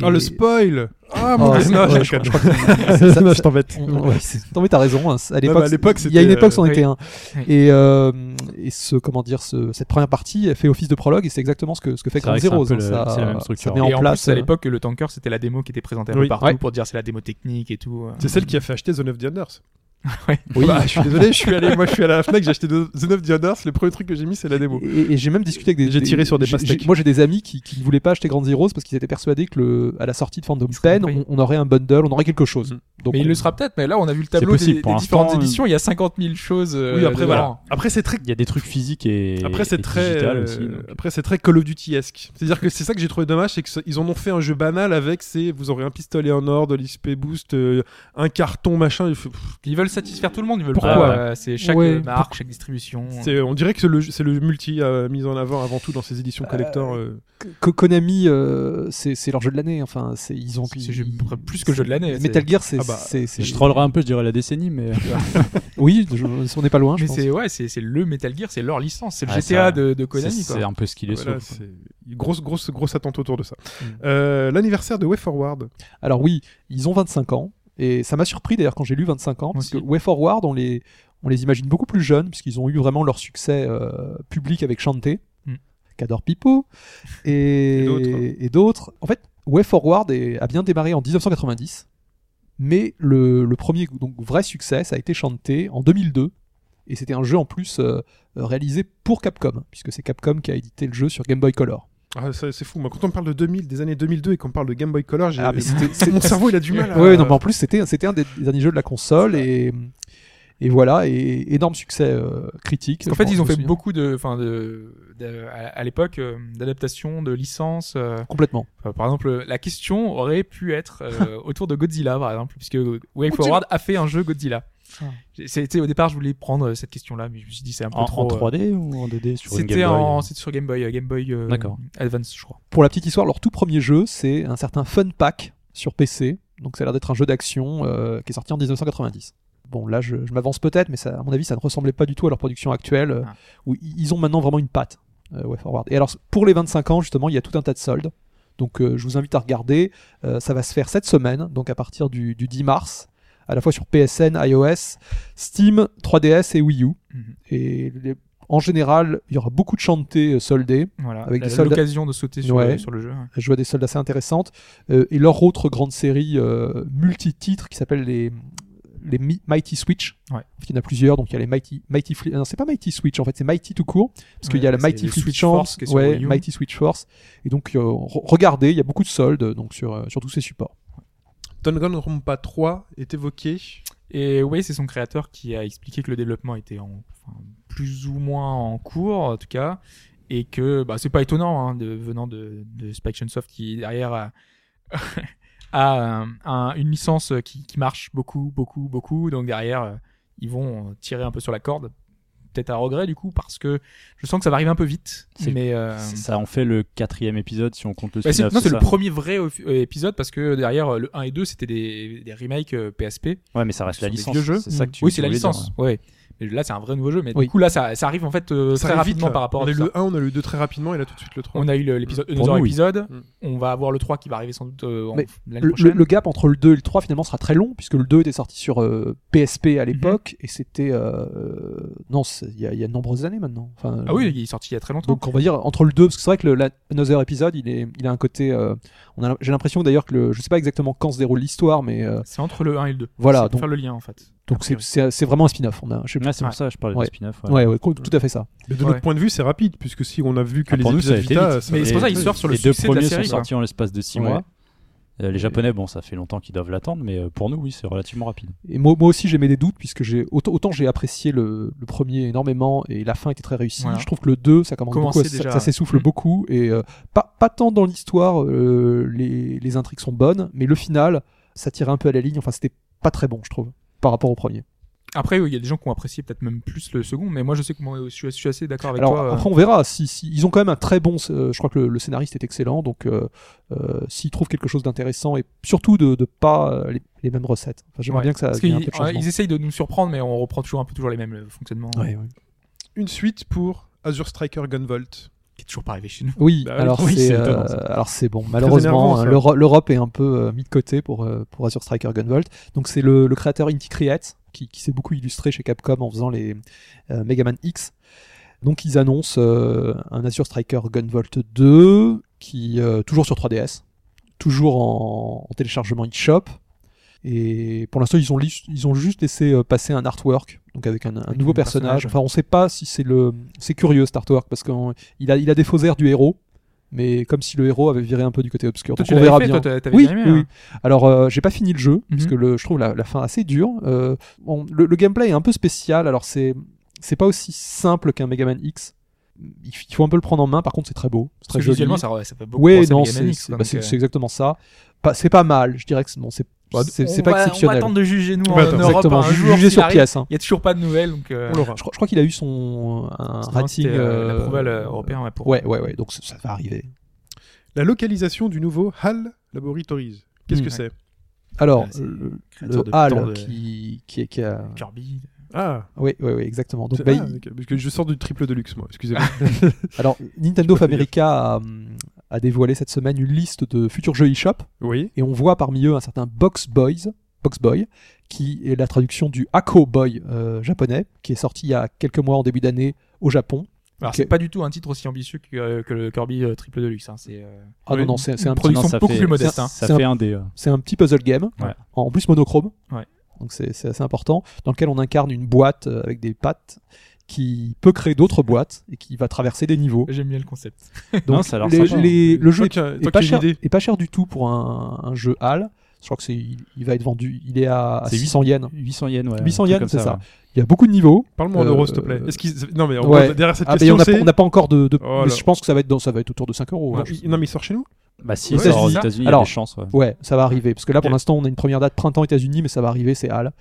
Ah, Et- le spoil Ah, mon c'est- dieu, non, ouais, je je crois- que- ça- Non, je t'embête. on- ouais, c'est- non mais t'as raison. hein, à l'époque, à l'époque, il y a une époque, c'en euh, était oui. un. Oui. Et, euh, et ce comment dire, ce- cette première partie elle fait office de prologue et c'est exactement ce que ce que fait que c'est Zeroes. peu hein, c'est la même ça structure. met en et en place. plus, à euh, l'époque, le tanker, c'était la démo qui était présentée un Oui. peu partout Ouais. pour dire c'est la démo technique et tout. euh. C'est celle qui a fait acheter Zone of the Unders. Ouais. Oui. Bah, je suis désolé, je suis allé, moi je suis allé à la Fnac, j'ai acheté The Zone of the le premier truc que j'ai mis c'est la démo. Et, et j'ai même discuté avec des. J'ai tiré sur des pastèques. Moi, j'ai des amis qui, qui ne voulaient pas acheter Grand Zeroes parce qu'ils étaient persuadés que le, à la sortie de Phantom pris. on, on aurait un bundle, on aurait quelque chose. Mm. Donc, Mais il le sera peut-être, mais là on a vu le tableau possible, des, pour des différentes euh, éditions, il y a 50 000 choses. euh, Oui, après voilà. Après c'est très Il y a des trucs physiques et, Après c'est très digital euh, aussi. après c'est très Call of Duty-esque. C'est-à-dire que c'est ça que j'ai trouvé dommage, c'est qu'ils en ont fait un jeu banal avec c'est vous aurez un pistolet en or, de l'XP boost, euh, un carton machin. Ils veulent satisfaire tout le monde, ils veulent Pourquoi pas, euh, C'est chaque Ouais. euh, marque, chaque distribution. c'est- on dirait que c'est le, c'est le multi euh, mis en avant avant tout dans ces éditions collector. euh. Ko- Konami, euh, c'est c'est leur jeu de l'année. Enfin, c'est ils ont. C'est ils- plus que jeu de l'année, Metal Gear, c'est. Ah bah, c'est- Je trollerai un peu, je dirais la décennie, mais Oui, je- on n'est pas loin, je Mais pense. c'est ouais, c'est c'est le Metal Gear, c'est leur licence, c'est le Ah, GTA de, Konami c'est un peu ce qu'il est Voilà, sauf. c'est grosse grosse grosse attente autour de ça. Mm. Euh, L'anniversaire de Way Forward. Alors oui, ils ont 25 ans. Et ça m'a surpris d'ailleurs quand j'ai lu 25 ans, parce que. Way Forward, on les, on les imagine beaucoup plus jeunes, puisqu'ils ont eu vraiment leur succès euh, public avec Chanté, Mm. qu'adore Pipo, et, d'autres. et d'autres. En fait, Way Forward est- a bien démarré en 1990, mais le, le premier donc, vrai succès, ça a été Chanté en 2002. Et c'était un jeu en plus euh, réalisé pour Capcom, puisque c'est Capcom qui a édité le jeu sur Game Boy Color. Ah, c'est fou. Moi, quand on parle de 2000, des années 2002 et qu'on parle de Game Boy Color, j'ai- Ah, mon cerveau il a du mal. À... Ouais, non, mais en plus, c'était, c'était un des derniers jeux de la console et, et voilà, et énorme succès euh, critique. En fait, ils ont fait souviens. beaucoup de, enfin de, de- à, l'époque euh, d'adaptations, de licences. euh, Complètement. par exemple, la question aurait pu être euh, autour de Godzilla, par exemple, puisque Way Forward a fait un jeu Godzilla. Ah. C'était au départ, je voulais prendre euh, cette question-là, mais je me suis dit c'est un peu En, trop. en euh, 3D ou en 2D sur C'était Game Boy en, c'était sur Game Boy, euh, Game Boy euh. Advance, je crois. Pour la petite histoire, leur tout premier jeu, c'est un certain Fun Pack sur PC. Donc, ça a l'air d'être un jeu d'action euh, qui est sorti en 1990. Bon, là, je, je m'avance peut-être, mais ça, à mon avis, ça ne ressemblait pas du tout à leur production actuelle, euh, Ah. où ils ont maintenant vraiment une patte. euh, Way Forward. Et alors, pour les 25 ans, justement, il y a tout un tas de soldes. Donc, euh, je vous invite à regarder. Euh, ça va se faire cette semaine, donc à partir du, du 10 mars, à la fois sur PSN, iOS, Steam, 3DS et Wii U. Mhm. Et les- en général, il y aura beaucoup de chantés euh, soldés. Voilà. Avec La- des soldats- l'occasion de sauter sur, Ouais. le, sur le jeu. Je vois des soldes assez intéressantes. Euh, et leur autre grande série euh, multi-titres qui s'appelle les, les Mi- Mighty Switch. Ouais. Il y en a plusieurs. Donc il y a les Mighty, Mighty Flip. Non, c'est pas Mighty Switch en fait, c'est Mighty tout court. Parce qu'il y a la Mighty Flip Switch Force ouais. Mighty Switch Force. Et donc euh, re- regardez, il y a beaucoup de soldes donc sur, euh, sur tous ces supports. Danganronpa 3 est évoqué. Et oui, c'est son créateur qui a expliqué que le développement était en, plus ou moins en cours, en tout cas, et que bah, c'est pas étonnant hein, de, venant de, de Spike Chunsoft qui derrière a, un- une licence qui, qui marche beaucoup, beaucoup, beaucoup. Donc derrière, euh, ils vont tirer un peu sur la corde, peut-être à regret du coup, parce que je sens que ça va arriver un peu vite. Mais euh, Ça en fait le quatrième épisode si on compte le bah, c'est- non, c'est le premier vrai euh, épisode parce que derrière euh, le 1 et 2 c'était des, des remakes euh, PSP. Ouais, mais ça reste la licence. C'est ça que tu oui, c'est la voulais dire, licence. Ouais. Là, c'est un vrai nouveau jeu. Mais Oui. du coup, là, ça, ça arrive en fait euh, Ça très vite, rapidement par rapport On à a eu le 1, on a eu le 2 très rapidement et là tout de suite le 3. On a eu le- l'épisode, Pour Another nous, oui. épisode. Mm. On va avoir le 3 qui va arriver sans doute euh, l'année Le, le- prochaine. le gap entre le 2 et le 3 finalement sera très long puisque le 2 était sorti sur euh, PSP Mhm. à l'époque et c'était euh, non il y, a- il y a de nombreuses années maintenant. Enfin, Ah oui, il est sorti il y a très longtemps. Donc on va dire entre le 2 parce que c'est vrai que le la- Another épisode il est il a un côté euh, j'ai l'impression d'ailleurs que le je sais pas exactement quand se déroule l'histoire mais euh, c'est entre le 1 et le 2. Voilà, donc- faire le lien en fait. Donc c'est- vraiment un spin-off. On a, Ouais, c'est pour ça que je parlais Ouais. de spin-off. ouais, ouais, tout à fait ça. Mais de Ouais. notre point de vue, c'est rapide, puisque si on a vu que Ah, les pour nous, ça épisodes Vita, ça Mais c'est pour ça qu'ils sortent sur le les deux succès de la premiers série, sont sortis en l'espace de 6 Ouais. mois. Euh, les Japonais, bon, ça fait longtemps qu'ils doivent l'attendre, mais euh, pour nous, oui, c'est relativement rapide. Et moi, moi aussi, j'ai mis des doutes, puisque j'ai autant, autant j'ai apprécié le, le premier énormément et la fin était très réussie. Voilà. Je trouve que le 2, ça commence beaucoup, ça- s'essouffle Mm. beaucoup et euh, pas, pas tant dans l'histoire, euh, les, les intrigues sont bonnes, mais le final, ça tirait un peu à la ligne. Enfin, c'était pas très bon, je trouve, par rapport au premier. Après, oui, il y a des gens qui ont apprécié peut-être même plus le second, mais moi je sais que moi, je suis, assez d'accord avec Alors toi. euh, après, on verra. Si, si- ils ont quand même un très bon. euh, je crois que le, le scénariste est excellent, donc euh, euh, s'ils trouvent quelque chose d'intéressant et surtout de, de pas les, les mêmes recettes. Enfin, j'aimerais ouais. bien que ça Parce ait un qu'ils peu de ouais, changement. ils essayent de nous surprendre, mais on reprend toujours un peu toujours les mêmes fonctionnements. Ouais, ouais. Une suite pour Azure Striker Gunvolt. Qui est toujours pas arrivé chez nous. Oui, Bah oui, alors oui, c'est c'est euh, alors c'est bon. Malheureusement, hein, l'Euro- l'Europe est un peu euh, mis de côté pour euh, pour Azure Striker Gunvolt. Donc c'est le, le créateur Inti Create qui, qui s'est beaucoup illustré chez Capcom en faisant les euh, Mega Man X. Donc ils annoncent euh, un Azure Striker Gunvolt 2 qui euh, toujours sur 3DS, toujours en, en téléchargement eShop. Et pour l'instant, ils ont, ils ont juste laissé euh, passer un artwork, donc avec un, un Avec nouveau personnage. personnage. Enfin, on sait pas si c'est le. C'est curieux cet artwork parce qu'il a, il a des faux airs du héros, mais comme si le héros avait viré un peu du côté obscur. Toi, Donc tu on verra fait, bien. toi, Oui, aimé, oui, hein. oui. Alors, euh, j'ai pas fini le jeu parce Mhm. que le, je trouve la, la fin assez dure. Euh, bon, le, le gameplay est un peu spécial. Alors, c'est c'est pas aussi simple qu'un Mega Man X. Il, faut un peu le prendre en main. Par contre, c'est très beau, c'est très joli. visuellement, ça, ça fait beaucoup à non, c'est bah, euh, exactement ça. C'est pas mal. Je dirais que bon, c'est c'est- on c'est pas va- On va exceptionnel. attendre de juger nous en attendre. Europe Exactement. un Ju- jour. Jugé s'il sur pièce. hein. Il y a toujours pas de nouvelles, donc. euh, l'aura. Je, crois- je crois qu'il a eu son un non, rating. euh, euh, euh, européen, ouais, pour- Ouais, ouais, ouais. Donc ça, ça va arriver. La localisation du nouveau HAL Laboratories. Qu'est-ce Hmm. que Ouais. c'est? Alors, c'est le, le HAL de- qui, qui, est- qui a. Kirby. Ah, Oui, oui, oui, exactement. Donc, bah, ah, il- parce que je sors du triple de luxe, moi. Excusez-moi. alors, Nintendo of. America a, hum, a dévoilé cette semaine une liste de futurs jeux eShop oui. et on voit parmi eux un certain Box Boys, Box Boy, qui est la traduction du Ako Boy euh, japonais, qui est sorti il y a quelques mois en début d'année au Japon. Alors, c'est pas du tout un titre aussi ambitieux que, euh, que le Kirby euh, Triple Deluxe. Hein. C'est euh, Ah non, non, c'est c'est un, production Non, beaucoup fait- plus modeste. c'est un- hein. Ça C'est fait un des. euh, c'est un petit puzzle game, Ouais. en plus monochrome. Ouais. Donc c'est c'est assez important, dans lequel on incarne une boîte euh, avec des pattes qui peut créer d'autres boîtes et qui va traverser des niveaux. J'aime bien le concept. Donc Non, ça a l'air les- sympa. les- le jeu est, pas cher, idée. est pas cher du tout pour un, un jeu HAL. Je crois que c'est il, il va être vendu, il est à, à C'est 800 yens. 800 yens, ouais. 800 un truc yens, c'est ça. ouais. Il y a beaucoup de niveaux. Parle-moi en Euh, euros, s'il te plaît. Est-ce qu'ils... Non, mais Ouais. derrière cette Ah, mais question, on n'a pas- encore de. de- Oh mais je pense que ça va être dans, ça va être autour de 5 euros. Non, hein. il- non, mais il sort chez nous Bah, si, sort aux États-Unis. Il y a Alors, des chances. ouais. Ouais, ça va arriver. Parce que là, pour l'instant, on a une première date printemps États-Unis, mais ça va arriver, c'est HAL.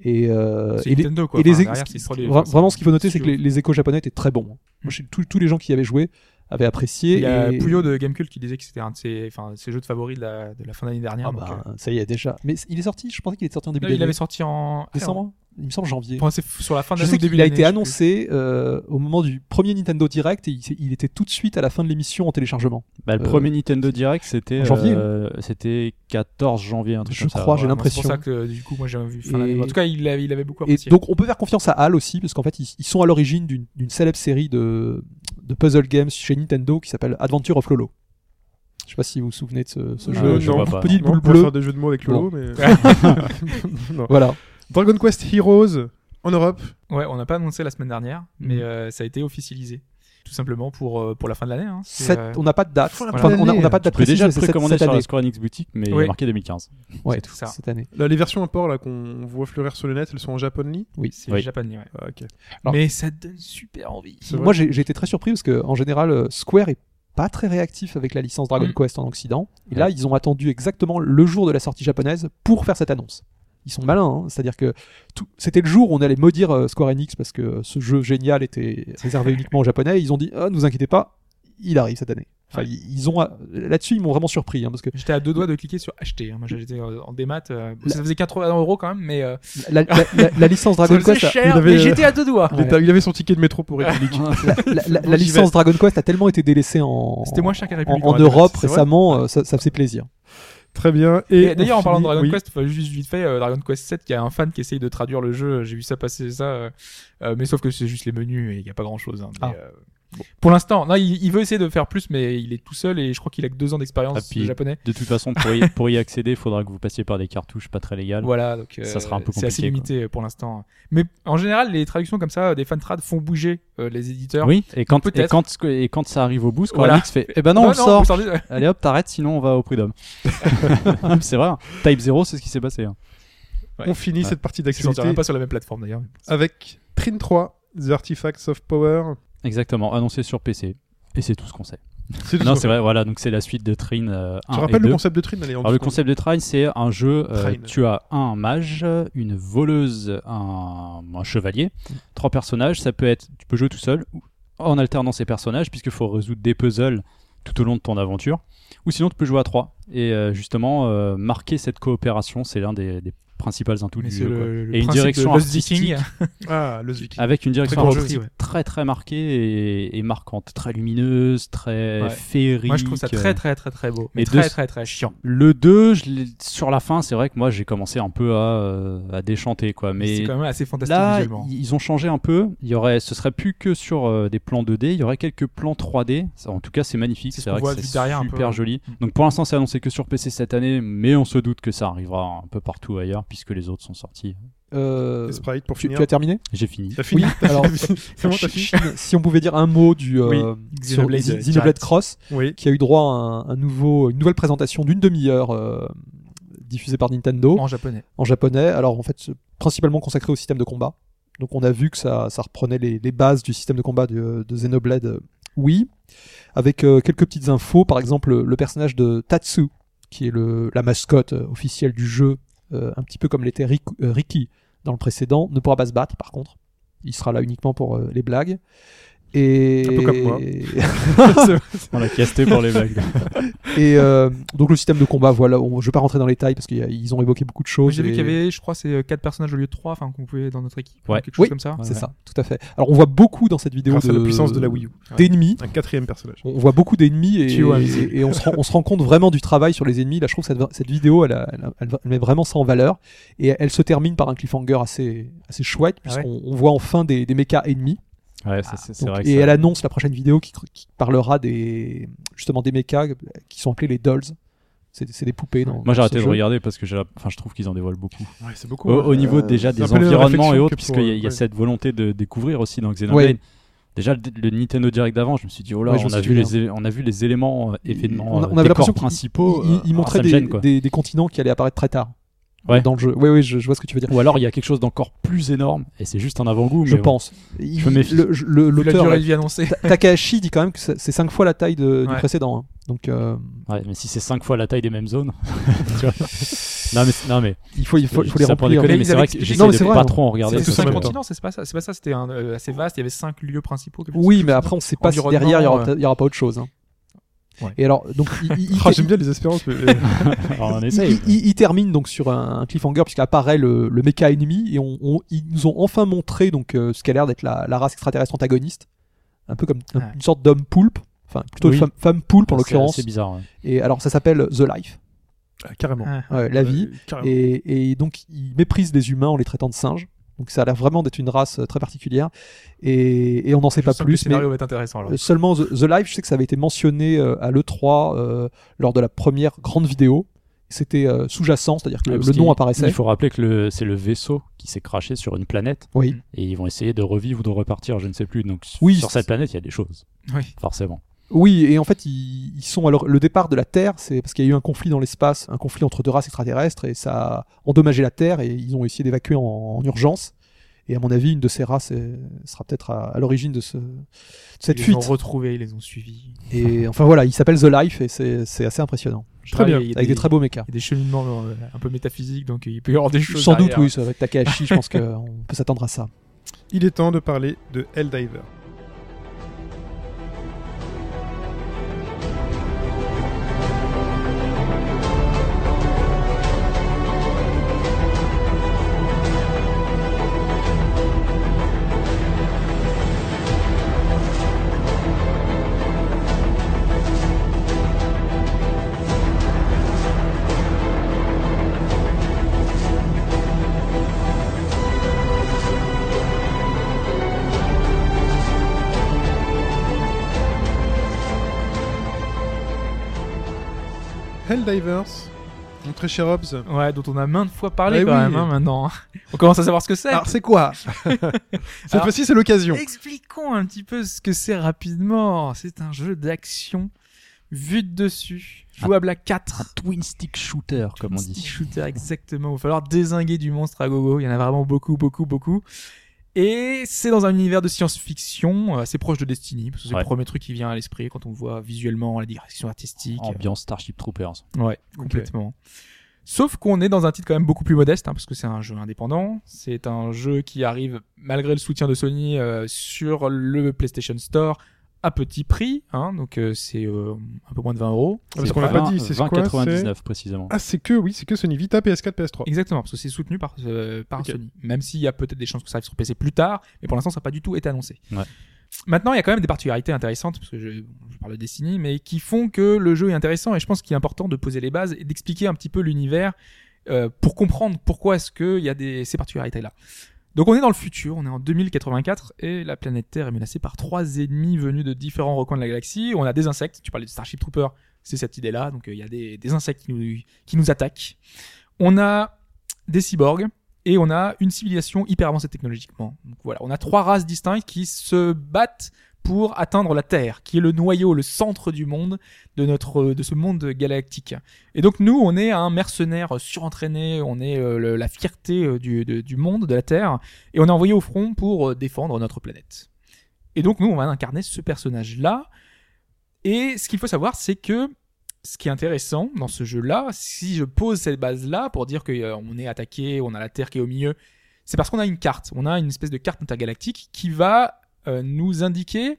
Et, euh, et les- Nintendo, quoi. et les Enfin, derrière, vra- enfin, vraiment, ce qu'il faut noter, c'est que les, échos japonais étaient très bons. Moi, tous les gens qui y avaient joué avaient apprécié. Il y a et- Puyo de Gamecult qui disait que c'était un de ses, enfin, ses jeux de favoris de la, de la fin d'année dernière. Ah donc, bah, euh, ça y est déjà. Mais il est sorti. Je pensais qu'il était sorti en début non, il d'année. avait sorti en décembre. Il me semble janvier. Enfin, sur la fin Je d'année sais début qu'il a d'année, été je annoncé euh, au moment du premier Nintendo Direct et il, il était tout de suite à la fin de l'émission en téléchargement. Bah, le Euh, premier Nintendo Direct, c'était. janvier, euh, C'était 14 janvier, un truc Je comme ça. crois, j'ai Ouais, l'impression. C'est pour ça que du coup, moi j'ai vu fin Et- d'année. En tout cas, il avait, il avait beaucoup Et apprécié. donc on peut faire confiance à HAL aussi parce qu'en fait ils, ils sont à l'origine d'une d'une célèbre série de, de puzzle games chez Nintendo qui s'appelle Adventure of Lolo. Je sais pas si vous vous souvenez de ce, ce Ah, jeu. je vois pas. Petite Non, boule bleue. faire des jeux de mots avec Lolo, mais... Non. Voilà. Dragon Quest Heroes en Europe. Ouais, on n'a pas annoncé la semaine dernière, mais Mhm. euh, ça a été officialisé. Tout simplement pour, euh, pour la fin de l'année. Hein. Cette- euh, on n'a pas de date. Fin Enfin, on n'a on n'a pas de date précise. déjà précommander sur la. Square Enix boutique, mais il Oui. est marqué 2015. Ouais, tout ça. cette année. Là, les versions import là qu'on voit fleurir sur le net, elles sont en japonais? Oui. c'est Oui. japonais, ouais. Ah. Alors- mais ça donne super envie. Moi j'ai j'ai été très surpris parce que en général euh, Square est pas très réactif avec la licence Dragon Mm. Quest en Occident. Et là ils ont attendu exactement le jour de la sortie japonaise pour faire cette annonce. Ils sont malins, hein. c'est-à-dire que tout- c'était le jour où on allait maudire euh, Square Enix parce que ce jeu génial était réservé uniquement aux Japonais. Ils ont dit, ah, ne vous inquiétez pas, il arrive cette année. Enfin, Ouais. ils ont euh, là-dessus ils m'ont vraiment surpris hein, parce que J'étais à deux doigts de cliquer sur acheter. hein. Moi j'étais euh, en démat. euh, Ça faisait 80 euros quand même, mais euh, la, la- la- la licence Dragon Quest, cher, il avait, mais euh, j'étais à deux doigts. Il avait son ticket de métro pour République. la, la- la- Bon, la j'y licence. Dragon Quest a tellement été délaissée en, C'était moins cher qu'à République. en. Europe récemment, euh, ça, ça faisait plaisir. Très bien. Et, Et d'ailleurs, en parlant de Dragon oui. Quest, enfin, juste vite fait, euh, Dragon Quest 7, il y a un fan qui essaye de traduire le jeu. J'ai vu ça passer, ça. euh, euh, mais sauf que c'est juste les menus et il n'y a pas grand chose. Ah. Pour l'instant, non, il, il veut essayer de faire plus, mais il est tout seul et je crois qu'il a que deux ans d'expérience Ah, de japonais. De toute façon, pour y, pour y accéder, il faudra que vous passiez par des cartouches pas très légales. Voilà, donc euh, Ça sera un peu c'est assez limité euh, pour l'instant. Mais en général, les traductions comme ça, des fantrad font bouger euh, les éditeurs. Oui, et quand, et, quand, et quand ça arrive au bout, Square Voilà. Enix fait Eh ben non, on Bah le sort Allez hop, t'arrêtes, sinon on va au prud'homme. c'est vrai. hein. Type 0, c'est ce qui s'est passé. hein. Ouais. On finit Ouais. cette partie d'actualité pas sur la même plateforme d'ailleurs. avec Trin 3, The Artifacts of Power. Exactement, annoncé sur PC. Et c'est tout ce qu'on sait. Non, ce c'est vrai, voilà, donc c'est la suite de Trine euh, fait. 1 Tu et rappelles 2. le concept de Trin Allez, Alors le concept de Trine, c'est un jeu. euh, Trine. tu as un mage, une voleuse, un, un chevalier, trois personnages. Ça peut être, tu peux jouer tout seul en alternant ces personnages, puisqu'il faut résoudre des puzzles tout au long de ton aventure. Ou sinon, tu peux jouer à trois et euh, justement euh, marquer cette coopération. C'est l'un des, des principales Mais du jeu. quoi. le, Et une direction artistique. Ah. Avec une direction ouais. très très marquée et, et marquante, très lumineuse, très Ouais. féerique. Moi, je trouve ça euh, très très très très beau. Mais et très très très chiant. Le 2, je l'ai- sur la fin, c'est vrai que moi j'ai commencé un peu à, euh, à déchanter quoi. Mais c'est quand même assez fantastique là, visuellement. ils ont changé un peu. Il y aurait, ce serait plus que sur euh, des plans 2D, il y aurait quelques plans 3D. Ça, en tout cas, c'est magnifique. C'est ce vrai que c'est super ouais. joli. Mm. Donc pour l'instant, c'est annoncé que sur PC cette année, mais on se doute que ça arrivera un peu partout ailleurs puisque les autres sont sortis. Euh, Les sprites pour tu, finir. tu as terminé? J'ai fini. T'as fini Oui, alors, bon, fini si on pouvait dire un mot du euh, Oui, sur Xenoblade, euh, Xenoblade. Cross, Oui. qui a eu droit à un, un nouveau, une nouvelle présentation d'une demi-heure euh, diffusée par Nintendo En japonais. en japonais. Alors en fait, principalement consacré au système de combat. Donc on a vu que ça, ça reprenait les, les bases du système de combat de, de Xenoblade euh, Wii, avec euh, quelques petites infos. Par exemple, le, personnage de Tatsu, qui est le, la mascotte euh, officielle du jeu, euh, un petit peu comme l'était euh, Riki dans le précédent, ne pourra pas se battre par contre. Il sera là uniquement pour euh, les blagues. Et... Un peu comme moi. On l'a casté pour les blagues. et euh, donc le système de combat, voilà, on- je vais pas rentrer dans les détails parce qu'ils ont évoqué beaucoup de choses. J'ai vu et- qu'il y avait, je crois, c'est 4 personnages au lieu de 3 enfin, qu'on pouvait dans notre équipe. Ouais. Quelque chose Oui. comme ça. C'est Ouais. ça, tout à fait. Alors on voit beaucoup dans cette vidéo Grâce de, à la puissance de la Wii U. d'ennemis. Un quatrième personnage. On voit beaucoup d'ennemis et, on, se rend, on se rend compte vraiment du travail sur les ennemis. Là, je trouve que cette, cette vidéo, elle, a- elle a- elle va- elle met vraiment ça en valeur. Et elle se termine par un cliffhanger assez, assez chouette, Ah ouais puisqu'on on voit enfin des, des mechas ennemis. Ouais, ça, c'est c'est Donc, vrai que et ça- elle annonce la prochaine vidéo qui, qui parlera des, justement des mechas qui sont appelés les dolls. C'est c'est des poupées. Dans, Moi j'ai arrêté de jeu. regarder parce que j'ai la- enfin, je trouve qu'ils en dévoilent beaucoup. Ouais, c'est beaucoup. Au, hein. au niveau Euh, déjà des environnements et autres, puisqu'il y, a- il y a ouais. cette volonté de découvrir aussi dans Xenoblade. Ouais. Déjà le, le Nintendo Direct d'avant, je me suis dit oh là, Ouais, on, a vu les, élé- on a vu les éléments, euh, événements, on, a- euh, on avait l'impression décors principaux. ah, des, gêne, quoi. des- des continents qui allaient apparaître très tard. Ouais. Dans le jeu. Oui, oui, je, je vois ce que tu veux dire. Ou alors il y a quelque chose d'encore plus énorme et c'est juste un avant-goût. Je bon. pense. Il- Je me méfie. le- la L'auteur, durée annoncée. Takahashi dit quand même que c'est c'est cinq fois la taille de- du précédent. hein. Donc euh, Ouais, mais si c'est 5 fois la taille des mêmes zones. tu vois. non mais non mais il faut, il faut, il faut les remplir. déconner, Mais c'est vrai que j'essaie Non, mais de c'est vrai, pas hein. trop en regarder. C'est même temps. continents, c'est pas ça. C'est pas ça. C'était un, euh, assez vaste. Il y avait 5 lieux principaux. Oui, mais après on sait pas si derrière euh, il y aura pas autre chose. Ouais. Et alors donc il, il- il- Ah, J'aime bien les espérances. mais- Alors, on il- essaye. il- il- il termine donc sur un, cliffhanger puisqu'apparaît le, le mecha ennemi et on, on- ils nous ont enfin montré donc euh, ce qui a l'air d'être la, la race extraterrestre antagoniste, un peu comme un- Ouais. une sorte d'homme poulpe, enfin plutôt Oui. femme, femme poulpe en l'occurrence. C'est bizarre. ouais. Et alors ça s'appelle The Life, Ah, Carrément. Ah. ouais, la vie. Euh, carrément. Et, et donc, ils méprisent les humains en les traitant de singes. Donc, ça a l'air vraiment d'être une race euh, très particulière. Et, et on n'en sait Je pas Le plus. Mais scénario va être intéressant. alors. euh, seulement The, The Life, je sais que ça avait été mentionné euh, à l'E3 euh, lors de la première grande vidéo. C'était euh, sous-jacent, c'est-à-dire que Ouais, le, le nom apparaissait. Il faut rappeler que le- c'est le vaisseau qui s'est craché sur une planète Oui. et ils vont essayer de revivre ou de repartir, je ne sais plus. Donc Oui, sur cette planète, il y a des choses, Oui. forcément. Oui, et en fait, ils, ils sont alors le départ de la Terre, c'est parce qu'il y a eu un conflit dans l'espace, un conflit entre deux races extraterrestres, et ça a endommagé la Terre, et ils ont essayé d'évacuer en, en urgence. Et à mon avis, une de ces races est- sera peut-être à, à l'origine de, ce, de cette Ils les fuite. ont retrouvés, ils les ont suivis. Et enfin voilà, il s'appelle The Life, et c'est c'est assez impressionnant. Très bien. Avec des très beaux mechas. il y a des cheminements euh, un peu métaphysiques, donc il peut y avoir des choses. Sans doute, oui, ça va être Takahashi, je pense qu'on peut s'attendre à ça. Il est temps de parler de Helldiver. Helldivers. Mon très cher Hobbs. Ouais, dont on a maintes fois parlé Eh quand oui. même hein, maintenant. On commence à savoir ce que c'est. Alors c'est quoi? Cette fois-ci c'est l'occasion. Expliquons un petit peu ce que c'est rapidement. C'est un jeu d'action vu de dessus, jouable à 4. Twin stick shooter, comme on Stick dit. shooter, exactement. Il va falloir désinguer du monstre à gogo. Il y en a vraiment beaucoup, beaucoup, beaucoup. Et c'est dans un univers de science-fiction euh, assez proche de Destiny, parce que c'est Ouais. le premier truc qui vient à l'esprit quand on voit visuellement la direction artistique. Ambiance Starship Troopers. Ouais, complètement. Sauf qu'on est dans un titre quand même beaucoup plus modeste, hein, parce que c'est un jeu indépendant. C'est un jeu qui arrive, malgré le soutien de Sony, euh, sur le PlayStation Store à petit prix. Hein, donc euh, c'est euh, un peu moins de 20 euros. Parce C'est qu'on l'a pas 20, dit, c'est quoi, 20,99 précisément. Ah c'est que oui, c'est que Sony Vita, PS4, PS3. Exactement, parce que c'est soutenu par, euh, par. Sony. Même s'il y a peut-être des chances que ça arrive sur PC plus tard, mais pour l'instant ça n'a pas du tout été annoncé. Ouais. Maintenant, il y a quand même des particularités intéressantes, parce que je, je parle de Destiny, mais qui font que le jeu est intéressant, et je pense qu'il est important de poser les bases et d'expliquer un petit peu l'univers euh, pour comprendre pourquoi est-ce qu'il y a des, ces particularités-là. Donc on est dans le futur, on est en 2084, et la planète Terre est menacée par trois ennemis venus de différents recoins de la galaxie. On a des insectes, tu parlais de Starship Trooper, c'est cette idée-là, donc euh, il y a des, des insectes qui nous, qui nous attaquent. On a des cyborgs, et on a une civilisation hyper avancée technologiquement. Donc voilà, on a trois races distinctes qui se battent pour atteindre la Terre, qui est le noyau, le centre du monde, de notre, de ce monde galactique. Et donc nous, on est un mercenaire surentraîné, on est euh, la fierté euh, du, du monde, de la Terre, et on est envoyé au front pour euh, défendre notre planète. Et donc nous, on va incarner ce personnage-là. Et ce qu'il faut savoir, c'est que ce qui est intéressant dans ce jeu-là, si je pose cette base-là pour dire qu'on est attaqué, on a la Terre qui est au milieu, c'est parce qu'on a une carte. On a une espèce de carte intergalactique qui va nous indiquer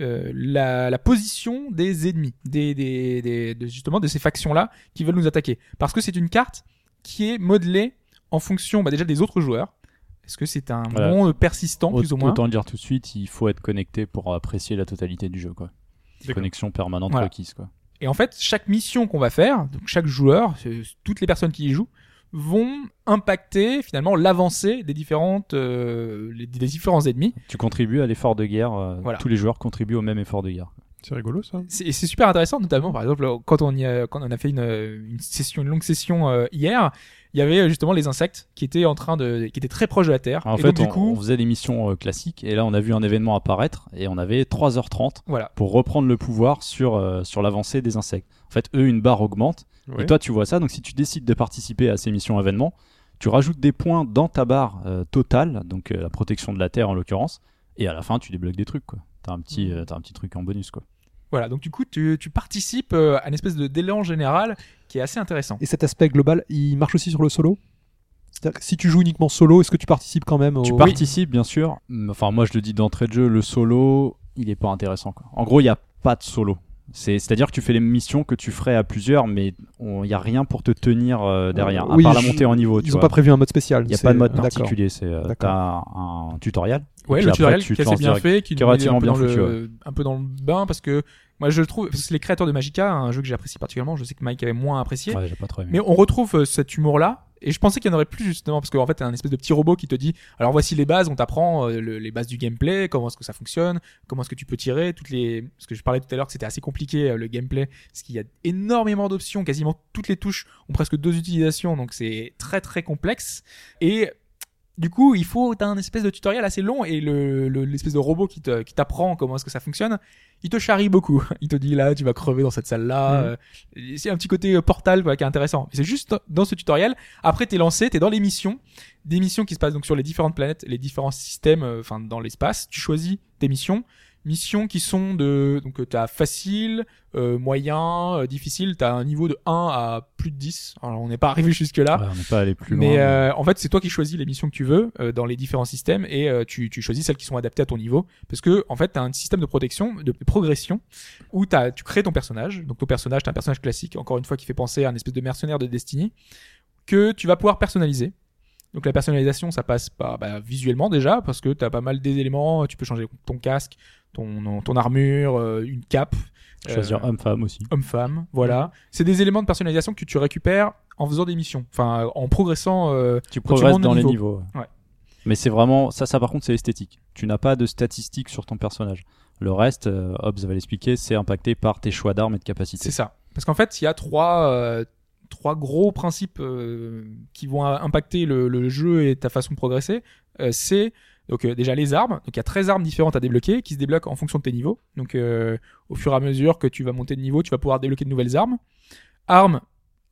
euh, la, la position des ennemis, des, des, des- de- justement de ces factions-là qui veulent nous attaquer. Parce que c'est une carte qui est modelée en fonction bah, déjà des autres joueurs. Est-ce que c'est un Voilà. monde persistant, plus ou moins Autant le dire tout de suite, il faut être connecté pour apprécier la totalité du jeu. Quoi. Connexion permanente Voilà. requise. Quoi. Et en fait, chaque mission qu'on va faire, donc chaque joueur, euh, toutes les personnes qui y jouent, vont impacter finalement l'avancée des différentes, euh, les- des différents ennemis. Tu contribues à l'effort de guerre. euh, Voilà. Tous les joueurs contribuent au même effort de guerre. C'est rigolo ça. C'est et c'est super intéressant, notamment par exemple quand on y a, quand on a fait une, une session, une longue session euh, hier, il y avait euh, justement les insectes qui étaient en train de, qui étaient très proches de la Terre. En et fait, donc, du on, coup, on faisait des missions euh, classiques et là, on a vu un événement apparaître et on avait 3h30 voilà. pour reprendre le pouvoir sur, euh, sur l'avancée des insectes. En fait, eux, une barre augmente Ouais. et toi, tu vois ça. Donc, si tu décides de participer à ces missions événements, tu rajoutes des points dans ta barre euh, totale, donc euh, la protection de la Terre en l'occurrence, et à la fin, tu débloques des trucs. quoi. T'as un petit, euh, t'as un petit truc en bonus. quoi. Voilà. Donc du coup, tu, tu participes à une espèce de d'élan général qui est assez intéressant. Et cet aspect global, il marche aussi sur le solo? C'est-à-dire que si tu joues uniquement solo, est-ce que tu participes quand même au... Tu participes, bien sûr. mais Enfin, moi, je le dis d'entrée de jeu, le solo, il est pas intéressant. Quoi. En gros, il n'y a pas de solo. C'est- C'est-à-dire que tu fais les missions que tu ferais à plusieurs, mais il n'y a rien pour te tenir euh, derrière, à part la je- montée en niveau. tu Ils n'ont pas prévu un mode spécial. Il n'y a pas de mode particulier. C'est euh, un, un tutoriel. Ouais, le après, tutoriel tu qui est assez bien fait, qui est un relativement peu, bien dans le, foutu, un peu dans le bain parce que moi je le trouve, parce que c'est les créateurs de Magica, un jeu que j'apprécie particulièrement, je sais que Mike avait moins apprécié, Ouais, j'ai pas trop aimé. mais on retrouve euh, cet humour-là. Et je pensais qu'il y en aurait plus justement parce qu'en fait t'as un espèce de petit robot qui te dit alors voici les bases on t'apprend euh, le- les bases du gameplay comment est-ce que ça fonctionne comment est-ce que tu peux tirer toutes les parce que je parlais tout à l'heure que c'était assez compliqué euh, le gameplay parce qu'il y a énormément d'options quasiment toutes les touches ont presque deux utilisations donc c'est très très complexe. Et du coup, il faut t'as un espèce de tutoriel assez long et le le- l'espèce de robot qui te- qui t'apprend comment est-ce que ça fonctionne, il te charrie beaucoup. Il te dit là, tu vas crever dans cette salle-là. Euh, C'est un petit côté euh, portal quoi, qui est intéressant. C'est juste dans ce tutoriel. Après, t'es lancé, t'es dans les missions, des missions qui se passent donc sur les différentes planètes, les différents systèmes, euh, enfin dans l'espace. Tu choisis tes missions. Missions qui sont de donc euh, t'as facile, euh, moyen, euh, difficile. T'as un niveau de 1 à plus de 10. Alors on n'est pas arrivé jusque là. Ouais, on n'est pas allé plus Mais loin. euh, en fait, c'est toi qui choisis les missions que tu veux euh, dans les différents systèmes et euh, tu, tu choisis celles qui sont adaptées à ton niveau. Parce que en fait, tu as un système de protection, de, progression, où t'as- tu crées ton personnage. Donc ton personnage, tu un personnage classique, encore une fois, qui fait penser à un espèce de mercenaire de Destiny, que tu vas pouvoir personnaliser. Donc la personnalisation, ça passe par bah, visuellement déjà, parce que tu as pas mal des éléments. Tu peux changer ton casque, ton, ton armure, euh, une cape. Choisir euh, homme-femme aussi. homme-femme, voilà. C'est des éléments de personnalisation que tu récupères en faisant des missions, enfin en progressant. euh, Tu progresses dans les niveau. niveaux. ouais. Mais c'est vraiment ça, ça par contre, c'est esthétique. Tu n'as pas de statistiques sur ton personnage. Le reste, Hobbes va l'expliquer, c'est impacté par tes choix d'armes et de capacités. C'est ça. Parce qu'en fait, il y a trois, euh, trois gros principes euh, qui vont euh, impacter le, le jeu et ta façon de progresser. Euh, c'est donc euh, déjà les armes. Donc il y a 13 armes différentes à débloquer qui se débloquent en fonction de tes niveaux. Donc euh, au fur et à mesure que tu vas monter de niveau, tu vas pouvoir débloquer de nouvelles armes. Armes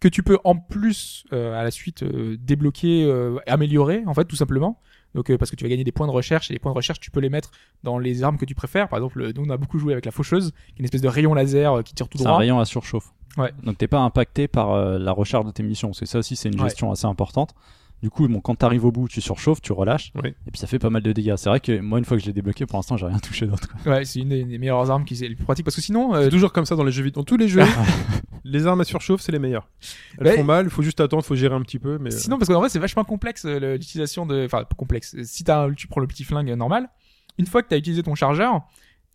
que tu peux en plus euh, à la suite débloquer, améliorer en fait tout simplement. Donc parce que tu vas gagner des points de recherche et les points de recherche tu peux les mettre dans les armes que tu préfères. Par exemple, nous on a beaucoup joué avec la faucheuse, qui est une espèce de rayon laser qui tire tout C'est un droit. rayon à surchauffe. Ouais. Donc t'es pas impacté par euh, la recharge de tes munitions. Parce que ça aussi, c'est une Ouais. gestion assez importante. Du coup, bon, quand t'arrives au bout, tu surchauffes, tu relâches, Oui. et puis ça fait pas mal de dégâts. C'est vrai que moi, une fois que je l'ai débloqué, pour l'instant, j'ai rien touché d'autre. Ouais, c'est une des, des meilleures armes qui est les plus pratiques parce que sinon, euh, C'est toujours comme ça dans les jeux vidéo. Dans tous les jeux, les armes à surchauffe, c'est les meilleures. Elles Ouais. font mal, il faut juste attendre, il faut gérer un petit peu. Mais euh, Sinon, parce qu'en vrai, c'est vachement complexe euh, l'utilisation de. Enfin, complexe. Si t'as un- tu prends le petit flingue normal, une fois que t'as utilisé ton chargeur,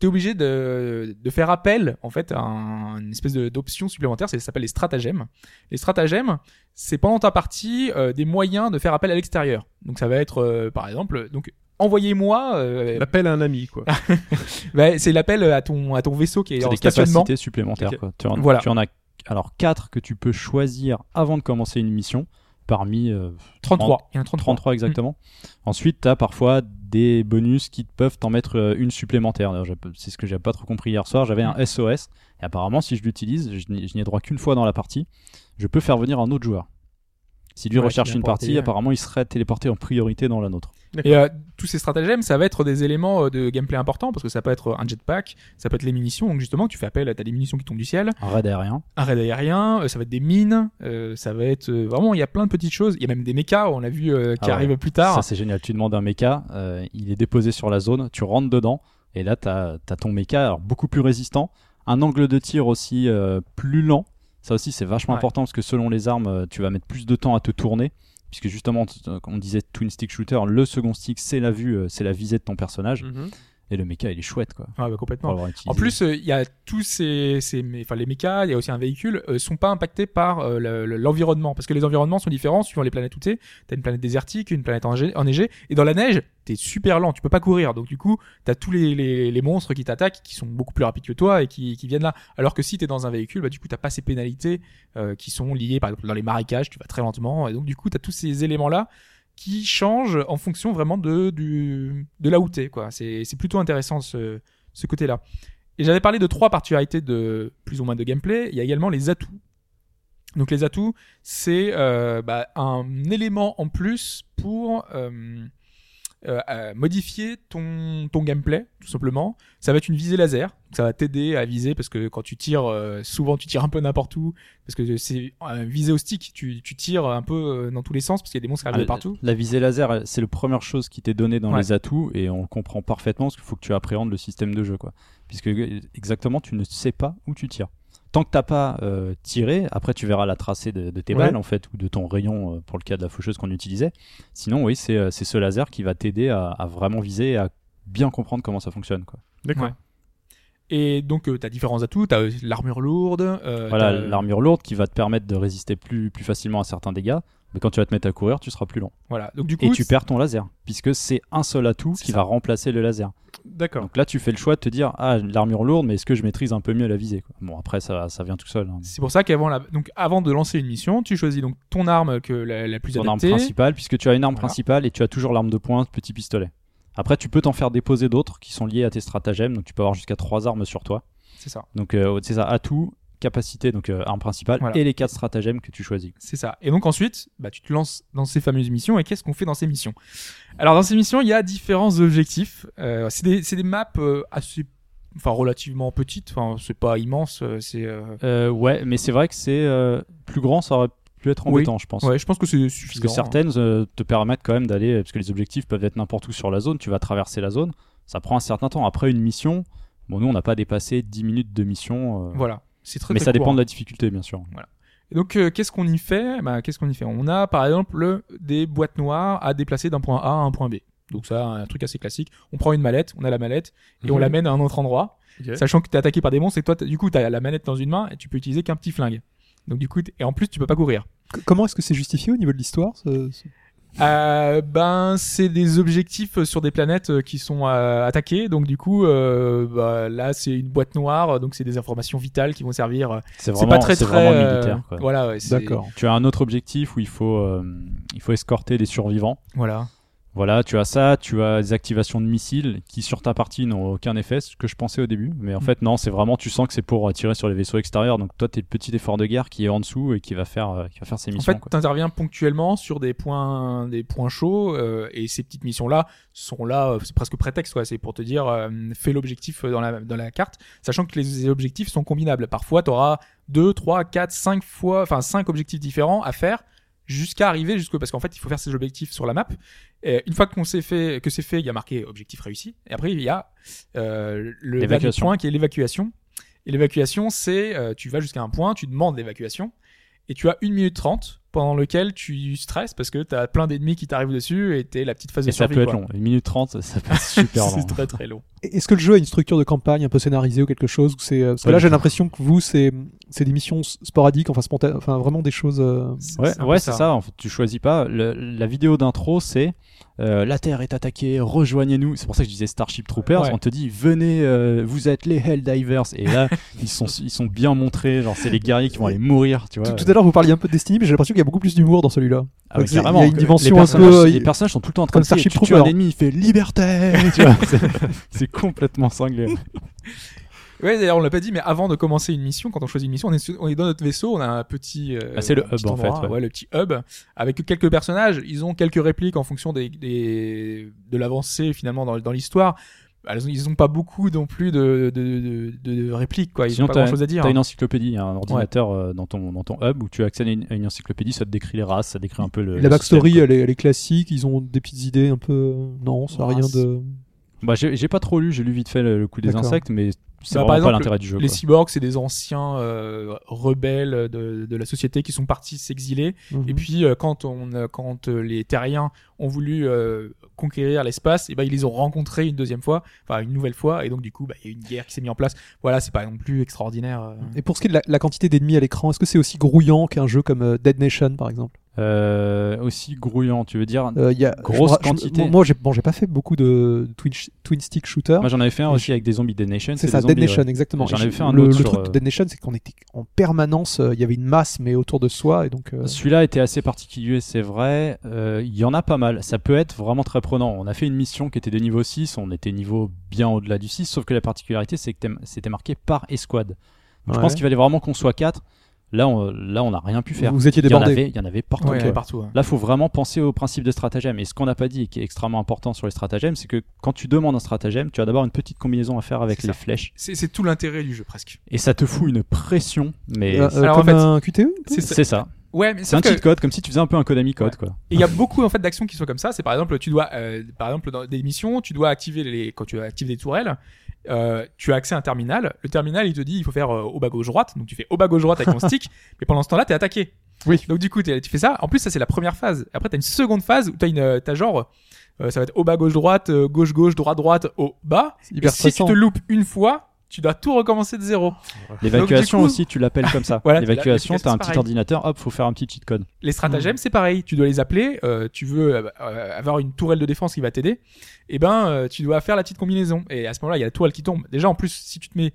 t'es obligé de, de faire appel en fait à un- une espèce d'option supplémentaire. Ça s'appelle les stratagèmes. Les stratagèmes, c'est pendant ta partie euh, des moyens de faire appel à l'extérieur. Donc ça va être, euh, par exemple, donc envoyez-moi. euh, l'appel à un ami, quoi. bah, c'est l'appel à ton à ton vaisseau qui est, C'est en des stationnement. capacités supplémentaires. Quoi. Tu, en, Voilà. tu en as alors 4 que tu peux choisir avant de commencer une mission, parmi euh, 33. Il y en a 33. 33 exactement. Ensuite, tu as parfois des bonus qui peuvent t'en mettre euh, une supplémentaire. C'est ce que j'ai pas trop compris hier soir. J'avais un SOS, et apparemment, si je l'utilise, je n'y je n'y ai droit qu'une fois dans la partie, je peux faire venir un autre joueur. Si lui Ouais, recherche une partie, ouais. apparemment, il serait téléporté en priorité dans la nôtre. Et euh, tous ces stratagèmes, ça va être des éléments euh, de gameplay importants parce que ça peut être un jetpack, ça peut être les munitions. Donc justement, tu fais appel à t'as des munitions qui tombent du ciel, Un raid aérien. un raid aérien, euh, ça va être des mines, euh, ça va être euh, vraiment il y a plein de petites choses. Il y a même des mechas, on l'a vu euh, qui Ah ouais. arrivent plus tard. Ça, c'est génial. Tu demandes un mecha, euh, il est déposé sur la zone, tu rentres dedans, et là, tu as, ton mecha alors, beaucoup plus résistant, un angle de tir aussi euh, plus lent. Ça aussi, c'est vachement Ouais. important parce que selon les armes, tu vas mettre plus de temps à te tourner. Puisque justement, euh, on disait twin stick shooter, le second stick, c'est la vue, euh, c'est la visée de ton personnage. Mhm. Et le mecha, il est chouette, quoi. Ah, bah, complètement. En plus, euh, il y a tous ces, ces enfin les mechas, il y a aussi un véhicule, euh, sont pas impactés par euh, le- le- l'environnement parce que les environnements sont différents suivant les planètes où t'es. T'as une planète désertique, une planète enneigée, enneigée, et dans la neige, t'es super lent, tu peux pas courir. Donc du coup, t'as tous les, les, les monstres qui t'attaquent, qui sont beaucoup plus rapides que toi et qui, qui viennent là. Alors que si t'es dans un véhicule, bah du coup t'as pas ces pénalités euh, qui sont liées, par exemple dans les marécages, tu vas très lentement, et donc du coup t'as tous ces éléments là qui changent en fonction vraiment de du de là où c'est plutôt intéressant ce ce côté-là. Et j'avais parlé de trois particularités de plus ou moins de gameplay. Il y a également les atouts. Donc les atouts, c'est euh, bah, un élément en plus pour euh, euh, euh, modifier ton, ton gameplay, tout simplement. Ça va être une visée laser. Ça va t'aider à viser parce que quand tu tires, euh, souvent tu tires un peu n'importe où. Parce que c'est euh, visé au stick. Tu, tu tires un peu euh, dans tous les sens parce qu'il y a des monstres qui arrivent de Ah, partout. La visée laser, c'est la première chose qui t'est donnée dans Ouais. les atouts et on comprend parfaitement parce qu'il faut que tu appréhendes le système de jeu. Quoi. Puisque exactement, tu ne sais pas où tu tires. Tant que t'as pas euh, tiré, après tu verras la tracée de, de tes Ouais. balles en fait ou de ton rayon euh, pour le cas de la faucheuse qu'on utilisait. Sinon, oui, c'est euh, c'est ce laser qui va t'aider à, à vraiment viser et à bien comprendre comment ça fonctionne. Quoi. D'accord. Ouais. Et donc, tu as différents atouts. Tu as l'armure lourde. euh, Voilà, l'armure lourde qui va te permettre de résister plus, plus facilement à certains dégâts. Mais quand tu vas te mettre à courir, tu seras plus lent. Voilà. Donc, du coup, Et tu perds ton laser, puisque c'est un seul atout qui ça. va remplacer le laser. D'accord. Donc là, tu fais le choix de te dire Ah, l'armure lourde, mais est-ce que je maîtrise un peu mieux la visée? Quoi. Bon, après, ça, ça vient tout seul. hein. C'est pour ça qu'avant la... donc avant de lancer une mission, tu choisis donc ton arme que la, la plus Ton arme principale, puisque tu as une arme Voilà. principale et tu as toujours l'arme de pointe, petit pistolet. Après, tu peux t'en faire déposer d'autres qui sont liés à tes stratagèmes, donc tu peux avoir jusqu'à trois armes sur toi. C'est ça. Donc, euh, c'est ça, atout, capacité, donc euh, arme principale, Voilà. et les quatre stratagèmes que tu choisis. C'est ça. Et donc ensuite, bah, tu te lances dans ces fameuses missions. Et qu'est-ce qu'on fait dans ces missions? Alors dans ces missions, il y a différents objectifs. Euh, c'est des, c'est des maps euh, assez, enfin relativement petites. Enfin, c'est pas immense. euh, C'est euh, Euh, ouais, mais c'est vrai que c'est euh, plus grand, ça aurait pu être Oui. embêtant, je pense. ouais, je pense que c'est Parce suffisant. que certaines euh, te permettent quand même d'aller, parce que les objectifs peuvent être n'importe où sur la zone, tu vas traverser la zone, ça prend un certain temps. Après une mission, bon, nous on n'a pas dépassé 10 minutes de mission, Voilà. C'est très. mais très ça dépend de la difficulté, bien sûr. Et donc, euh, qu'est-ce qu'on y fait? Bah, Qu'est-ce qu'on y fait? On a, par exemple, des boîtes noires à déplacer d'un point A à un point B. Donc ça, un truc assez classique. On prend une mallette, on a la mallette, et on Mhm. l'amène à un autre endroit, Ok. sachant que t'es attaqué par des monstres, et toi, t'as- du coup, t'as la manette dans une main, et tu peux utiliser qu'un petit flingue. Donc du coup, t- et en plus, tu peux pas courir. C- Comment est-ce que c'est justifié au niveau de l'histoire ce- ce- Euh, ben, c'est des objectifs sur des planètes euh, qui sont euh, attaquées. Donc du coup, euh, bah, là, c'est une boîte noire. Donc c'est des informations vitales qui vont servir. C'est C'est vraiment, pas très très. vraiment euh, militaire. quoi. Voilà, ouais, D'accord. Tu as un autre objectif où il faut, euh, il faut escorter des survivants. Voilà. Voilà, tu as ça, tu as des activations de missiles qui sur ta partie n'ont aucun effet, ce que je pensais au début. Mais en Mm. fait, non, c'est vraiment, tu sens que c'est pour euh, tirer sur les vaisseaux extérieurs. Donc toi, t'es le petit effort de guerre qui est en dessous et qui va faire, euh, qui va faire ses En missions. fait, quoi. tu interviens ponctuellement sur des points, des points chauds, euh, et ces petites missions-là sont là, c'est presque prétexte, quoi. C'est pour te dire, euh, fais l'objectif dans la, dans la carte, sachant que les objectifs sont combinables. Parfois, tu auras 2, 3, 4, 5 fois, enfin 5 objectifs différents à faire jusqu'à arriver jusqu'au parce qu'en fait il faut faire ces objectifs sur la map. Et une fois qu'on s'est fait que c'est fait il y a marqué objectif réussi. Et après il y a euh, le dernier point qui est l'évacuation. Et l'évacuation c'est euh, tu vas jusqu'à un point tu demandes l'évacuation. Et tu as 1 minute 30 pendant lequel tu stresses parce que tu as plein d'ennemis qui t'arrivent dessus et t'es la petite phase Et de ça survie peut être long. Une minute trente, ça être super long. c'est très très long Est-ce que le jeu a une structure de campagne un peu scénarisée ou quelque chose? C'est euh, Parce que là, j'ai l'impression que vous, c'est c'est des missions sporadiques, enfin spontanées, enfin vraiment des choses. euh, Ouais, c'est ça. En fait, tu choisis pas. Le- la vidéo d'intro, c'est euh, la Terre est attaquée, rejoignez-nous. C'est pour ça que je disais Starship Troopers. Ouais. On te dit venez, euh, vous êtes les Helldivers. Et là, ils sont ils sont bien montrés. Genre, c'est les guerriers qui vont aller mourir, tu vois. Tout, tout à l'heure, vous parliez un peu de Destiny, mais j'ai l'impression qu'il y a beaucoup plus d'humour dans celui-là. Ah ouais, il y a une dimension les un personnages, peu, les personnages sont tout le temps en train comme de. Starship Tu tues un ennemi, il fait liberté. tu vois, c'est- complètement cinglé. ouais d'ailleurs on l'a pas dit mais avant de commencer une mission quand on choisit une mission on est, sur- on est dans notre vaisseau on a un petit euh, Ah, c'est le hub, en fait, ouais. le petit hub avec quelques personnages ils ont quelques répliques en fonction des, des de l'avancée finalement dans, dans l'histoire ils ont pas beaucoup non plus de, de, de, de répliques quoi ils Sinon, ont pas t'as- grand chose à dire T'as hein. une encyclopédie, un ordinateur euh, dans, ton, dans ton hub où tu accèdes à une, à une encyclopédie, ça te décrit les races, ça décrit un peu le. la le backstory, système, elle est, elle est classique. Ils ont des petites idées un peu. Non, ça n'a Ah, rien de. Bah, j'ai j'ai pas trop lu, j'ai lu vite fait le, le coup des insectes, mais c'est Bah, pas exemple, l'intérêt du jeu. les quoi. cyborgs c'est des anciens euh, rebelles de, de la société qui sont partis s'exiler Mhm. Et puis euh, quand on euh, quand euh, les terriens ont voulu euh, conquérir l'espace, et ben ils les ont rencontrés une deuxième fois, enfin une nouvelle fois, et donc du coup bah, il y a eu une guerre qui s'est mise en place. Voilà, c'est pas non plus extraordinaire. euh. Et pour ce qui est de la, la quantité d'ennemis à l'écran, est-ce que c'est aussi grouillant qu'un jeu comme euh, Dead Nation, par exemple? Euh, aussi grouillant, tu veux dire Euh, y a, Grosse je- quantité. moi- moi, j'ai bon, j'ai pas fait beaucoup de twin, twin stick shooter. Moi j'en avais fait un aussi avec des zombies Dead Nation. C'est ça, zombies, Dead Nation, ouais. exactement. J'en avais fait un le, autre le truc euh, de Dead Nation, c'est qu'on était en permanence, euh, il y avait une masse, mais autour de soi, et donc. euh, Celui-là était assez particulier, c'est vrai. Euh, Il y en a pas mal. Ça peut être vraiment très prenant. On a fait une mission qui était de niveau 6, on était niveau bien au-delà du 6, sauf que la particularité, c'est que c'était marqué par escouade. Donc, Je pense qu'il fallait vraiment qu'on soit 4. Là, on, là, on n'a rien pu faire. Vous étiez il, y en débordé. avait, il y en avait partout. Ouais, partout. ouais. Là, faut vraiment penser au principe de stratagème. Et ce qu'on n'a pas dit et qui est extrêmement important sur les stratagèmes, c'est que quand tu demandes un stratagème, tu as d'abord une petite combinaison à faire avec les ça. flèches. C'est c'est tout l'intérêt du jeu presque. Et ça te fout une pression. Mais Euh, c'est- euh, Alors, en comme fait, un QTE C'est ça. c'est ça. Ouais, mais C'est un que- cheat code, comme si tu faisais un peu un Konami code. Ouais. Quoi. Et il y a beaucoup en fait d'actions qui sont comme ça. C'est par exemple, tu dois, euh, par exemple, dans des missions, tu dois activer les, quand tu actives des tourelles, euh, tu as accès à un terminal. Le terminal, il te dit, il faut faire euh, au bas gauche droite. Donc tu fais au bas gauche droite avec ton stick. Mais pendant ce temps-là, t'es attaqué. Oui. Donc du coup, tu fais ça. En plus, ça c'est la première phase. Après, t'as une seconde phase où t'as une, euh, t'as genre, euh, ça va être au bas gauche droite, euh, gauche gauche droite droite, au bas. C'est hyper Et si tu te loupes une fois, tu dois tout recommencer de zéro. L'évacuation coup- aussi, tu l'appelles comme ça. Voilà, L'évacuation, l'évacuation, t'as un petit pareil. ordinateur, hop, faut faire un petit cheat code. Les stratagèmes, c'est pareil. Tu dois les appeler. euh, tu veux euh, euh, avoir une tourelle de défense qui va t'aider. Et ben, euh, tu dois faire la petite combinaison. Et à ce moment-là, il y a la tourelle qui tombe. Déjà, en plus, si tu te mets,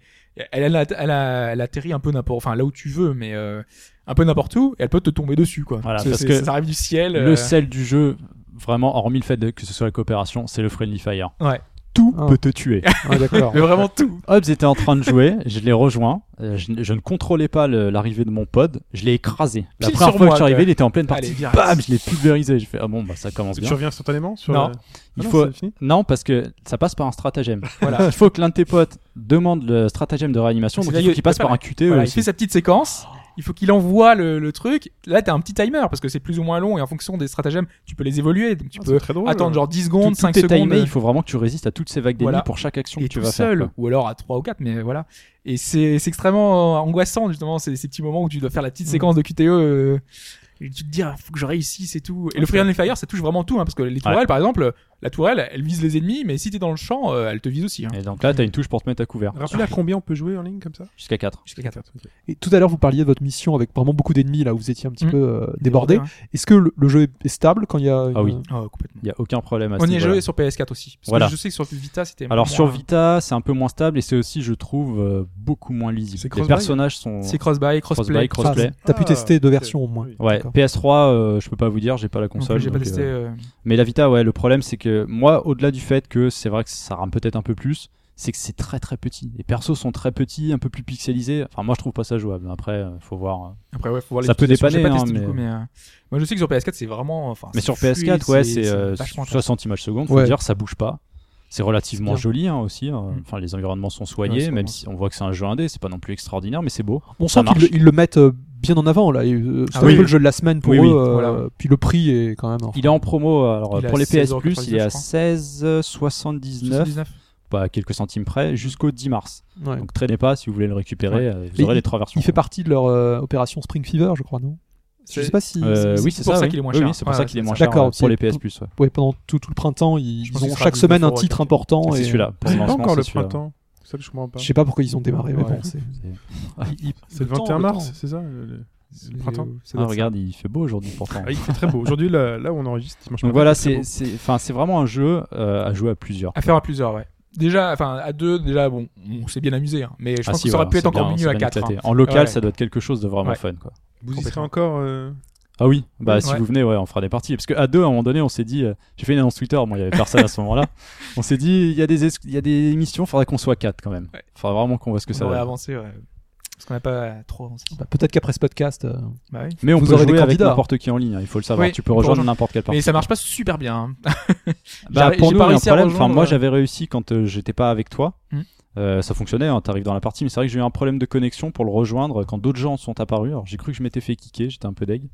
elle, elle, a- elle, a- elle atterrit un peu n'importe, enfin là où tu veux, mais euh, un peu n'importe où. Et elle peut te tomber dessus, quoi. Voilà, parce que ça arrive du ciel. Le sel du jeu, vraiment, hormis le fait de- que ce soit la coopération, c'est le friendly fire. Ouais. Tout Ah. peut te tuer. D'accord. Mais vraiment tout. Hobbs était en train de jouer, je l'ai rejoint, euh, je, je ne contrôlais pas l'arrivée de mon pod, je l'ai écrasé. La Pile première fois moi, que je suis arrivé, il était en pleine partie. Allez. Bam, je l'ai pulvérisé. Je fais ah bon bah ça commence Tu bien. reviens instantanément sur Non. la- Il Ah faut fini non parce que ça passe par un stratagème. Voilà. Il faut que l'un de tes potes demande le stratagème de réanimation, donc il faut qu'il passe par un QTE Voilà, il fait sa petite séquence. Il faut qu'il envoie le, le truc. Là, t'as un petit timer parce que c'est plus ou moins long et en fonction des stratagèmes, tu peux les évoluer. Donc tu Ah, peux drôle. attendre genre 10 Tout, secondes, tout 5 est secondes. timé, il faut vraiment que tu résistes à toutes ces vagues d'ennemis Voilà. pour chaque action et que tu tout vas seul, faire. quoi. ou alors à 3 ou 4, mais voilà. Et c'est c'est extrêmement euh, angoissant, justement, ces, ces petits moments où tu dois faire la petite Mm. séquence de QTE. euh, et tu te dis, ah, faut que je réussisse et tout. Et le Free and Fire, ça touche vraiment tout, hein, parce que les tourelles, par exemple, la tourelle, elle vise les ennemis, mais si t'es dans le champ, euh, elle te vise aussi. Hein. Et donc là, t'as une touche pour te mettre à couvert. Rappelez à combien on peut jouer en ligne comme ça? Jusqu'à 4. Jusqu'à 4. Ok. Et tout à l'heure, vous parliez de votre mission avec vraiment beaucoup d'ennemis, là où vous étiez un petit Mm. peu euh, débordé. Est-ce que le, le jeu est- stable quand il y a. Ah oui. Ah, complètement. Il y a aucun problème à On ce y a niveau-là. joué sur PS4 aussi. Parce Voilà. que je sais que sur Vita, c'était. Alors moins- sur Vita, c'est un peu moins stable et c'est aussi, je trouve, euh, beaucoup moins lisible. Les cross-buy personnages sont. C'est cross-buy, crossplay. Cross-buy, crossplay. Enfin, T'as pu Ah, tester deux versions au moins. Oui. Ouais, D'accord. PS3, euh, je peux pas vous dire, j'ai pas la Non plus, console. J'ai pas donc, testé. euh, euh, Mais la Vita, ouais, le problème c'est que moi, au-delà du fait que c'est vrai que ça rame peut-être un peu plus, c'est que c'est très très petit. Les persos sont très petits, un peu plus pixelisés. Enfin, moi je trouve pas ça jouable. Après, euh, faut voir. euh. Après, ouais, faut voir Ça peut dépanner, pas hein, testé, mais- coup, mais, euh, Moi, je sais que sur PS4, c'est vraiment. Enfin, Mais sur fluide, PS4, ouais, c'est euh, vachement intéressant. 60 images secondes, faut Ouais. dire, ça bouge pas. C'est relativement C'est joli hein, aussi. hein. Enfin, les environnements sont soignés, c'est même si on voit que c'est un jeu indé, c'est pas non plus extraordinaire, mais c'est beau. On sent qu'ils le, ils le mettent euh, bien en avant là. euh, C'est Ah un oui. peu le jeu de la semaine pour Oui, eux. oui. euh, Voilà. Puis le prix est quand même. Il est en promo, alors pour les PS 16,99, Plus, il est à je crois. 16,79, 79. pas à quelques centimes près, jusqu'au 10 mars. Ouais. Donc traînez pas si vous voulez le récupérer, Ouais. vous aurez il- les trois versions. Il fait partie de leur euh, opération Spring Fever, je crois, non? Je sais pas si. Euh, c'est oui, pour c'est ça ça, oui. qu'il est moins cher. oui, c'est pour Ouais, ça qu'il est moins cher D'accord, pour les PS pour- Plus. ouais. Ouais, pendant tout, tout le printemps, ils, ont chaque semaine un 19 euros, titre important. C'est celui-là. Pour C'est le pas encore le printemps. Ça je comprends pas. Je sais pas pourquoi ils ont démarré. mais Ouais. bon, c'est- le temps, 21 mars, c'est ça le, printemps Ah, regarde, il fait beau aujourd'hui pourtant. Ah, Il fait très beau. Aujourd'hui, là, là où on enregistre, dimanche Donc voilà, c'est très beau. c'est- enfin, c'est vraiment un jeu euh, à jouer à plusieurs. À faire à plusieurs, ouais. Déjà, enfin, à deux, déjà, bon, on s'est bien amusé, hein, mais je Ah pense si, que ça aurait pu être encore bien, mieux à 4. éclaté. En local, Ouais. ça doit être quelque chose de vraiment Ouais. fun. Quoi. Vous y serez encore euh, Ah oui, bah Ouais. si vous venez, ouais, on fera des parties. Parce qu'à deux, à un moment donné, on s'est dit, euh, j'ai fait une annonce Twitter, moi il y avait personne à ce moment-là. On s'est dit, il y a des es- il y a des émissions, faudrait qu'on soit quatre quand même. Ouais. Faudra vraiment qu'on voit ce que On ça aurait va. avancé, ouais. Parce qu'on n'a pas trop avancé. Bah, Peut-être qu'après ce podcast. euh, Bah oui. Mais on Vous peut jouer avec n'importe qui en ligne, hein, il faut le savoir. Oui, tu peux rejoindre rejoindre. n'importe quelle partie. Mais ça marche pas super bien. hein. Bah, J'ai- pour j'ai nous, pas il y a un réussi à problème. Enfin, moi, j'avais réussi quand euh, j'étais pas avec toi. Hmm. Euh, ça fonctionnait, hein, t'arrives dans la partie, mais c'est vrai que j'ai eu un problème de connexion pour le rejoindre quand d'autres gens sont apparus. Alors j'ai cru que je m'étais fait kicker, j'étais un peu deg.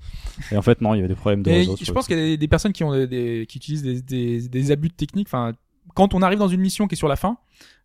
Et en fait, non, il y avait des problèmes de réseau. je pense qu'il y a des, des personnes qui, ont des, des- qui utilisent des, des, des abus de technique. Enfin, quand on arrive dans une mission qui est sur la fin,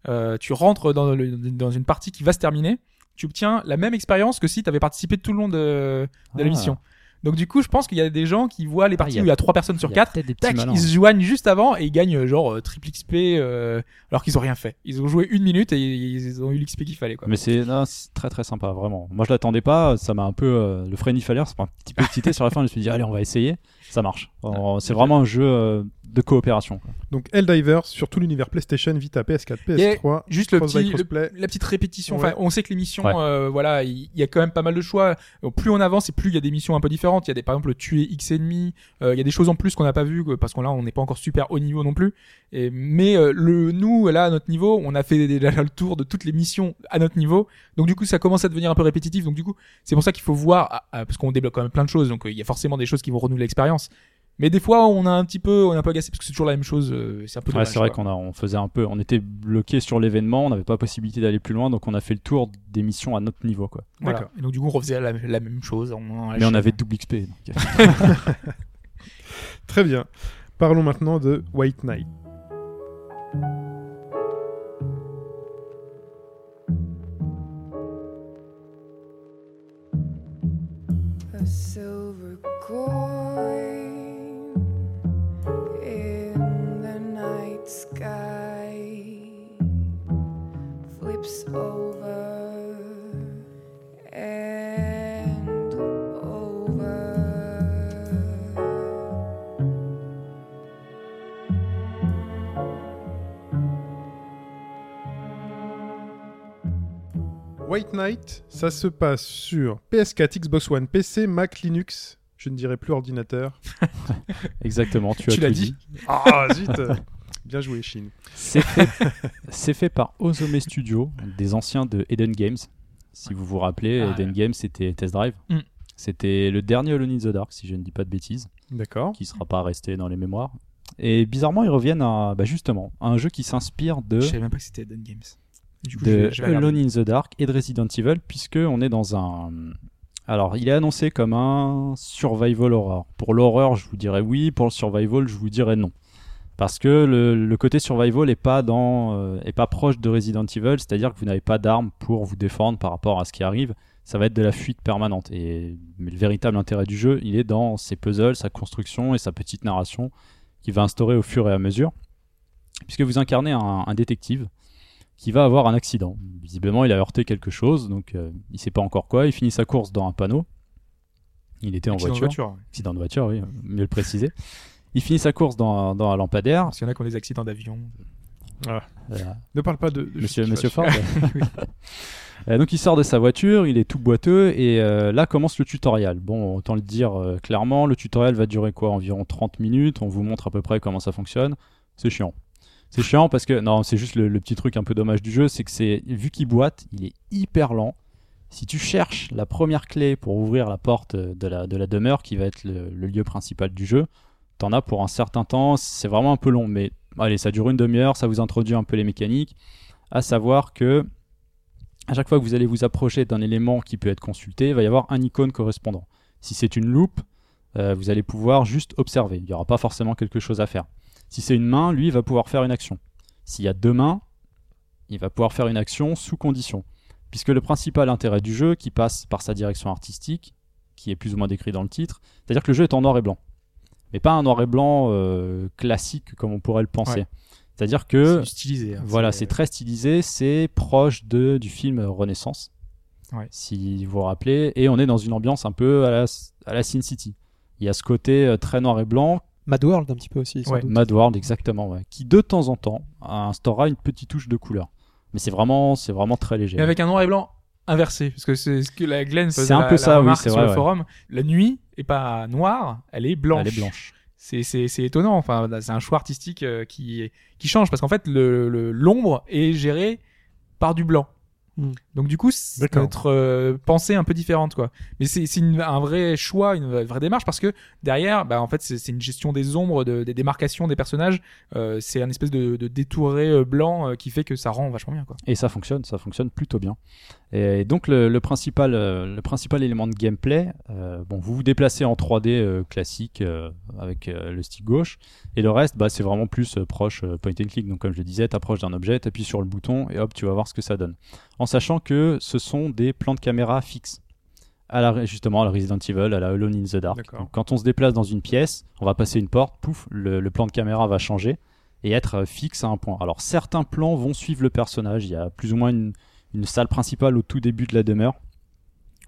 euh, tu rentres dans, le- dans une partie qui va se terminer, tu obtiens la même expérience que si tu avais participé tout le long de, de Ah. la mission. Donc du coup, je pense qu'il y a des gens qui voient les parties il y a- où il y a trois personnes sur quatre. Tac, malins. ils se joignent juste avant et ils gagnent euh, genre euh, triple XP euh, alors qu'ils ont rien fait. Ils ont joué une minute et ils ont eu l'XP qu'il fallait quoi. Mais c'est c'est très très sympa, vraiment. Moi je l'attendais pas, ça m'a un peu. euh, le Falaire, ça m'a un petit peu excité sur la fin. Je me suis dit, allez, on va essayer. Ça marche. Euh, c'est vraiment un jeu euh, de coopération. quoi. Donc Helldivers sur tout l'univers PlayStation, Vita, PS4, Et PS3. Juste le petit, le- la petite répétition. Ouais. Enfin, on sait que les missions, Ouais. euh, voilà, il y, a quand même pas mal de choix. Plus on avance et plus il y a des missions un peu différentes. Il y a des, par exemple, tuer X ennemis. Euh, Il y a des choses en plus qu'on n'a pas vues quoi, parce qu'on là, on n'est pas encore super haut niveau non plus. Et, mais euh, le nous là à notre niveau, on a fait déjà le tour de toutes les missions à notre niveau. Donc du coup, ça commence à devenir un peu répétitif. Donc du coup, c'est pour ça qu'il faut voir ah, ah, parce qu'on débloque quand même plein de choses. Donc euh, il y a forcément des choses qui vont renouveler l'expérience. Mais des fois, on a un petit peu, on a un peu agacé parce que c'est toujours la même chose. euh, c'est un peu Ouais, c'est vrai qu'on a, on faisait un peu, on était bloqué sur l'événement, on n'avait pas possibilité d'aller plus loin, donc on a fait le tour des missions à notre niveau, quoi. Voilà. D'accord. Et donc du coup, on refaisait la, la même chose. On, on Mais on avait double XP. donc. Très bien. Parlons maintenant de White Knight. White Knight, ça se passe sur PS4, Xbox One, PC, Mac, Linux. Je ne dirais plus ordinateur. Exactement, tu as Tu tout l'as dit. dit. Ah, zut Bien joué, Shin. C'est fait, par Ozome Studio, des anciens de Eden Games. Si vous vous rappelez, Ah, Eden Games c'était Test Drive. Mm. C'était le dernier Alone in the Dark, si je ne dis pas de bêtises, D'accord. qui sera pas resté dans les mémoires. Et bizarrement, ils reviennent à, bah justement, à un jeu qui s'inspire de, Je savais même pas que c'était Eden Games. Du coup, de je vais- je vais regarder. Alone in the Dark et de Resident Evil, puisque on est dans un. Alors, il est annoncé comme un survival horror. Pour l'horreur, je vous dirais oui. Pour le survival, je vous dirais non. Parce que le, le côté survival est pas dans, euh, est pas proche de Resident Evil, c'est-à-dire que vous n'avez pas d'armes pour vous défendre par rapport à ce qui arrive. Ça va être de la fuite permanente. Et mais le véritable intérêt du jeu, il est dans ses puzzles, sa construction et sa petite narration qui va instaurer au fur et à mesure, puisque vous incarnez un, un détective qui va avoir un accident. Visiblement, il a heurté quelque chose, donc euh, il sait pas encore quoi. Il finit sa course dans un panneau. Il était en de voiture. Accident de voiture, oui, mieux le préciser. Il finit sa course dans, un- dans un lampadaire. Parce qu'il y en a qui ont des accidents d'avion. Euh, Ne parle pas de. de Monsieur, Monsieur. Ford. Euh, donc il sort de sa voiture, il est tout boiteux et euh, là commence le tutoriel. Bon, autant le dire euh, clairement, le tutoriel va durer quoi? Environ 30 minutes, on vous montre à peu près comment ça fonctionne. C'est chiant. C'est chiant parce que, non, c'est juste le, petit truc un peu dommage du jeu, c'est que c'est, vu qu'il boite, il est hyper lent. Si tu cherches la première clé pour ouvrir la porte de la, de la demeure, qui va être le, le lieu principal du jeu, t'en as pour un certain temps, c'est vraiment un peu long, mais allez, ça dure une demi-heure, ça vous introduit un peu les mécaniques, à savoir que à chaque fois que vous allez vous approcher d'un élément qui peut être consulté, il va y avoir un icône correspondant. Si c'est une loupe, euh, vous allez pouvoir juste observer. Il n'y aura pas forcément quelque chose à faire. Si c'est une main, lui, il va pouvoir faire une action. S'il y a deux mains, il va pouvoir faire une action sous condition. Puisque le principal intérêt du jeu, qui passe par sa direction artistique, qui est plus ou moins décrit dans le titre, c'est-à-dire que le jeu est en noir et blanc. Mais pas un noir et blanc euh, classique comme on pourrait le penser. Ouais. C'est-à-dire que C'est stylisé. hein. voilà, c'est très stylisé, c'est proche de, du film Renaissance, Ouais. si vous vous rappelez, et on est dans une ambiance un peu à la, à la Sin City. Il y a ce côté euh, très noir et blanc, Mad World un petit peu aussi. sans Ouais. doute. Mad World exactement, ouais, qui de temps en temps instaurera une petite touche de couleur. Mais c'est vraiment, c'est vraiment très léger. Mais avec un noir et blanc inversé. Parce que c'est ce que la Glenn faisait C'est un la- peu la ça, oui, remarque c'est sur vrai, le ouais. forum. La nuit est pas noire, elle est blanche. Elle est blanche. C'est, c'est, c'est étonnant. Enfin, c'est un choix artistique euh, qui, qui change parce qu'en fait, le, le- l'ombre est gérée par du blanc. Hmm. Donc du coup, c'est notre euh, pensée un peu différente, quoi. Mais c'est, un vrai choix, une vraie démarche parce que derrière, bah en fait, c'est, c'est une gestion des ombres, de- des démarcations des personnages. Euh, c'est un espèce de, de détouré euh, blanc euh, qui fait que ça rend vachement bien, quoi. Et ça fonctionne, ça fonctionne plutôt bien. Et donc le, le principal, le principal élément de gameplay, euh, bon, vous vous déplacez en 3D euh, classique euh, avec euh, le stick gauche, et le reste, bah, c'est vraiment plus euh, proche euh, point and click. Donc comme je le disais, t'approches d'un objet, t'appuies sur le bouton et hop, tu vas voir ce que ça donne. En sachant que ce sont des plans de caméra fixes. À la, justement, à la Resident Evil, à la Alone in the Dark. Donc, quand on se déplace dans une pièce, on va passer une porte, pouf, le, le plan de caméra va changer et être euh, fixe à un point. Alors certains plans vont suivre le personnage. Il y a plus ou moins une, une salle principale au tout début de la demeure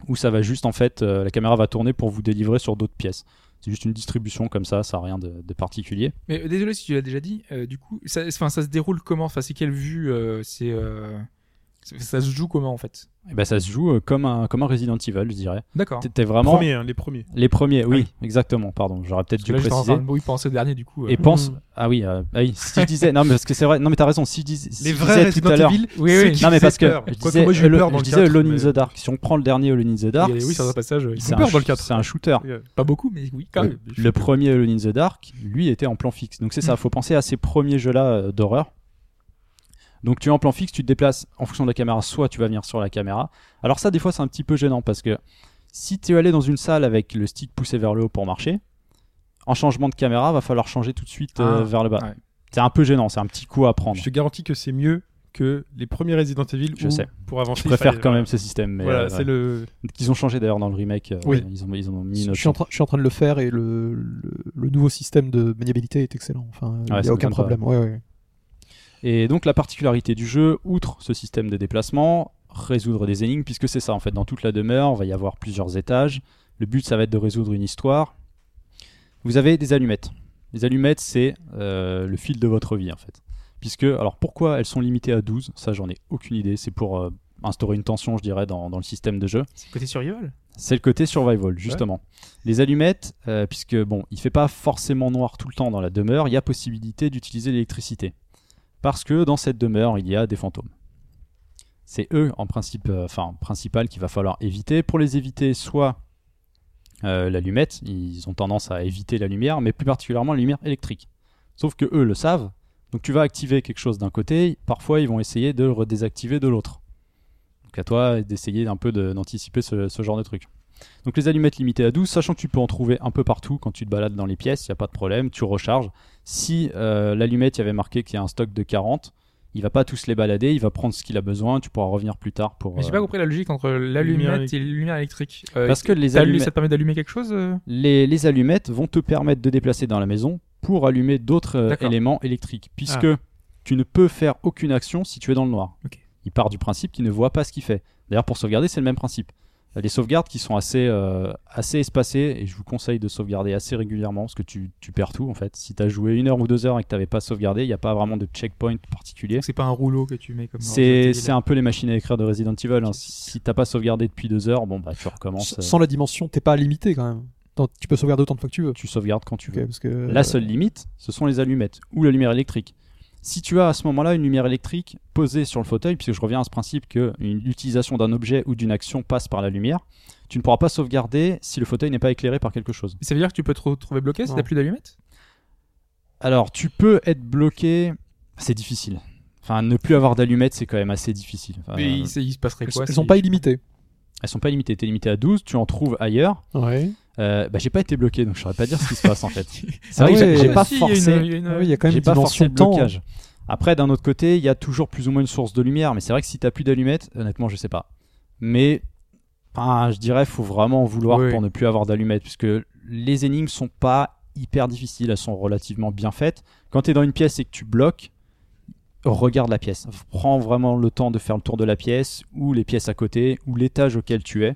où ça va juste en fait, euh, la caméra va tourner pour vous délivrer sur d'autres pièces. C'est juste une distribution comme ça, ça n'a rien de, de particulier. Mais euh, désolé si tu l'as déjà dit. euh, du coup, ça, ça se déroule comment? Enfin, c'est quelle vue C'est ça, se joue comment en fait Et ben ça se joue euh, comme un, comme un Resident Evil, je dirais. D'accord. T'es- T'es vraiment Premiers, hein, les premiers. les premiers, oui, oui. exactement. Pardon, j'aurais peut-être dû là, préciser. oui, penser au dernier du coup. euh. Et pense, Mm. ah oui, euh, ah oui, si je disais, non mais parce que c'est vrai, non mais t'as raison, si je dis, si Les vrais disais tout à l'heure. Oui, oui. non mais parce que peur. je disais, moi j'ai eu Alone- peur dans je le disais 4, Alone in the Dark. Si on prend le dernier Alone in the Dark, Il oui, sur un passage, ils c'est un peur sh- dans le 4. C'est un shooter. Pas beaucoup, mais oui, quand même. Le premier Alone in the Dark, lui, était en plan fixe. Donc c'est ça, Mm. faut penser à ces premiers jeux-là d'horreur. Donc tu es en plan fixe, tu te déplaces en fonction de la caméra, soit tu vas venir sur la caméra. Alors ça, des fois, c'est un petit peu gênant parce que si tu es allé dans une salle avec le stick poussé vers le haut pour marcher, en changement de caméra, va falloir changer tout de suite euh, Ah, vers le bas. ouais. C'est un peu gênant, c'est un petit coup à prendre. Je te garantis que c'est mieux que les premiers Resident Evil. Je où, sais. Pour avancer, Je préfère fallait- quand même ce système. Mais Voilà, euh, c'est ouais. le. qu'ils ont changé d'ailleurs dans le remake. euh, Oui. Ils ont, ils ont mis une Je suis, en train, je suis en train de le faire et le, le, le nouveau système de maniabilité est excellent. Enfin, il Ouais, n'y a aucun problème. Ouais, ouais. Et donc la particularité du jeu, outre ce système de déplacement, résoudre des énigmes, puisque c'est ça en fait, dans toute la demeure, il va y avoir plusieurs étages. Le but ça va être de résoudre une histoire. Vous avez des allumettes. Les allumettes c'est euh, le fil de votre vie en fait. Puisque, alors pourquoi elles sont limitées à 12 Ça j'en ai aucune idée, c'est pour euh, instaurer une tension je dirais dans, dans le système de jeu. C'est côté survival? C'est le côté survival, justement. Les allumettes, euh, puisque bon, il fait pas forcément noir tout le temps dans la demeure, il y a possibilité d'utiliser l'électricité. Parce que dans cette demeure, il y a des fantômes. C'est eux, en principe, euh, enfin, principal qu'il va falloir éviter. Pour les éviter, soit euh, l'allumette, ils ont tendance à éviter la lumière, mais plus particulièrement la lumière électrique. Sauf que eux le savent, donc tu vas activer quelque chose d'un côté, parfois ils vont essayer de le redésactiver de l'autre. Donc à toi d'essayer un peu d'anticiper ce, ce genre de truc. Donc les allumettes limitées à 12, sachant que tu peux en trouver un peu partout quand tu te balades dans les pièces, il n'y a pas de problème, tu recharges. Si euh, l'allumette, il y avait marqué qu'il y a un stock de 40, il va pas tous les balader, il va prendre ce qu'il a besoin, tu pourras revenir plus tard pour... Mais j'ai euh, pas compris la logique entre l'allumette et la lumière électrique. Euh, Parce que les allumettes- Ça te permet d'allumer quelque chose euh? Les, les allumettes vont te permettre de déplacer dans la maison pour allumer d'autres éléments électriques, puisque tu ne peux faire aucune action si tu es dans le noir. Il part du principe qu'il ne voit pas ce qu'il fait. D'ailleurs, pour sauvegarder, c'est le même principe. Des sauvegardes qui sont assez, euh, assez espacées et je vous conseille de sauvegarder assez régulièrement parce que tu, tu perds tout en fait. Si tu as joué une heure ou deux heures et que tu n'avais pas sauvegardé, il n'y a pas vraiment de checkpoint particulier. C'est pas un rouleau que tu mets comme C'est un peu les machines à écrire de Resident Evil. hein. Si t'as pas sauvegardé depuis deux heures, bon bah tu recommences. S- euh, Sans la dimension, t'es pas limité quand même. Tu peux sauvegarder autant de fois que tu veux. Tu sauvegardes quand tu veux. parce que La seule limite, ce sont les allumettes ou la lumière électrique. Si tu as à ce moment-là une lumière électrique posée sur le fauteuil, puisque je reviens à ce principe que l'utilisation d'un objet ou d'une action passe par la lumière, tu ne pourras pas sauvegarder si le fauteuil n'est pas éclairé par quelque chose. Ça veut dire que tu peux te retrouver bloqué si t'as plus d'allumettes? Alors, tu peux être bloqué, c'est difficile. Enfin, ne plus avoir d'allumettes, c'est quand même assez difficile. Enfin, Mais il, il se passerait quoi elles si- sont pas illimitées. elles sont pas limitées. T'es limité à 12, tu en trouves ailleurs. Ouais. Euh, bah, j'ai pas été bloqué, donc je saurais pas dire ce qui se passe en fait. C'est Ah vrai que j'ai- ouais, j'ai pas Si, il y a une- forcé. il y a une- Ah oui, il y a quand même pas forcé le temps. blocage. Après, d'un autre côté, il y a toujours plus ou moins une source de lumière, mais c'est vrai que si t'as plus d'allumettes, honnêtement, je sais pas. Mais, je dirais, faut vraiment en vouloir Oui. pour ne plus avoir d'allumettes, puisque les énigmes sont pas hyper difficiles, elles sont relativement bien faites. Quand t'es dans une pièce et que tu bloques, regarde la pièce. Prends vraiment le temps de faire le tour de la pièce, ou les pièces à côté, ou l'étage auquel tu es,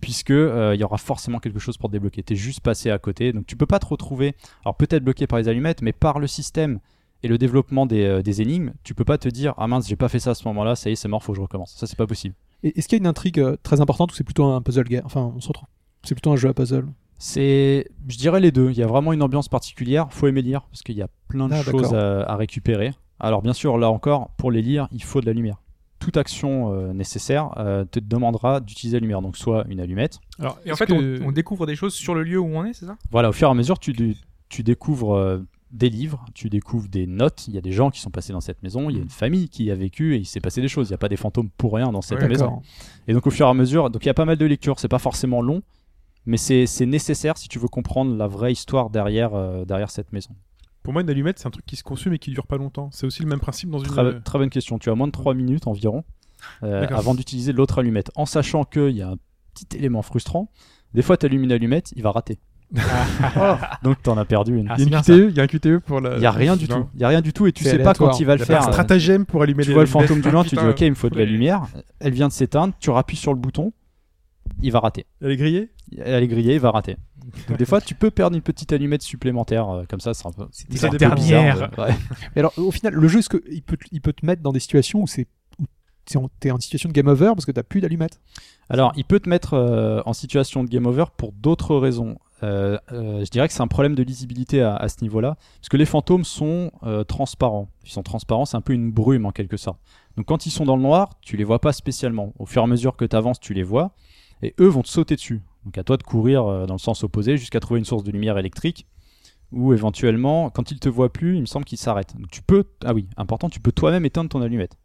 puisque euh, il y aura forcément quelque chose pour te débloquer. T'es juste passé à côté, donc tu peux pas te retrouver. Alors peut-être bloqué par les allumettes, mais par le système et le développement des, euh, des énigmes, tu peux pas te dire ah mince j'ai pas fait ça à ce moment-là, ça y est c'est mort, faut que je recommence. Ça c'est pas possible. Et Est-ce qu'il y a une intrigue euh, très importante ou c'est plutôt un puzzle game? Enfin, on se retrouve. C'est plutôt un jeu à puzzle. C'est, je dirais les deux. Il y a vraiment une ambiance particulière. Faut aimer lire parce qu'il y a plein de Ah, choses à récupérer. Alors bien sûr, là encore, pour les lire, il faut de la lumière. Toute action euh, nécessaire euh, te demandera d'utiliser la lumière. Donc soit une allumette. Alors, Et en fait, que- on, on découvre des choses sur le lieu où on est, c'est ça? Voilà, au fur et à mesure, tu, dé- tu découvres euh, des livres, tu découvres des notes. Il y a des gens qui sont passés dans cette maison. Il y a une famille qui y a vécu et il s'est passé des choses. Il n'y a pas des fantômes pour rien dans cette Ouais, maison. Et donc au fur et à mesure, donc il y a pas mal de lectures, c'est pas forcément long, mais c'est c'est nécessaire si tu veux comprendre la vraie histoire derrière, euh, derrière cette maison. Pour moi, une allumette, c'est un truc qui se consume et qui dure pas longtemps. C'est aussi le même principe dans une. Très, très bonne question, tu as moins de 3 minutes environ euh, avant d'utiliser l'autre allumette, en sachant qu'il y a un petit élément frustrant, des fois tu allumes une allumette, il va rater. donc t'en as perdu une. Ah, Il y c'est a bien une QTE, il y a un QTE pour la. Il y a rien du Non. tout, il y a rien du tout et tu sais pas quand il va Il le y a pas faire. un stratagème pour allumer Tu vois le fantôme du loin, tu dis ok, il me faut de la lumière, elle vient de s'éteindre, tu rappuies sur le bouton, il va rater. Elle est grillée? Elle est grillée, il va rater. Donc des fois, tu peux perdre une petite allumette supplémentaire, euh, comme ça, c'est un peu. C'était c'est un la peu dernière. bizarre, ouais. Mais alors, au final, le jeu, est-ce que il peut, te- il peut te mettre dans des situations où c'est t'es en, situation de game over parce que t'as plus d'allumettes? Alors, il peut te mettre euh, en situation de game over pour d'autres raisons. Euh, euh, je dirais que c'est un problème de lisibilité à, à ce niveau-là, parce que les fantômes sont euh, transparents. Ils sont transparents, c'est un peu une brume en quelque sorte. Donc quand ils sont dans le noir, tu les vois pas spécialement. Au fur et à mesure que tu avances, tu les vois, et eux vont te sauter dessus. Donc à toi de courir euh, dans le sens opposé jusqu'à trouver une source de lumière électrique, ou éventuellement, quand ils te voient plus, il me semble qu'ils s'arrêtent. Donc tu peux, ah oui, important, tu peux toi-même éteindre ton allumette.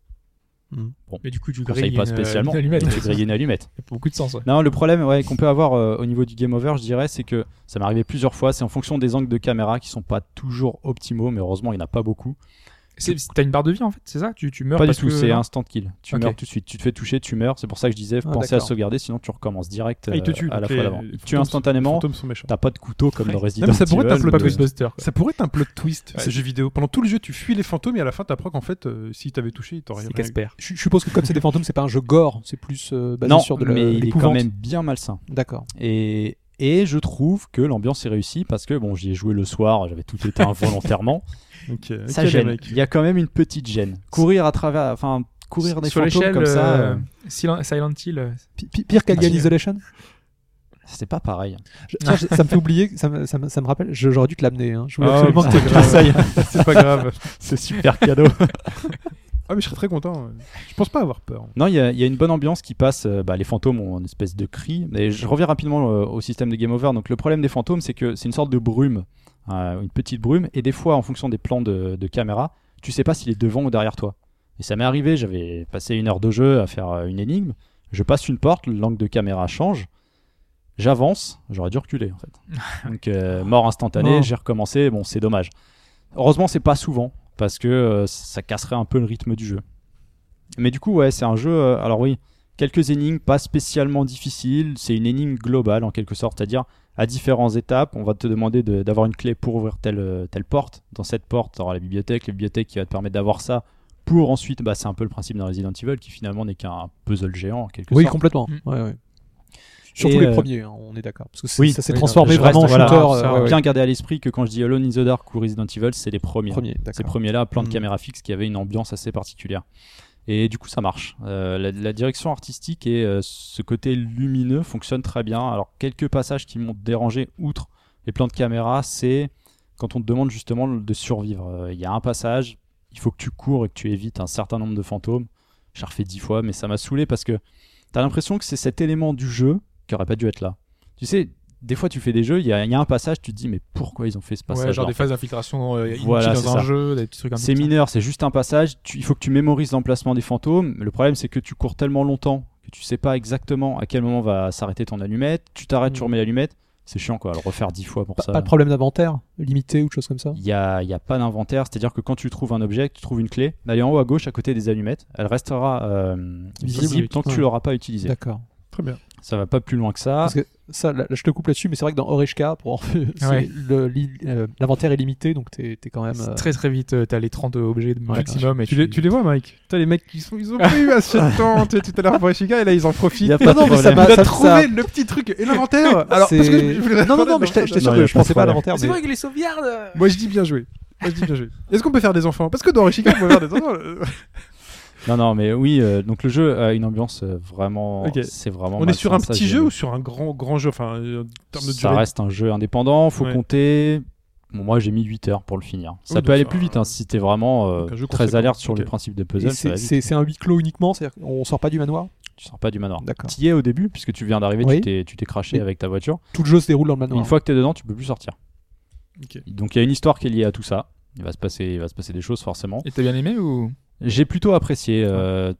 Mais du coup, tu grilles pas une, euh, spécialement. une allumette. Tu griller une allumette. Ça a beaucoup de sens. ouais. Non, le problème ouais, qu'on peut avoir euh, au niveau du game over, je dirais, c'est que ça m'est arrivé plusieurs fois. C'est en fonction des angles de caméra qui sont pas toujours optimaux, mais heureusement, il n'y en a pas beaucoup. C'est- T'as une barre de vie en fait, c'est ça? Tu, tu meurs pas du parce tout, que- c'est instant kill. Tu meurs tout de suite. Tu te fais toucher, tu meurs. C'est pour ça que je disais, Ah, pensez à sauvegarder, sinon tu recommences direct Ah, il te euh, tue. à la fois d'avant. les Il te tue fantômes- instantanément. Les fantômes sont méchants. T'as pas de couteau comme dans Resident mais ça pourrait être un Evil. plot quoi. Ça pourrait être un plot twist, Ouais. ce jeu vidéo. Pendant tout le jeu, tu fuis les fantômes et à la fin, t'apprends qu'en fait, euh, si t'avais touché, il t'aurait C'est rien. Casper. je, je suppose que comme c'est des fantômes, c'est pas un jeu gore, c'est plus euh, basé Non, sur de mais il est quand même bien malsain. D'accord. Et, et je trouve que l'ambiance est réussie parce que bon, j'y ai joué le soir, j'avais tout éteint volontairement. Ça gêne. Il y a quand même une petite gêne. Courir à travers, enfin, courir des Sur fantômes comme ça, euh, euh, Silent Hill. euh, Pi- pi- Pire qu'Alien Ah, Isolation c'est pas pareil. Je- tiens, je- Ça me fait oublier, ça me, ça me- ça me rappelle, j'aurais dû te l'amener. Hein. Je voulais Ah, absolument que c'est tu. C'est pas grave. C'est super cadeau. Ah, mais je serais très content. Je pense pas avoir peur. non, il y, a- il y a une bonne ambiance qui passe. bah, les fantômes ont une espèce de cri. Et je reviens rapidement au système de Game Over. Donc, le problème des fantômes, c'est que c'est une sorte de brume, euh, une petite brume. Et des fois, en fonction des plans de, de caméra, tu sais pas s'il est devant ou derrière toi. Et ça m'est arrivé, j'avais passé une heure de jeu à faire euh, une énigme. Je passe une porte, l'angle de caméra change. J'avance, j'aurais dû reculer en fait. Donc euh, mort instantanée, j'ai recommencé, bon c'est dommage. Heureusement c'est pas souvent, parce que euh, ça casserait un peu le rythme du jeu. Mais du coup ouais c'est un jeu, euh, alors oui, quelques énigmes pas spécialement difficiles, c'est une énigme globale en quelque sorte, c'est-à-dire à différentes étapes. On va te demander de- d'avoir une clé pour ouvrir telle, euh, telle porte. Dans cette porte, tu auras la bibliothèque, la bibliothèque qui va te permettre d'avoir ça. Pour ensuite, bah, c'est un peu le principe d'un Resident Evil qui finalement n'est qu'un puzzle géant en quelque Oui, sorte. complètement. Mm. Ouais, ouais. Surtout Et, les euh, premiers, hein, on est d'accord. Parce que c'est- oui, ça s'est oui, transformé je vraiment en voilà, shooter. ça, euh, ouais. Bien garder à l'esprit que quand je dis Alone in the Dark ou Resident Evil, c'est les premiers. Premier, Ces premiers-là, plan de Mm. caméra fixe qui avait une ambiance assez particulière. Et du coup, ça marche. Euh, la, direction artistique et euh, ce côté lumineux fonctionnent très bien. Alors, quelques passages qui m'ont dérangé, outre les plans de caméra, c'est quand on te demande justement de survivre. Euh, Il y a un passage, il faut que tu cours et que tu évites un certain nombre de fantômes. J'ai refait dix fois, mais ça m'a saoulé parce que t'as l'impression que c'est cet élément du jeu qui aurait pas dû être là. Tu sais, des fois, tu fais des jeux, il y, a- il y a un passage, tu te dis, mais pourquoi ils ont fait ce passage Ouais, genre des phases d'infiltration euh, inutiles Voilà, dans c'est un ça. jeu, des petits trucs un peu C'est mineur, c'est juste un passage. Tu- il faut que tu mémorises l'emplacement des fantômes. Le problème, c'est que tu cours tellement longtemps que tu sais pas exactement à quel moment va s'arrêter ton allumette. Tu t'arrêtes, tu Mm. remets l'allumette. C'est chiant, quoi. Le refaire dix fois pour Pas, ça. pas de problème d'inventaire limité ou de choses comme ça Il y a, y a pas d'inventaire, c'est-à-dire que quand tu trouves un objet, tu trouves une clé, elle est en haut à gauche à côté des allumettes. Elle restera euh, Visible. visible tant que tu Ouais. l'auras pas utilisée. D'accord. Très bien. Ça va pas plus loin que ça. Parce que ça, là, je te coupe là-dessus, mais c'est vrai que dans Oreshka, pour Ouais. euh, l'inventaire est limité, donc t'es es quand même. C'est euh, Très très vite, euh, t'as les 30 objets de maximum. et Tu les, tu les vois, Mike? T'as les mecs qui sont, ils ont pas eu assez de temps tu sais, tout à l'heure pour Ishika et là ils en profitent. Y a pas de Non, mais ça m'a- trouvé ça- le petit truc et l'inventaire. Alors parce que je, non, non, non, mais j'étais sûr que je pensais pas à l'inventaire. C'est vrai que les sauvegardes Moi je dis bien joué. Moi je dis bien joué. Est-ce qu'on peut faire des enfants? Parce que dans Ishika on peut faire des enfants. Non, non, mais oui. euh, donc le jeu a une ambiance euh, vraiment. C'est vraiment. On est sur un ça, petit jeu ou sur un grand grand jeu Enfin, euh, en termes de Ça durée? reste un jeu indépendant, faut Ouais. compter. Bon, moi j'ai mis 8 heures pour le finir. Ça Oui, peut aller ça- plus vite hein, si t'es vraiment euh, donc un jeu très alerte sur Ok. le principe de Et puzzle. ça c'est- un huis clos uniquement, c'est-à-dire qu'on sort pas du manoir? Tu sors pas du manoir. D'accord. Tu y es au début, puisque tu viens d'arriver, Oui. tu t'es- tu t'es craché avec ta voiture. Tout le jeu se déroule dans le manoir. une fois que t'es dedans, tu peux plus sortir. Ok. Donc il y a une histoire qui est liée à tout ça. Il va se passer, il va se passer des choses forcément. Et t'as bien aimé ou? J'ai plutôt apprécié. euh,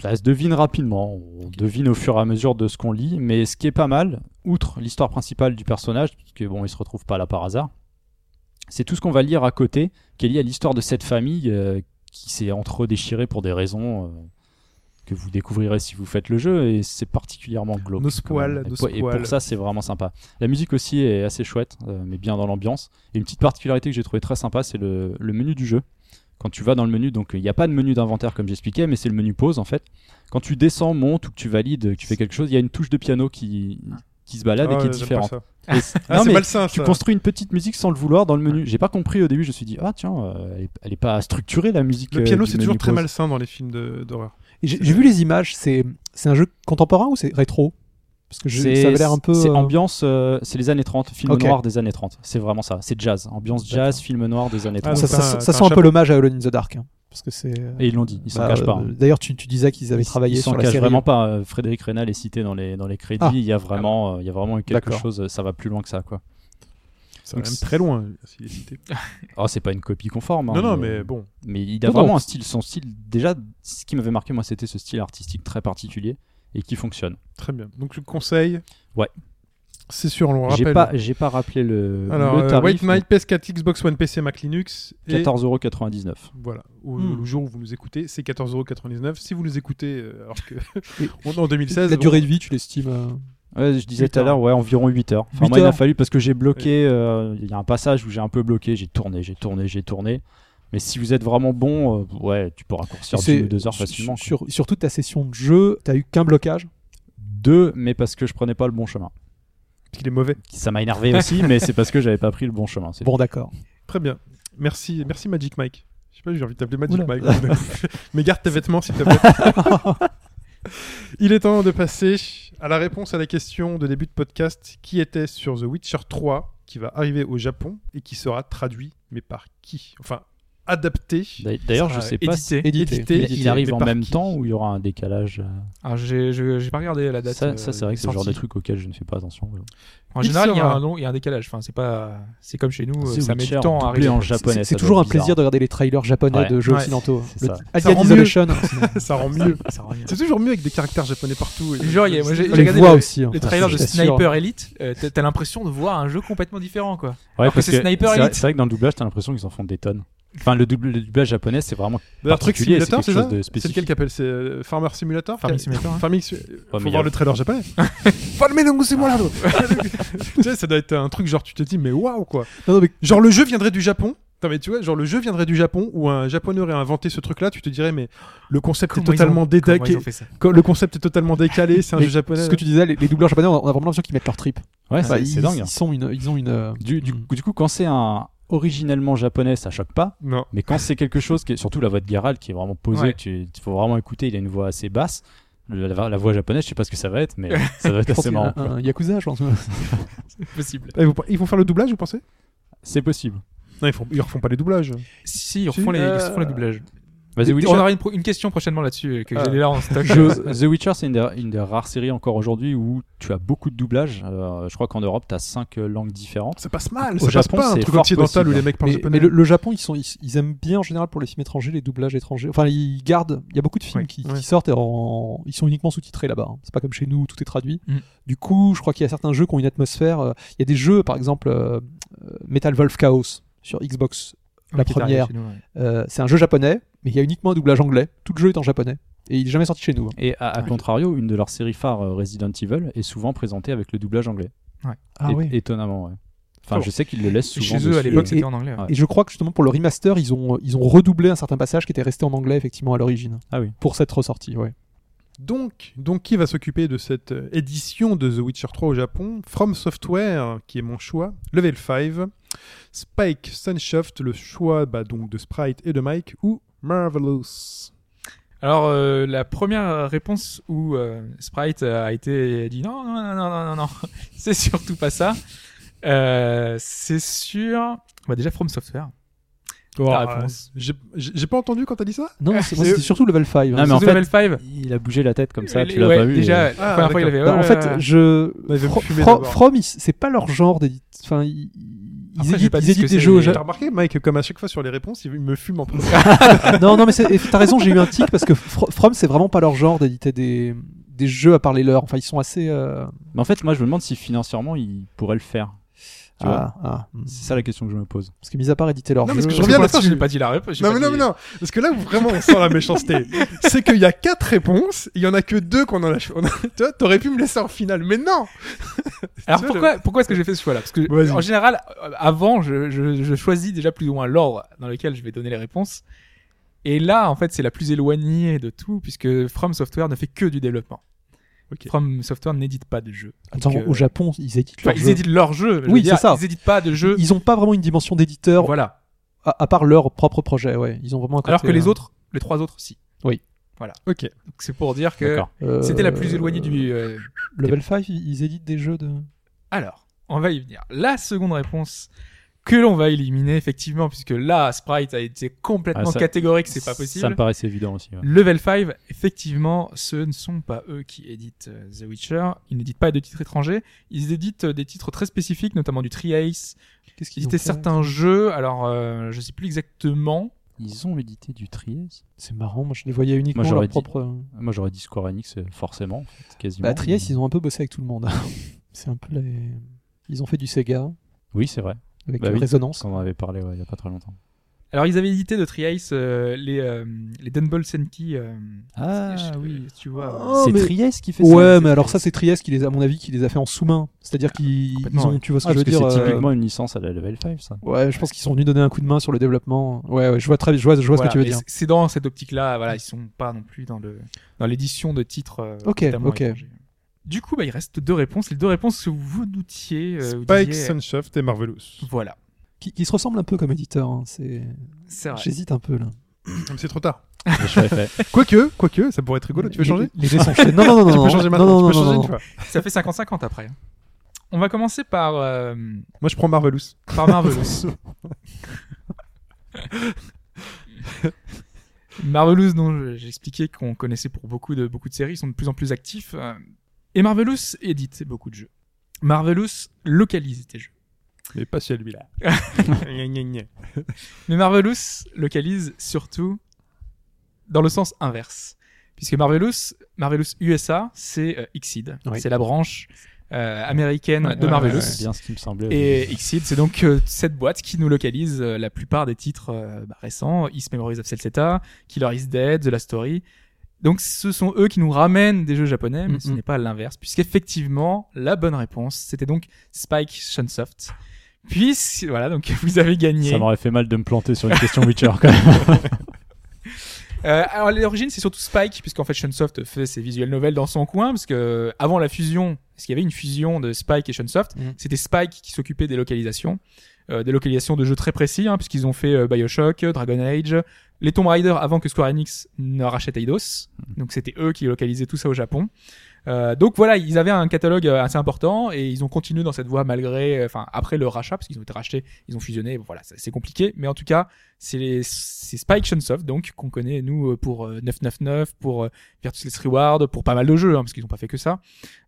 ça se devine rapidement. On devine au fur et à mesure de ce qu'on lit. Mais ce qui est pas mal, outre l'histoire principale du personnage, puisque bon, il se retrouve pas là par hasard, c'est tout ce qu'on va lire à côté, qui est lié à l'histoire de cette famille euh, qui s'est entre déchirée pour des raisons euh, que vous découvrirez si vous faites le jeu. Et c'est particulièrement glauque. Nos spoils, Et nos pour- Et pour ça, c'est vraiment sympa. La musique aussi est assez chouette, euh, mais bien dans l'ambiance. Et une petite particularité que j'ai trouvé très sympa, c'est le, le menu du jeu. Quand tu vas dans le menu, donc il n'y a pas de menu d'inventaire comme j'expliquais, mais c'est le menu pause en fait. Quand tu descends, montes ou que tu valides, que tu fais quelque chose, il y a une touche de piano qui, qui se balade Ah et qui est différente. Et- Ah, non, c'est mais malsain tu ça. construis une petite musique sans le vouloir dans le menu. J'ai pas compris au début, je me suis dit, ah tiens, euh, elle, est, elle est pas structurée la musique. Le euh, piano c'est toujours très malsain dans les films d'horreur. J'ai j'ai vu les images, c'est c'est un jeu contemporain ou c'est rétro? Parce que je- C'est- ça avait l'air un peu. C'est euh, ambiance, euh, c'est les années 30, film noir des années 30. C'est vraiment ça. C'est jazz, ambiance jazz, film noir des années Ah, 30. ça, donc ça- sent un un peu l'hommage à Alone in the Dark. hein, parce que c'est. Et ils l'ont dit, ils s'en bah, cachent pas. euh, hein. D'ailleurs, tu, tu disais qu'ils avaient Ils- travaillé ils sur s'en la cachent série. vraiment pas. euh, Frédéric Rénal est cité dans les, dans les crédits. Ah. il, y a vraiment, euh, il y a vraiment eu quelque chose, euh, ça va plus loin que ça. quoi. Ça va Donc, même c'est- très loin s'il est cité. Oh, c'est pas une copie conforme. hein, Non non mais bon. mais il a Non, non. vraiment un style. Son style, déjà, ce qui m'avait marqué, moi, c'était ce style artistique très particulier et qui fonctionne. Très bien. Donc le conseil. Ouais. C'est sûr, on le J'ai rappelle. pas, j'ai pas rappelé le, Alors, le euh, tarif. White Knight, PS4, Xbox One, PC, Mac, Linux. Et 14,99€. voilà, Au- Hmm. le jour où vous nous écoutez, c'est 14,99€. Si vous nous écoutez euh, alors que on est en 2016, La durée de vie, tu l'estimes. Ouais, je disais tout à l'heure, ouais, environ 8 heures. Enfin, 8 moi, il m'a heures. fallu parce que j'ai bloqué. euh, Il y a un passage où j'ai un peu bloqué. J'ai tourné, j'ai tourné, j'ai tourné. Mais si vous êtes vraiment bon, euh, ouais, tu peux raccourcir ou deux heures sur- facilement. quoi. Sur, toute ta session de jeu, t'as eu qu'un blocage. Deux, mais parce que je prenais pas le bon chemin. parce qu'il est mauvais. Ça m'a énervé aussi, mais c'est parce que j'avais pas pris le bon chemin. Bon, d'accord. Très bien. Merci, merci Magic Mike. Je sais pas, j'ai envie de t'appeler Magic Oula. Mike. Mais garde tes vêtements s'il te plaît. Il est temps de passer à la réponse à la question de début de podcast qui était sur The Witcher 3 qui va arriver au Japon et qui sera traduit mais par qui? Enfin adapté. D'a- D'ailleurs, je sais pas. édité. Édité. Édité. Il, il arrive en même qui temps ou il y aura un décalage euh, Alors j'ai je- j'ai pas regardé la date. Ça, euh, ça, c'est vrai que c'est le genre de truc auquel je ne fais pas attention. En Il général, il y a sera- un long, il y a un décalage. Enfin, c'est pas, c'est comme chez nous, euh, The ça met du temps à arriver. en C'est- japonais. C'est toujours un bizarre. plaisir de regarder les trailers japonais Ouais. de jeux Ouais. occidentaux. Le ça. Rend mieux. Ça rend mieux. C'est toujours mieux avec des caractères japonais partout. et- Genre, moi, j'ai- Les regardé aussi. hein. Trailers de. Sniper Elite, euh, t'as- l'impression de voir un jeu complètement différent, quoi. Ouais, Alors que parce c'est Sniper Elite. C'est vrai que dans le doublage, t'as l'impression qu'ils en font des tonnes. Enfin, le, double- le doublage japonais, c'est vraiment D'ailleurs, Truc particulier, c'est Simulator, quelque c'est ça chose de C'est spécifique. lequel qui appelle C'est euh, Farmer Simulator Farming Simulator, hein. Farming Sim- Faut mais il y voir a- le trailer japonais. Farming Simulator Tu sais, ça doit être un truc genre, tu te dis, mais waouh quoi Non, non, mais Genre, le jeu viendrait du Japon. Attends, mais tu vois, genre, le jeu viendrait du Japon où un japonais aurait inventé ce truc là, tu te dirais, mais le concept Comment est totalement ont- décalé. Le concept est totalement décalé, c'est un mais jeu japonais. Ce que tu disais, les, les doubleurs japonais, on a, vraiment l'impression qu'ils mettent leur trip. Ouais, Bah, c'est c'est dingue. Ils, sont une, ils ont une. euh, Du, du, Mm. du coup, quand c'est un originellement japonais, ça choque pas. Non. Mais quand c'est quelque chose qui est surtout la voix de Geralt qui est vraiment posée, Ouais. que tu il faut vraiment écouter, il a une voix assez basse. La, la voix japonaise, je sais pas ce que ça va être, mais ça va être assez qu'il y a marrant. un, un Yakuza, je pense. C'est possible. Ils vont, ils vont faire le doublage, vous pensez? C'est possible. Non, ils, font, ils refont pas les doublages. Si, ils Si, refont, les, euh, ils refont les doublages. The Et Witcher, On aura une, question prochainement là-dessus euh, que Ah. j'ai là en stock. je- The Witcher, c'est une, des- une des rares séries encore aujourd'hui où tu as beaucoup de doublages. Euh, je crois qu'en Europe, tu as 5 langues différentes. Ça passe mal, Au ça passe Japon, pas un truc occidental où les mecs parlent Mais, japonais. mais le, le Japon, ils, sont, ils, ils aiment bien en général pour les films étrangers les doublages étrangers. Enfin, ils gardent. Il y a beaucoup de films qui, sortent et en, ils sont uniquement sous-titrés là-bas. hein. C'est pas comme chez nous où tout est traduit. Mm. Du coup, je crois qu'il y a certains jeux qui ont une atmosphère. euh, Il y a des jeux, par exemple, euh, euh, Metal Wolf Chaos sur Xbox. La première. nous, ouais. Euh, c'est un jeu japonais, mais il y a uniquement un doublage anglais. Tout le jeu est en japonais. Et il est jamais sorti chez nous. hein. Et à, à contrario, une de leurs séries phares, euh, Resident Evil, est souvent présentée avec le doublage anglais. Ah É- ouais. Étonnamment, ouais. Enfin, Oh. je sais qu'ils le laissent souvent. Chez eux, à l'époque, Et- c'était en anglais. ouais. Ouais. Et je crois que justement pour le remaster, ils ont, ils ont redoublé un certain passage qui était resté en anglais effectivement à l'origine. Ah oui. Pour cette ressortie, ouais. Donc, donc, qui va s'occuper de cette euh, édition de The Witcher 3 au Japon? From Software, qui est mon choix. Level 5. Spike Sunshoft, le choix bah, donc de Sprite et de Mike. Ou Marvelous? Alors, euh, la première réponse où euh, Sprite a été dit non, non, non, non, non, non, c'est surtout pas ça. C'est sur. Bah, déjà, From Software. La réponse. J'ai j'ai pas entendu quand t'as dit ça Non, c'est- surtout level 5. Non, mais en fait, Level 5. il a bougé la tête comme ça, tu l'as ouais, pas vu. Déjà, et- la Ah, première fois, il avait. Bah, oh en fait, je veut Fro-. From, ils- c'est pas leur genre d'édite. Enfin, ils, ils Après, éditent, pas ils éditent des jeux T'as remarqué, Mike, comme à chaque fois sur les réponses, il me fume en premier. Non, non, mais t'as raison, j'ai eu un tic parce que Fro- From, c'est vraiment pas leur genre d'éditer des, des jeux à parler leurs. Enfin, ils sont assez. euh, Mais en fait, moi, je me demande si financièrement, ils pourraient le faire. Tu vois ah, ah. C'est ça la question que je me pose. Parce que mis à part éditer leurs Non, mais jeux. ce que je reviens là-dessus. je n'ai pas dit la réponse. Non, mais non, dit- mais non. Parce que là où vraiment on sent la méchanceté, c'est qu'il y a quatre réponses, il y en a que deux qu'on en a. on a- Tu vois, t'aurais pu me laisser en finale, mais non Alors vois, pourquoi, pourquoi est-ce que j'ai fait ce choix-là? Parce que en général, euh, avant, je, je, je choisis déjà plus ou moins l'ordre dans lequel je vais donner les réponses. Et là, en fait, c'est la plus éloignée de tout, puisque From Software ne fait que du développement. Ok. From Software n'édite pas de jeux. Attends, Donc, euh, au Japon, ils éditent Enfin, leurs ils jeux. éditent leurs jeux. Oui, c'est ça. Ils éditent pas de jeux. Ils ont pas vraiment une dimension d'éditeur Voilà. à, à part leur propre projet, ouais. Ils ont vraiment un Alors côté, que les euh, autres, les trois autres, si. Ok. Donc c'est pour dire que euh, c'était la plus éloignée du. euh, Level 5, ils ils éditent des jeux de. Alors, on va y venir. La seconde réponse que l'on va éliminer, effectivement, puisque là, Sprite a été complètement Ah, ça- catégorique, c'est pas Ça me possible. paraissait évident aussi. ouais. Level 5, effectivement, ce ne sont pas eux qui éditent euh, The Witcher. Ils n'éditent pas de titres étrangers. Ils éditent euh, des titres très spécifiques, notamment du Tri-Ace. Qu'est-ce Ils qu'ils éditaient certains jeux. Alors, euh, je sais plus exactement. Ils ont édité du Trieste C'est marrant, moi je les voyais uniquement Moi, leur j'aurais dit- propre. euh, Moi, j'aurais dit Square Enix, forcément, en fait, quasiment. Bah, Trieste, ils ont un peu bossé avec tout le monde. c'est un peu les. Ils ont fait du Sega Oui, c'est vrai. Avec Bah euh, oui. Résonance. On en avait parlé ouais, il y a pas très longtemps. Alors, ils avaient édité de Tri-Ace euh, les, euh, les Dunball Senki. euh, Ah je- oui. Tu vois. Oh, c'est mais- Trieste qui fait ça Ouais, mais alors ça, c'est Trieste qui les a, à mon avis, qui les a fait en sous-main. C'est-à-dire qu'ils Complètement, ils ont, ouais. tu vois ce Ah, que je veux que dire. c'est euh, typiquement une licence à la level 5, ça. Ouais, je pense qu'ils sont venus donner un coup de main sur le développement. Ouais, ouais, je vois très, je vois, je vois Voilà, ce que tu veux dire. c'est- dans cette optique-là, voilà, ils sont pas non plus dans le dans l'édition de titres. euh, Ok, ok. étrangers. Du coup, bah, il reste deux réponses. Les deux réponses que vous doutiez. euh, Spike, disiez- Sunshoft et Marvelous. Voilà, Qui, qui se ressemblent un peu comme éditeur. hein, C'est. c'est vrai. J'hésite un peu là. C'est trop tard. Quoique, quoique, ça pourrait être rigolo. Tu veux changer Les dés sont. Non, non, non, non. Tu peux changer maintenant. non, tu peux non, changer non, une fois. Ça fait 50-50 après. hein. On va commencer par euh, Moi, je prends Marvelous. par Marvelous. Marvelous, dont je- j'ai expliqué qu'on connaissait pour beaucoup de beaucoup de séries, ils sont de plus en plus actifs. Et Marvelous édite beaucoup de jeux. Marvelous localise des jeux. Mais pas celui-là. Mais Marvelous localise surtout dans le sens inverse. Puisque Marvelous, Marvelous USA, c'est euh, Xseed. Oui. C'est la branche euh, américaine Ouais, de ouais, Marvelous. ouais, C'est bien ce qui me semblait. Et Exceed, c'est donc euh, cette boîte qui nous localise euh, la plupart des titres euh, bah, récents, East Memories of Celceta, Killer is Dead, The Last Story. Donc ce sont eux qui nous ramènent des jeux japonais, mais ce n'est pas l'inverse, puisqu'effectivement, la bonne réponse, c'était donc Spike Chunsoft. Puis, voilà, donc vous avez gagné. Ça m'aurait fait mal de me planter sur une question Witcher quand même. Euh, alors l'origine c'est surtout Spike puisqu'en fait Shunsoft fait ses visual novels dans son coin parce que avant la fusion, parce qu'il y avait une fusion de Spike et Shunsoft, Mhm. c'était Spike qui s'occupait des localisations, euh, des localisations de jeux très précis hein, puisqu'ils ont fait euh, BioShock, Dragon Age, les Tomb Raider avant que Square Enix ne rachète Eidos, donc c'était eux qui localisaient tout ça au Japon. Euh, donc voilà, ils avaient un catalogue euh, assez important et ils ont continué dans cette voie malgré, euh, enfin après le rachat parce qu'ils ont été rachetés, ils ont fusionné. Bon, voilà, c'est compliqué, mais en tout cas, c'est Spike Chunsoft donc qu'on connaît nous euh, pour euh, 999, pour Virtuous Reward, pour pas mal de jeux hein, parce qu'ils n'ont pas fait que ça.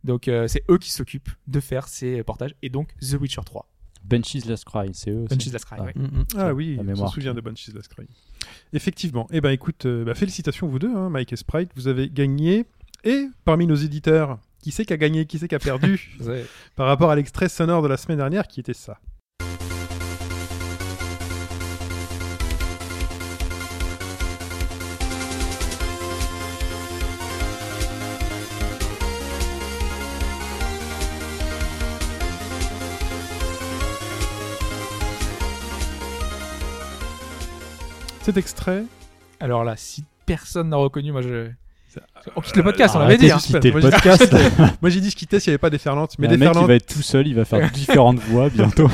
Donc euh, c'est eux qui s'occupent de faire ces portages et donc The Witcher 3, Benchies Last Cry, c'est eux. Bunchies Last Cry. Ah. ouais. Mm, mm. Ah oui, on mémoire. se souvient de Banshees Last Cry. Effectivement. Eh ben écoute, euh, bah, félicitations vous deux, hein, Mike et Sprite, vous avez gagné. Et parmi nos éditeurs, qui c'est qui a gagné, qui c'est qui a perdu par rapport à l'extrait sonore de la semaine dernière qui était ça? Cet extrait, Alors là, si personne n'a reconnu, moi je. On quitte le podcast, on l'avait dit. hein. quitter le j'ai- podcast. moi j'ai dit je quittais s'il n'y avait pas des ferlantes, mais Il des un mec ferlantes, va être tout seul, il va faire différentes voix bientôt.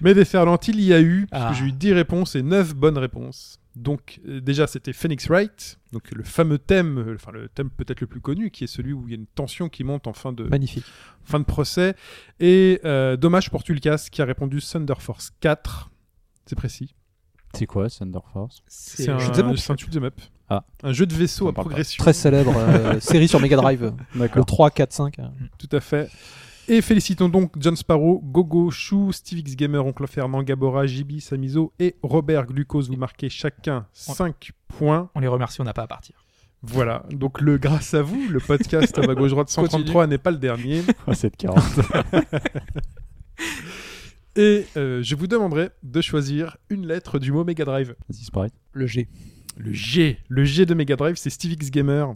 mais des ferlantes, il y a eu, Ah. j'ai eu 10 réponses et 9 bonnes réponses. Donc euh, déjà c'était Phoenix Wright, donc le fameux thème, euh, enfin le thème peut-être le plus connu, qui est celui où il y a une tension qui monte en fin de, Magnifique. fin de procès. Et euh, dommage pour Tulkas qui a répondu Thunder Force 4. C'est précis. C'est quoi, Thunder Force C'est un, up. c'est un 'em up. Ah. Un jeu de vaisseau à progression. Très célèbre euh, série sur Mega Drive. Le D'accord. 3, 4, 5. euh. Tout à fait. Et félicitons donc John Sparrow, Gogo, Chou, Steve X Gamer, Oncle Fernand, Gabora, Jibi, Samizo et Robert Glucose. Vous marquez chacun 5 points. On les remercie, on n'a pas à partir. Voilà. Donc le grâce à vous, le podcast à ma gauche droite 133 n'est pas le dernier. Oh, cette carotte. Et euh, je vous demanderai de choisir une lettre du mot Mega Drive. Vas-y, Sprite. Le G. Le G. Le G de Mega Drive, c'est Steve X Gamer.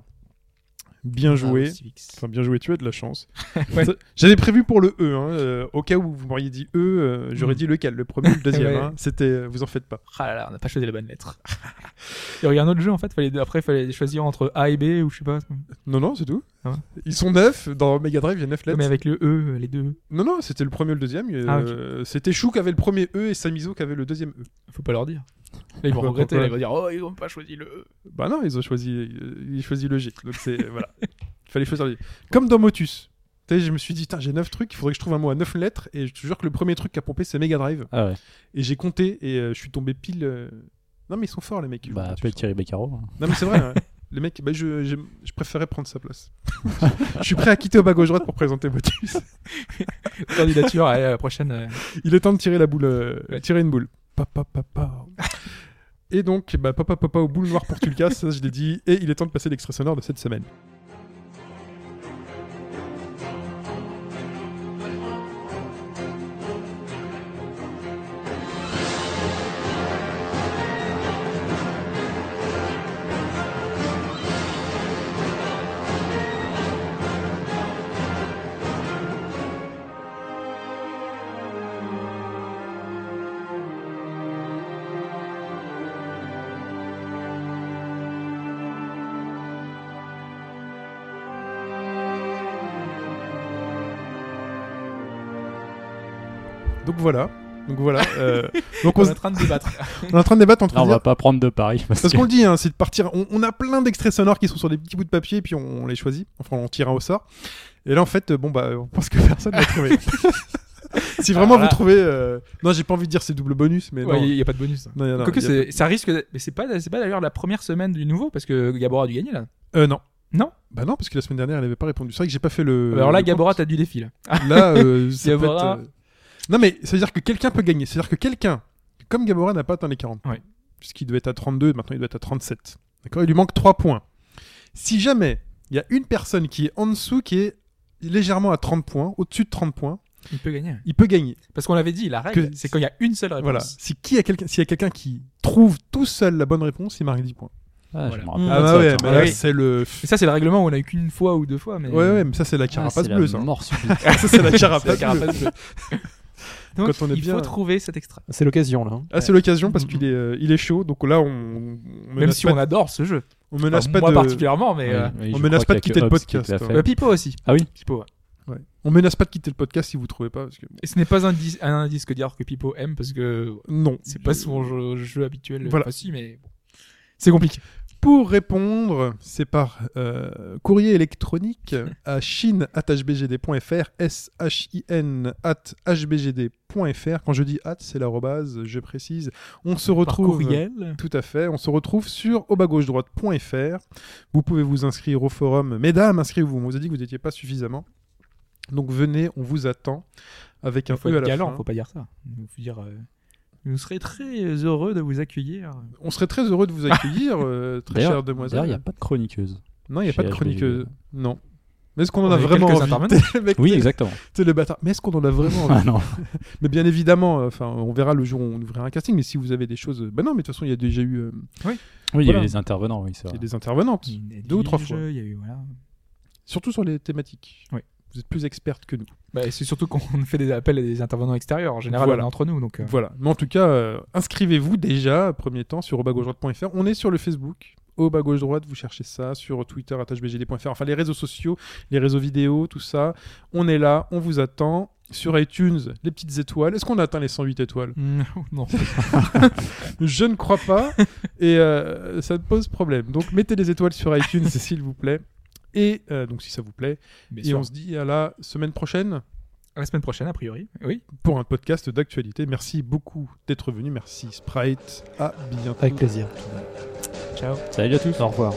Bien joué. Ah, X. Enfin, bien joué, tu as de la chance. Ouais. J'avais prévu pour le E, hein, euh, au cas où vous m'auriez dit E, euh, j'aurais Mm. dit lequel, le premier ou le deuxième. Ouais. hein. C'était, euh, vous en faites pas. Ah là là, on n'a pas choisi la bonne lettre. Il y a un autre jeu en fait, fallait, après il fallait choisir entre A et B ou je sais pas. Non, non, c'est tout. Ah ouais. Ils sont neuf, dans Mega Drive, il y a neuf lettres. Mais avec le E, les deux. Non, non, c'était le premier ou le deuxième. euh, Ah. C'était Chou qui avait le premier E et Samizo qui avait le deuxième E. Faut pas leur dire. Là, ils vont regretter, là, ils vont dire Oh, ils ont pas choisi le E. Bah non, ils ont choisi, ils ont choisi le G. Donc c'est, voilà. Il fallait choisir le G. Comme dans Motus. Tu sais, je me suis dit, j'ai neuf trucs, il faudrait que je trouve un mot à neuf lettres. Et je te jure que le premier truc à pomper, c'est Mega Drive. Ah ouais. Et j'ai compté et euh, je suis tombé pile. euh, Non, mais ils sont forts, les mecs. Bah, appelle Thierry Beccaro. hein. Non, mais c'est vrai. ouais. Les mecs, bah, je, je, je préférais prendre sa place. je suis prêt à quitter au bas gauche droite pour présenter Motus. Candidature, allez, à la prochaine. euh, Il est temps de tirer la boule, euh, Ouais. tirer une boule. Papa. Et donc, bah, papa, papa aux boules noires pour Tulkas, ça je l'ai dit. Et il est temps de passer l'extrait sonore de cette semaine. Voilà. Donc voilà. euh, donc on, est en train de débattre. on est en train de débattre entre Là, on va pas prendre de paris. Parce, Parce qu'on le dit, hein, c'est de partir. On, on a plein d'extraits sonores qui sont sur des petits bouts de papier, et puis on, on les choisit. Enfin, on tire un au sort. Et là, en fait, bon, bah, on pense que personne l'a trouvé. si vraiment vous trouvez. euh, Non, j'ai pas envie de dire c'est double bonus, mais Ouais, non. il n'y a pas de bonus. Non, y a- non, Quoique, a c'est- ça risque. Mais c'est pas, c'est pas d'ailleurs la première semaine du nouveau parce que Gabora a dû gagner là. Euh, non. Non? Bah non, parce que la semaine dernière, elle avait pas répondu. C'est vrai que j'ai pas fait le. Alors là, le Gabora, t'as du défi là. Là, euh, ça peut Gabora. être, euh, Non, mais ça veut dire que quelqu'un peut gagner. C'est-à-dire que quelqu'un, comme Gabora n'a pas atteint les 40 points, Ouais. puisqu'il devait être à 32, maintenant il doit être à 37. D'accord? Il lui manque 3 points. Si jamais il y a une personne qui est en dessous, qui est légèrement à 30 points, au-dessus de 30 points, Il peut gagner. il peut gagner. Parce qu'on l'avait dit, la règle, c'est quand il y a une seule réponse. Voilà. Si qui a quelqu'un, s'il y a quelqu'un qui trouve tout seul la bonne réponse, il marque 10 points. Ah, Voilà. je me rappelle Ah bah ça, ouais, mais Ah là, oui. c'est le. Et ça, c'est le règlement où on a eu qu'une fois ou deux fois. Mais... Ouais, ouais, mais ça c'est la Ah, carapace la bleue, ça. subite. ça c'est la C'est la carapace bleue. Donc, Quand on est il bien- faut trouver cet extrait. C'est l'occasion là. hein. Ah, c'est l'occasion parce qu'il est, euh, il est chaud. Donc là, on, on Même menace si pas, on adore ce jeu. on menace Enfin, pas moi de, particulièrement, mais Oui, euh, oui, on menace pas de quitter le podcast, hein. euh, Pipo aussi. Ah oui Pipo, ouais. ouais. on menace pas de quitter le podcast si vous trouvez pas. Parce que, Et ce n'est pas un, dis- un indice que dire que Pipo aime parce que non. c'est pas son jeu, jeu habituel. Voilà. Enfin, si, mais bon. c'est compliqué. Pour répondre, c'est par euh, courrier électronique à chine.hbgd.fr, s-h-i-n at hbgd.fr. Quand je dis at, c'est l'arrobase, je précise. On se retrouve. Tout à fait. On se retrouve sur au bas gauche droite.fr. Vous pouvez vous inscrire au forum. Mesdames, inscrivez-vous. On vous a dit que vous n'étiez pas suffisamment. Donc venez, on vous attend avec un E à la galant, fin. faut pas dire ça. Il faut dire. euh, Nous serons très heureux de vous accueillir. On serait très heureux de vous accueillir, euh, très D'ailleurs, chère D'ailleurs, demoiselle. il n'y a pas de chroniqueuse. Non, il n'y a pas de chroniqueuse. Non. Mais est-ce qu'on en a vraiment quelques envie mec, Oui, exactement. t'es le bâtard. Mais est-ce qu'on en a vraiment envie Ah non. Mais bien évidemment, euh, enfin, on verra le jour où on ouvrira un casting. Mais si vous avez des choses, ben non, mais de toute façon, il y a déjà eu euh, Oui, il y a des intervenants, oui, c'est il y a des intervenantes, deux ou trois fois. il y a eu, voilà. surtout sur les thématiques. Oui. Vous êtes plus experte que nous. Bah, c'est surtout qu'on fait des appels à des intervenants extérieurs. En général, Voilà. on est entre nous. Donc, euh, Voilà. Mais en tout cas, euh, inscrivez-vous déjà, premier temps, sur obagauche-droite.fr. On est sur le Facebook. Au bas gauche droite, vous cherchez ça sur Twitter hbgd.fr, enfin les réseaux sociaux, les réseaux vidéo, tout ça. On est là, on vous attend. Sur iTunes, les petites étoiles. Est-ce qu'on a atteint les 108 étoiles? Mm, non. Je ne crois pas. et euh, ça me pose problème. Donc mettez des étoiles sur iTunes, s'il vous plaît. Et euh, donc si ça vous plaît. Bien et sûr. on se dit à la semaine prochaine À la semaine prochaine, a priori. Oui. pour un podcast d'actualité. Merci beaucoup d'être venu. Merci Sprite. À bientôt. Avec plaisir. Ciao. Salut à tous. Au revoir.